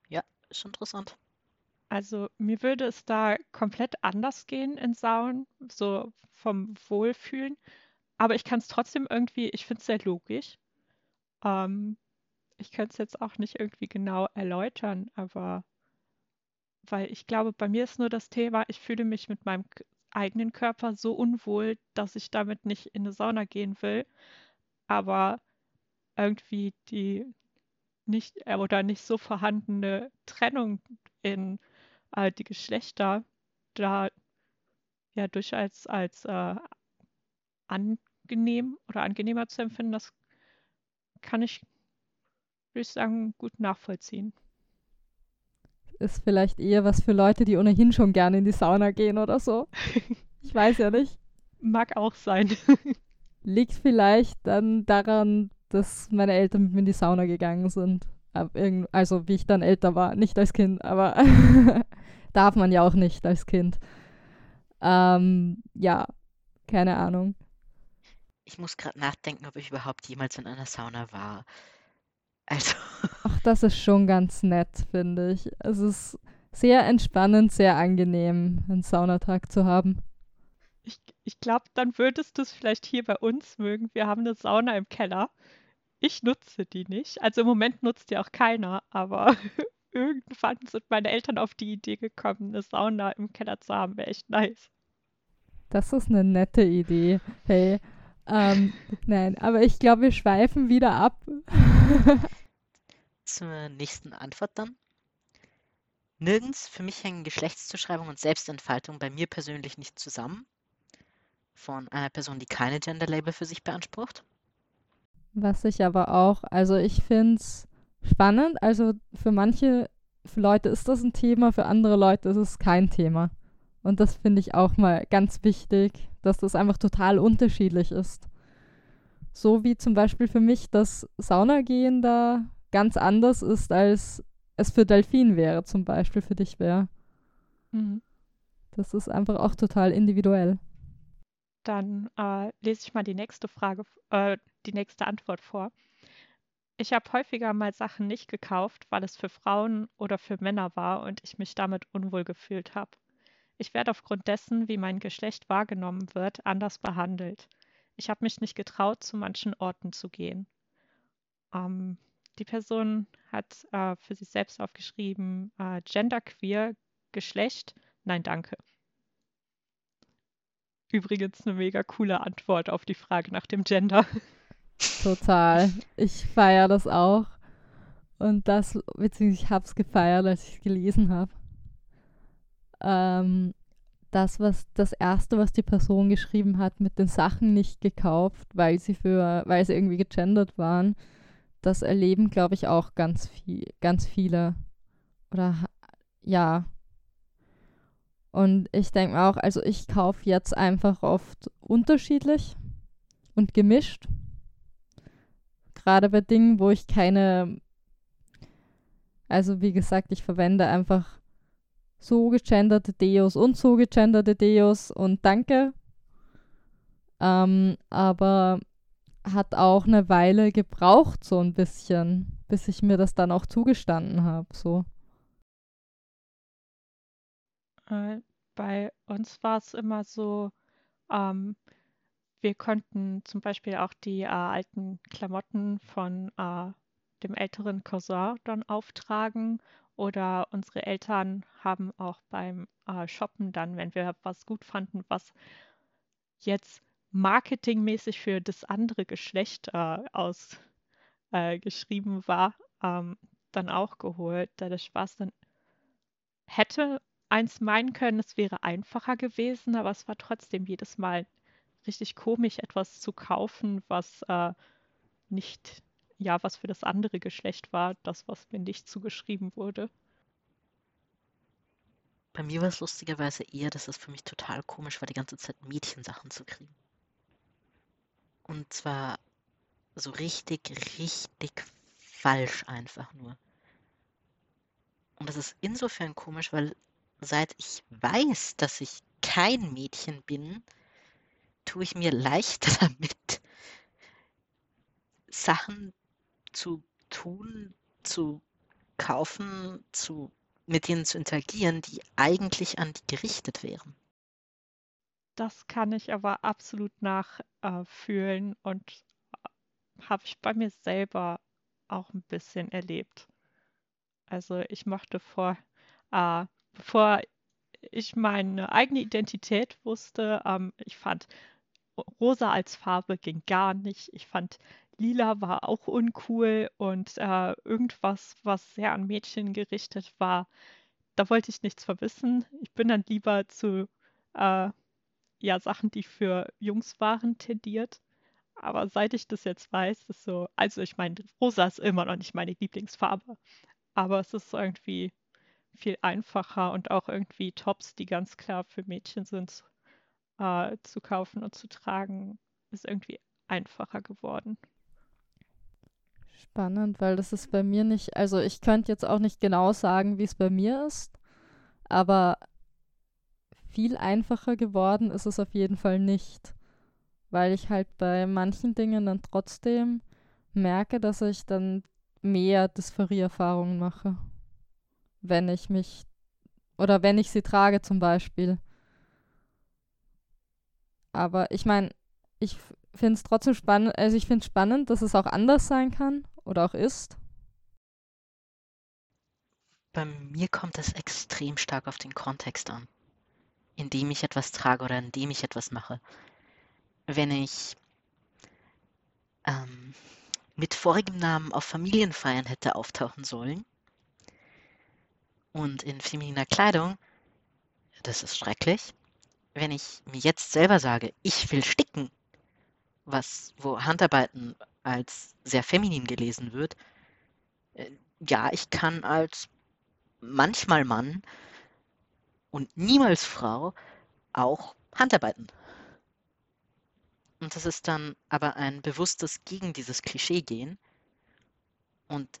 Ja, ist interessant. Also mir würde es da komplett anders gehen in Saunen, so vom Wohlfühlen. Aber ich kann es trotzdem irgendwie, ich finde es sehr logisch. Ähm, ich könnte es jetzt auch nicht irgendwie genau erläutern, aber weil ich glaube, bei mir ist nur das Thema, ich fühle mich mit meinem eigenen Körper so unwohl, dass ich damit nicht in eine Sauna gehen will. Aber irgendwie die nicht äh, oder nicht so vorhandene Trennung in äh, die Geschlechter da ja durchaus als äh, angenehm oder angenehmer zu empfinden, das kann ich, würde ich sagen, gut nachvollziehen. Ist vielleicht eher was für Leute, die ohnehin schon gerne in die Sauna gehen oder so. Ich weiß ja nicht. Mag auch sein. Liegt vielleicht dann daran, dass meine Eltern mit mir in die Sauna gegangen sind. Also wie ich dann älter war, nicht als Kind, aber darf man ja auch nicht als Kind. Ähm, ja, keine Ahnung. Ich muss gerade nachdenken, ob ich überhaupt jemals in einer Sauna war. Also. Ach, das ist schon ganz nett, finde ich. Es ist sehr entspannend, sehr angenehm, einen Saunatag zu haben. Ich, ich glaube, dann würdest du es vielleicht hier bei uns mögen. Wir haben eine Sauna im Keller. Ich nutze die nicht. Also im Moment nutzt die auch keiner, aber irgendwann sind meine Eltern auf die Idee gekommen, eine Sauna im Keller zu haben, wäre echt nice. Das ist eine nette Idee. Hey, ähm, nein, aber ich glaube, wir schweifen wieder ab. Zur nächsten Antwort dann. Nirgends für mich hängen Geschlechtszuschreibung und Selbstentfaltung bei mir persönlich nicht zusammen. Von einer Person, die keine Gender-Label für sich beansprucht. Was ich aber auch, also ich finde es spannend. Also für manche für Leute ist das ein Thema, für andere Leute ist es kein Thema. Und das finde ich auch mal ganz wichtig, dass das einfach total unterschiedlich ist. So wie zum Beispiel für mich das Saunagehen da ganz anders ist, als es für Delfin wäre, zum Beispiel für dich wäre. Mhm. Das ist einfach auch total individuell. Dann äh, lese ich mal die nächste Frage, äh, die nächste Antwort vor. Ich habe häufiger mal Sachen nicht gekauft, weil es für Frauen oder für Männer war und ich mich damit unwohl gefühlt habe. Ich werde aufgrund dessen, wie mein Geschlecht wahrgenommen wird, anders behandelt. Ich habe mich nicht getraut, zu manchen Orten zu gehen. Ähm, die Person hat äh, für sich selbst aufgeschrieben, äh, genderqueer, Geschlecht, nein, danke. Übrigens eine mega coole Antwort auf die Frage nach dem Gender. Total. Ich feiere das auch. Und das, beziehungsweise ich habe es gefeiert, als ich es gelesen habe. Ähm, das, was das erste, was die Person geschrieben hat, mit den Sachen nicht gekauft, weil sie für, weil sie irgendwie gegendert waren, das erleben, glaube ich, auch ganz viel, ganz viele. Oder ja. Und ich denke auch, also ich kaufe jetzt einfach oft unterschiedlich und gemischt. Gerade bei Dingen, wo ich keine, also wie gesagt, ich verwende einfach so gegenderte Deos und so gegenderte Deos und danke. Ähm, aber hat auch eine Weile gebraucht, so ein bisschen, bis ich mir das dann auch zugestanden habe. So. Äh, bei uns war es immer so, ähm, wir konnten zum Beispiel auch die äh, alten Klamotten von äh, dem älteren Cousin dann auftragen oder unsere Eltern haben auch beim äh, Shoppen dann, wenn wir was gut fanden, was jetzt marketingmäßig für das andere Geschlecht äh, ausgeschrieben äh, war, ähm, dann auch geholt. Dadurch war es dann, hätte eins meinen können, es wäre einfacher gewesen, aber es war trotzdem jedes Mal richtig komisch, etwas zu kaufen, was äh, nicht, ja, was für das andere Geschlecht war, das, was mir nicht zugeschrieben wurde. Bei mir war es lustigerweise eher, dass es für mich total komisch war, die ganze Zeit Mädchensachen zu kriegen. Und zwar so richtig, richtig falsch einfach nur. Und das ist insofern komisch, weil seit ich weiß, dass ich kein Mädchen bin, tue ich mir leichter damit, Sachen zu tun, zu kaufen, zu, mit denen zu interagieren, die eigentlich an die gerichtet wären. Das kann ich aber absolut nachfühlen äh, und habe ich bei mir selber auch ein bisschen erlebt. Also ich mochte vor, äh, bevor ich meine eigene Identität wusste, ähm, ich fand rosa als Farbe ging gar nicht. Ich fand lila war auch uncool und äh, irgendwas, was sehr an Mädchen gerichtet war, da wollte ich nichts verwissen. Ich bin dann lieber zu äh, ja Sachen, die für Jungs waren, tendiert. Aber seit ich das jetzt weiß, ist so, also ich meine, rosa ist immer noch nicht meine Lieblingsfarbe. Aber es ist irgendwie viel einfacher und auch irgendwie Tops, die ganz klar für Mädchen sind, äh, zu kaufen und zu tragen, ist irgendwie einfacher geworden. Spannend, weil das ist bei mir nicht, also ich könnte jetzt auch nicht genau sagen, wie es bei mir ist, aber viel einfacher geworden ist es auf jeden Fall nicht, weil ich halt bei manchen Dingen dann trotzdem merke, dass ich dann mehr Dysphorie-Erfahrungen mache, wenn ich mich oder wenn ich sie trage zum Beispiel. Aber ich meine, ich finde es trotzdem spannend, also ich finde es spannend, dass es auch anders sein kann oder auch ist. Bei mir kommt es extrem stark auf den Kontext an, in dem ich etwas trage oder in dem ich etwas mache. Wenn ich ähm, mit vorigem Namen auf Familienfeiern hätte auftauchen sollen und in femininer Kleidung, das ist schrecklich. Wenn ich mir jetzt selber sage, ich will sticken, was wo Handarbeiten als sehr feminin gelesen wird, äh, ja, ich kann als manchmal Mann und niemals Frau auch Handarbeiten. Und das ist dann aber ein bewusstes gegen dieses Klischee gehen. Und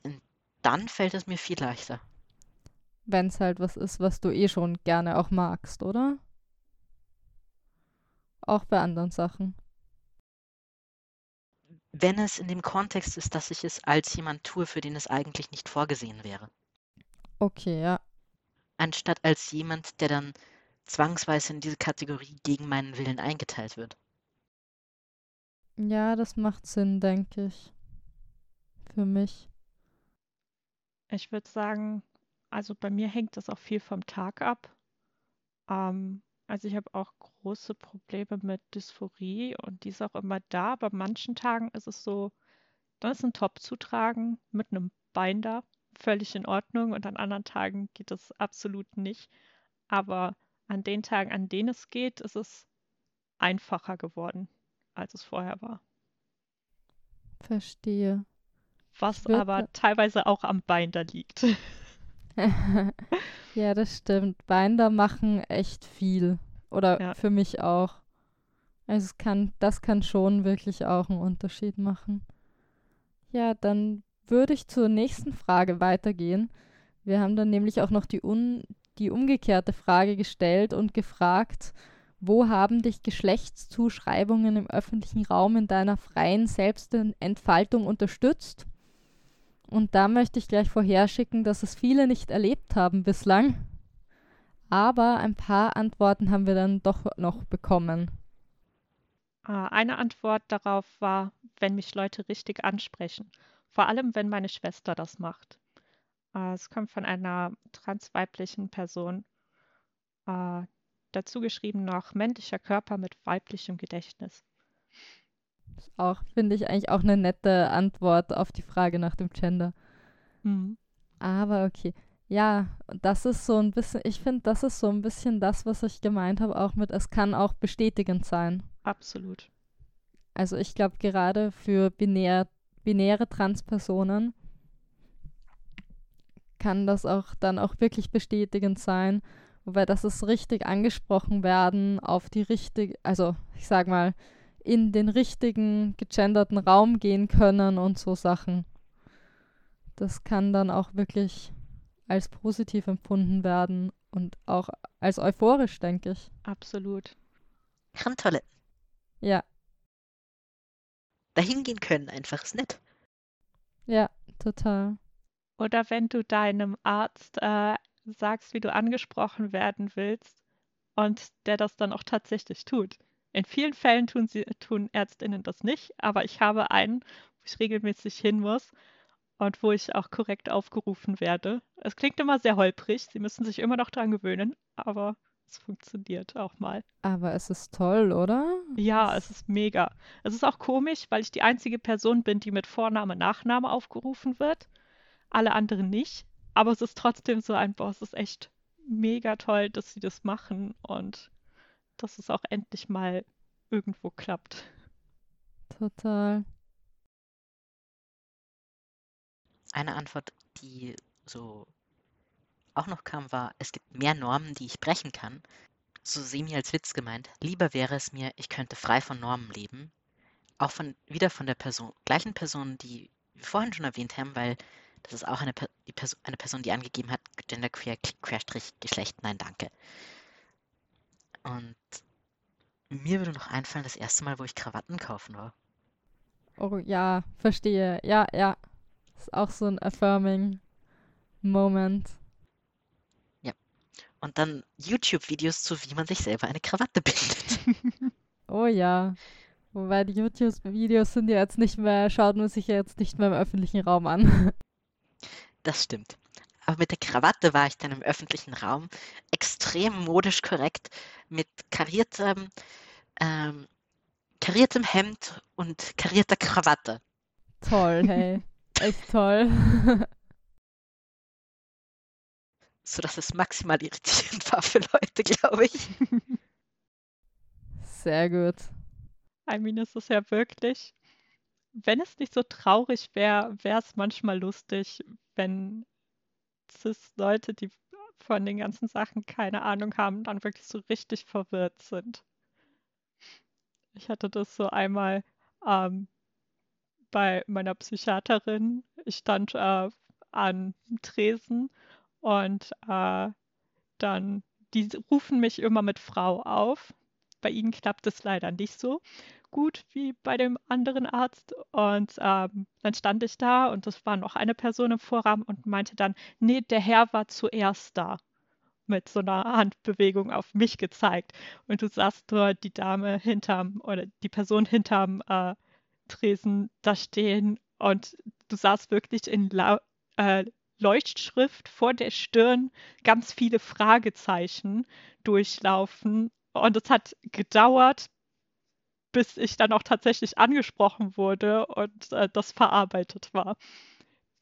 dann fällt es mir viel leichter. Wenn es halt was ist, was du eh schon gerne auch magst, oder? Auch bei anderen Sachen. Wenn es in dem Kontext ist, dass ich es als jemand tue, für den es eigentlich nicht vorgesehen wäre. Okay, ja. Anstatt als jemand, der dann zwangsweise in diese Kategorie gegen meinen Willen eingeteilt wird. Ja, das macht Sinn, denke ich. Für mich. Ich würde sagen, also bei mir hängt das auch viel vom Tag ab. Ähm, also ich habe auch große Probleme mit Dysphorie und die ist auch immer da. Bei manchen Tagen ist es so, dann ist ein Top zu tragen mit einem Binder völlig in Ordnung und an anderen Tagen geht es absolut nicht. Aber an den Tagen, an denen es geht, ist es einfacher geworden als es vorher war. Verstehe. Was aber teilweise auch am Binder liegt. ja, das stimmt. Binder machen echt viel. Oder ja. für mich auch. Also es kann, das kann schon wirklich auch einen Unterschied machen. Ja, dann würde ich zur nächsten Frage weitergehen. Wir haben dann nämlich auch noch die, un, die umgekehrte Frage gestellt und gefragt, wo haben dich Geschlechtszuschreibungen im öffentlichen Raum in deiner freien Selbstentfaltung unterstützt? Und da möchte ich gleich vorherschicken, dass es viele nicht erlebt haben bislang. Aber ein paar Antworten haben wir dann doch noch bekommen. Ah, eine Antwort darauf war, wenn mich Leute richtig ansprechen. Vor allem, wenn meine Schwester das macht. Äh, es kommt von einer transweiblichen Person. Äh, dazu geschrieben noch männlicher Körper mit weiblichem Gedächtnis. Das auch, finde ich, eigentlich auch eine nette Antwort auf die Frage nach dem Gender. Mhm. Aber okay. Ja, das ist so ein bisschen, ich finde, das ist so ein bisschen das, was ich gemeint habe, auch mit, es kann auch bestätigend sein. Absolut. Also ich glaube, gerade für binär, binäre Transpersonen kann das auch dann auch wirklich bestätigend sein, Wobei das ist richtig angesprochen werden auf die richtige, also ich sag mal, in den richtigen gegenderten Raum gehen können und so Sachen. Das kann dann auch wirklich als positiv empfunden werden und auch als euphorisch, denke ich. Absolut. Handtoiletten. Ja. Dahin gehen können, einfach ist nett. Ja, total. Oder wenn du deinem Arzt äh, sagst, wie du angesprochen werden willst und der das dann auch tatsächlich tut. In vielen Fällen tun, sie, tun Ärztinnen das nicht, aber ich habe einen, wo ich regelmäßig hin muss und wo ich auch korrekt aufgerufen werde. Es klingt immer sehr holprig, sie müssen sich immer noch dran gewöhnen, aber es funktioniert auch mal. Aber es ist toll, oder? Ja, es ist mega. Es ist auch komisch, weil ich die einzige Person bin, die mit Vorname, Nachname aufgerufen wird. Alle anderen nicht. Aber es ist trotzdem so ein Boss. Es ist echt mega toll, dass sie das machen und dass es auch endlich mal irgendwo klappt. Total. Eine Antwort, die so auch noch kam, war, es gibt mehr Normen, die ich brechen kann. So semi als Witz gemeint. Lieber wäre es mir, ich könnte frei von Normen leben. Auch von wieder von der Person, gleichen Person, die wir vorhin schon erwähnt haben, weil das ist auch eine, die Person, eine Person, die angegeben hat, genderqueer, querstrich, Geschlecht, nein, danke. Und mir würde noch einfallen, das erste Mal, wo ich Krawatten kaufen war. Oh ja, verstehe. Ja, ja. Ist auch so ein affirming Moment. Ja. Und dann YouTube-Videos zu, wie man sich selber eine Krawatte bindet. oh ja. Wobei die YouTube-Videos sind ja jetzt nicht mehr, schaut man sich ja jetzt nicht mehr im öffentlichen Raum an. Das stimmt. Aber mit der Krawatte war ich dann im öffentlichen Raum extrem modisch korrekt mit kariertem, ähm, kariertem Hemd und karierter Krawatte. Toll, hey. Echt toll. So dass es maximal irritierend war für Leute, glaube ich. Sehr gut. I mean, es ist ja wirklich, wenn es nicht so traurig wäre, wäre es manchmal lustig, wenn Cis-Leute, die von den ganzen Sachen keine Ahnung haben, dann wirklich so richtig verwirrt sind. Ich hatte das so einmal ähm, bei meiner Psychiaterin. Ich stand äh, an Tresen und äh, dann, die rufen mich immer mit Frau auf. Bei ihnen klappt es leider nicht so gut wie bei dem anderen Arzt. Und ähm, dann stand ich da und es war noch eine Person im Vorraum und meinte dann, nee, der Herr war zuerst da. Mit so einer Handbewegung auf mich gezeigt. Und du sahst dort die Dame hinterm oder die Person hinterm äh, Tresen da stehen und du sahst wirklich in La äh, Leuchtschrift vor der Stirn ganz viele Fragezeichen durchlaufen. Und es hat gedauert, bis ich dann auch tatsächlich angesprochen wurde und äh, das verarbeitet war.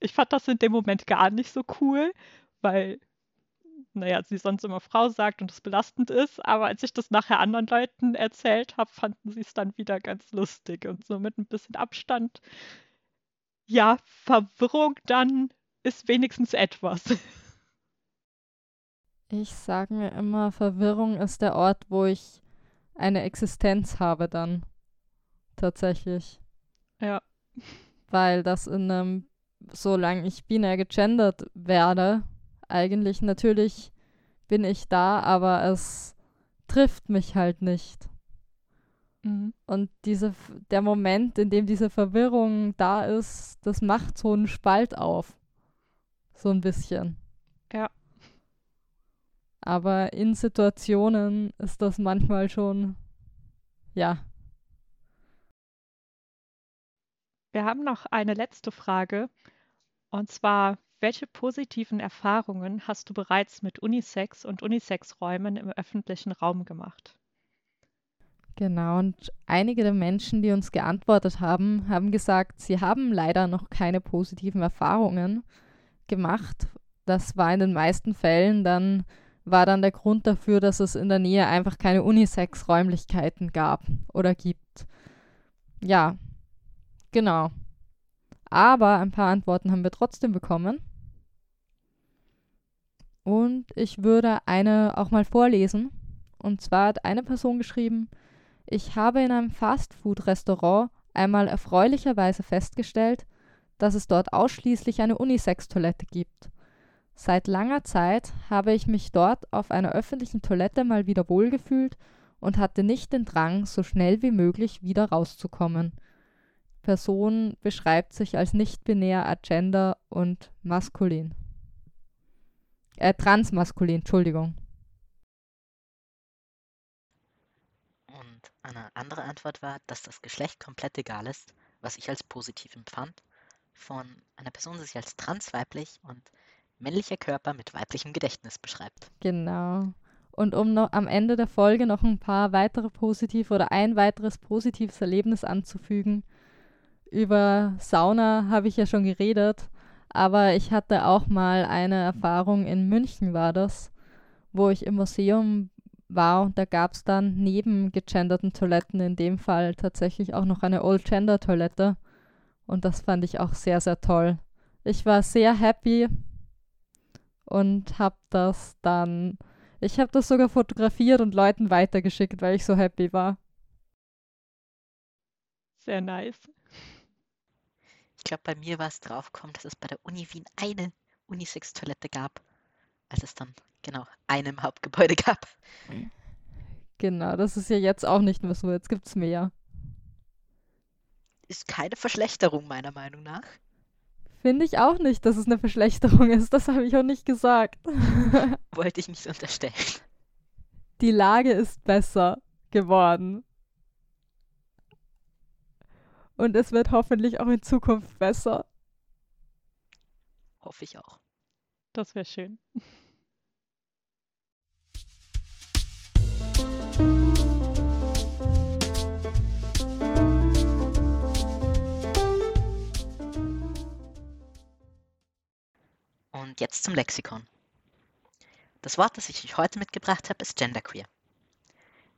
Ich fand das in dem Moment gar nicht so cool, weil, naja, sie sonst immer Frau sagt und es belastend ist, aber als ich das nachher anderen Leuten erzählt habe, fanden sie es dann wieder ganz lustig und so mit ein bisschen Abstand. Ja, Verwirrung dann ist wenigstens etwas. Ich sage mir immer, Verwirrung ist der Ort, wo ich eine Existenz habe dann. Tatsächlich. Ja. Weil das in einem, solange ich binär gegendert werde, eigentlich natürlich bin ich da, aber es trifft mich halt nicht. Mhm. Und diese, der Moment, in dem diese Verwirrung da ist, das macht so einen Spalt auf. So ein bisschen. Ja. Aber in Situationen ist das manchmal schon, ja. Wir haben noch eine letzte Frage. Und zwar, welche positiven Erfahrungen hast du bereits mit Unisex und Unisex-Räumen im öffentlichen Raum gemacht? Genau, und einige der Menschen, die uns geantwortet haben, haben gesagt, sie haben leider noch keine positiven Erfahrungen gemacht. Das war in den meisten Fällen dann, war dann der Grund dafür, dass es in der Nähe einfach keine Unisex-Räumlichkeiten gab oder gibt. Ja, genau. Aber ein paar Antworten haben wir trotzdem bekommen. Und ich würde eine auch mal vorlesen. Und zwar hat eine Person geschrieben, ich habe in einem Fastfood-Restaurant einmal erfreulicherweise festgestellt, dass es dort ausschließlich eine Unisex-Toilette gibt. Seit langer Zeit habe ich mich dort auf einer öffentlichen Toilette mal wieder wohlgefühlt und hatte nicht den Drang, so schnell wie möglich wieder rauszukommen. Person beschreibt sich als nicht-binär, agender und maskulin. Äh, transmaskulin, Entschuldigung. Und eine andere Antwort war, dass das Geschlecht komplett egal ist, was ich als positiv empfand, von einer Person, die sich als transweiblich und männlicher Körper mit weiblichem Gedächtnis beschreibt. Genau. Und um noch am Ende der Folge noch ein paar weitere positive oder ein weiteres positives Erlebnis anzufügen. Über Sauna habe ich ja schon geredet, aber ich hatte auch mal eine Erfahrung in München war das, wo ich im Museum war und da gab es dann neben gegenderten Toiletten in dem Fall tatsächlich auch noch eine Old Gender Toilette und das fand ich auch sehr, sehr toll. Ich war sehr happy und habe das dann, ich habe das sogar fotografiert und Leuten weitergeschickt, weil ich so happy war. Sehr nice. Ich glaube, bei mir war es draufgekommen, dass es bei der Uni Wien eine Unisex-Toilette gab, als es dann genau eine im Hauptgebäude gab. Genau, das ist ja jetzt auch nicht mehr so, jetzt gibt es mehr. Ist keine Verschlechterung meiner Meinung nach. Finde ich auch nicht, dass es eine Verschlechterung ist. Das habe ich auch nicht gesagt. Wollte ich nicht unterstellen. Die Lage ist besser geworden. Und es wird hoffentlich auch in Zukunft besser. Hoffe ich auch. Das wäre schön. Und jetzt zum Lexikon. Das Wort, das ich euch heute mitgebracht habe, ist Genderqueer.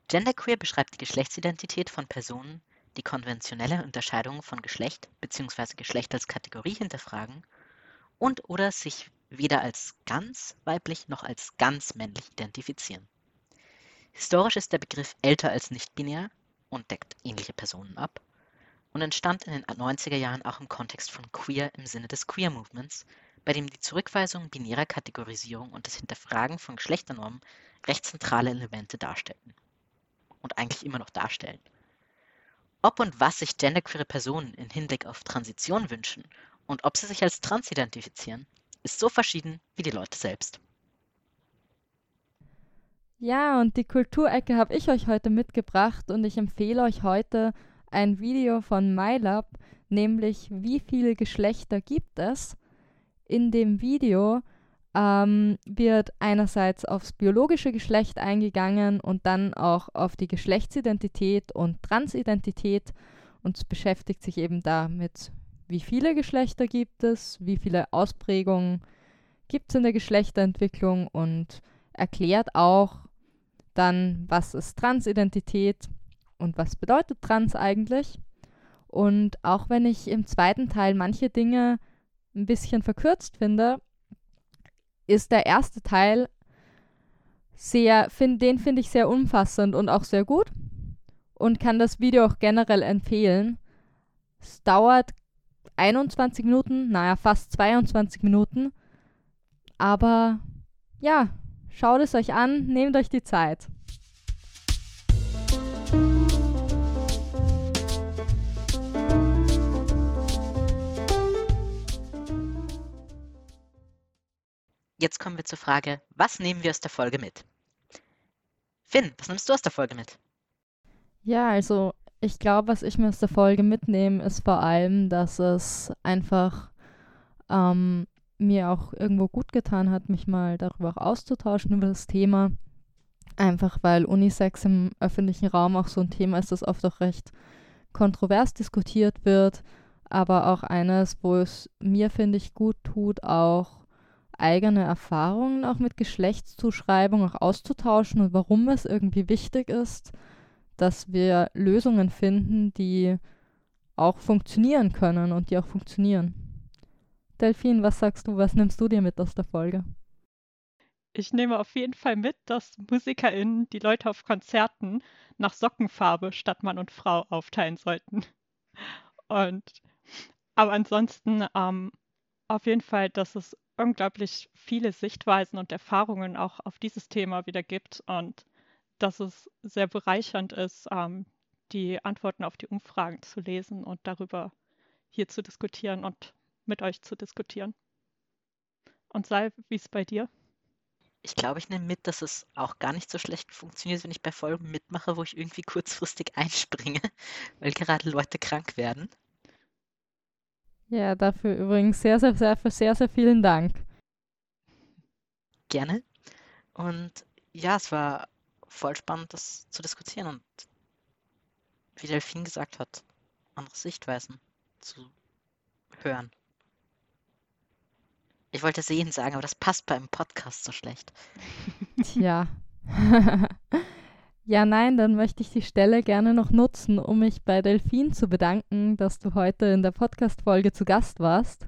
Genderqueer beschreibt die Geschlechtsidentität von Personen, die konventionelle Unterscheidungen von Geschlecht bzw. Geschlecht als Kategorie hinterfragen und oder sich weder als ganz weiblich noch als ganz männlich identifizieren. Historisch ist der Begriff älter als nicht-binär und deckt ähnliche Personen ab und entstand in den 90er Jahren auch im Kontext von Queer im Sinne des Queer Movements, bei dem die Zurückweisung binärer Kategorisierung und das Hinterfragen von Geschlechternormen recht zentrale Elemente darstellten und eigentlich immer noch darstellen. Ob und was sich genderqueere Personen in Hinblick auf Transition wünschen und ob sie sich als trans identifizieren, ist so verschieden wie die Leute selbst. Ja, und die Kulturecke habe ich euch heute mitgebracht und ich empfehle euch heute ein Video von MyLab, nämlich wie viele Geschlechter gibt es? In dem Video ähm, wird einerseits aufs biologische Geschlecht eingegangen und dann auch auf die Geschlechtsidentität und Transidentität und es beschäftigt sich eben damit, wie viele Geschlechter gibt es, wie viele Ausprägungen gibt es in der Geschlechterentwicklung und erklärt auch dann, was ist Transidentität und was bedeutet Trans eigentlich. Und auch wenn ich im zweiten Teil manche Dinge ein bisschen verkürzt finde, ist der erste Teil sehr, find, den finde ich sehr umfassend und auch sehr gut und kann das Video auch generell empfehlen. Es dauert 21 Minuten, naja, fast 22 Minuten. Aber ja, schaut es euch an, nehmt euch die Zeit. Jetzt kommen wir zur Frage, was nehmen wir aus der Folge mit? Finn, was nimmst du aus der Folge mit? Ja, also ich glaube, was ich mir aus der Folge mitnehme, ist vor allem, dass es einfach ähm, mir auch irgendwo gut getan hat, mich mal darüber auch auszutauschen über das Thema. Einfach weil Unisex im öffentlichen Raum auch so ein Thema ist, das oft auch recht kontrovers diskutiert wird, aber auch eines, wo es mir, finde ich, gut tut, auch eigene Erfahrungen auch mit Geschlechtszuschreibung auch auszutauschen und warum es irgendwie wichtig ist, dass wir Lösungen finden, die auch funktionieren können und die auch funktionieren. Delphine, was sagst du, was nimmst du dir mit aus der Folge? Ich nehme auf jeden Fall mit, dass MusikerInnen die Leute auf Konzerten nach Sockenfarbe statt Mann und Frau aufteilen sollten. Und aber ansonsten ähm, auf jeden Fall, dass es unglaublich viele Sichtweisen und Erfahrungen auch auf dieses Thema wieder gibt und dass es sehr bereichernd ist, ähm, die Antworten auf die Umfragen zu lesen und darüber hier zu diskutieren und mit euch zu diskutieren. Und Sal, wie es bei dir? Ich glaube, ich nehme mit, dass es auch gar nicht so schlecht funktioniert, wenn ich bei Folgen mitmache, wo ich irgendwie kurzfristig einspringe, weil gerade Leute krank werden. Ja, dafür übrigens sehr, sehr, sehr, sehr, sehr vielen Dank. Gerne. Und ja, es war voll spannend, das zu diskutieren und wie Delphine gesagt hat, andere Sichtweisen zu hören. Ich wollte sehen sagen, aber das passt beim Podcast so schlecht. Tja. ja, nein, dann möchte ich die Stelle gerne noch nutzen, um mich bei Delphine zu bedanken, dass du heute in der Podcast-Folge zu Gast warst.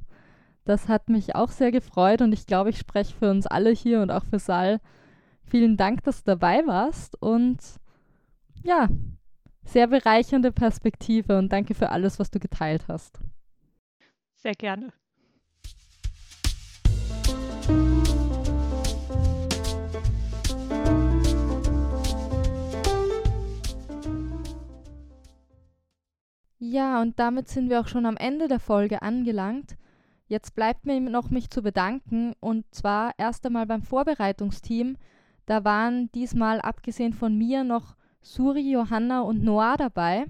Das hat mich auch sehr gefreut und ich glaube, ich spreche für uns alle hier und auch für Sal. Vielen Dank, dass du dabei warst und ja, sehr bereichernde Perspektive und danke für alles, was du geteilt hast. Sehr gerne. Ja, und damit sind wir auch schon am Ende der Folge angelangt. Jetzt bleibt mir noch mich zu bedanken und zwar erst einmal beim Vorbereitungsteam. Da waren diesmal abgesehen von mir noch Suri, Johanna und Noah dabei.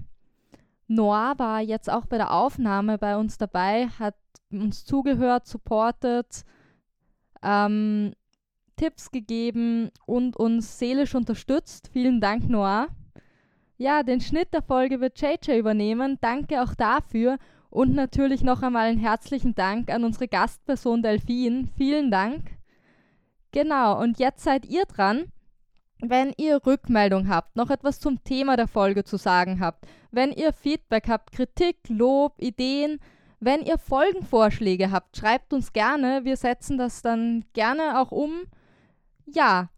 Noah war jetzt auch bei der Aufnahme bei uns dabei, hat uns zugehört, supportet, ähm, Tipps gegeben und uns seelisch unterstützt. Vielen Dank, Noah. Ja, den Schnitt der Folge wird JJ übernehmen. Danke auch dafür. Und natürlich noch einmal einen herzlichen Dank an unsere Gastperson Delphine. Vielen Dank. Genau, und jetzt seid ihr dran. Wenn ihr Rückmeldung habt, noch etwas zum Thema der Folge zu sagen habt, wenn ihr Feedback habt, Kritik, Lob, Ideen, wenn ihr Folgenvorschläge habt, schreibt uns gerne. Wir setzen das dann gerne auch um. Ja,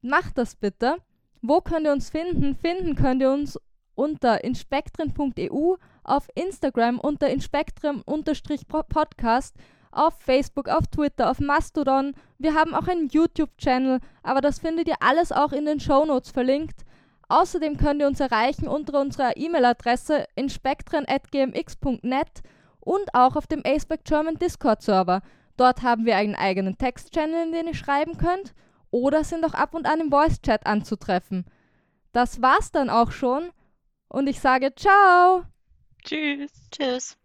macht das bitte. Wo könnt ihr uns finden? Finden könnt ihr uns unter inspektren.eu, auf Instagram unter inspektren-podcast auf Facebook, auf Twitter, auf Mastodon. Wir haben auch einen YouTube-Channel, aber das findet ihr alles auch in den Shownotes verlinkt. Außerdem könnt ihr uns erreichen unter unserer E-Mail-Adresse inspektren.gmx.net und auch auf dem Aceback German Discord-Server. Dort haben wir einen eigenen Text-Channel, in den ihr schreiben könnt oder sind auch ab und an im Voice-Chat anzutreffen. Das war's dann auch schon und ich sage ciao. Tschüss. Tschüss.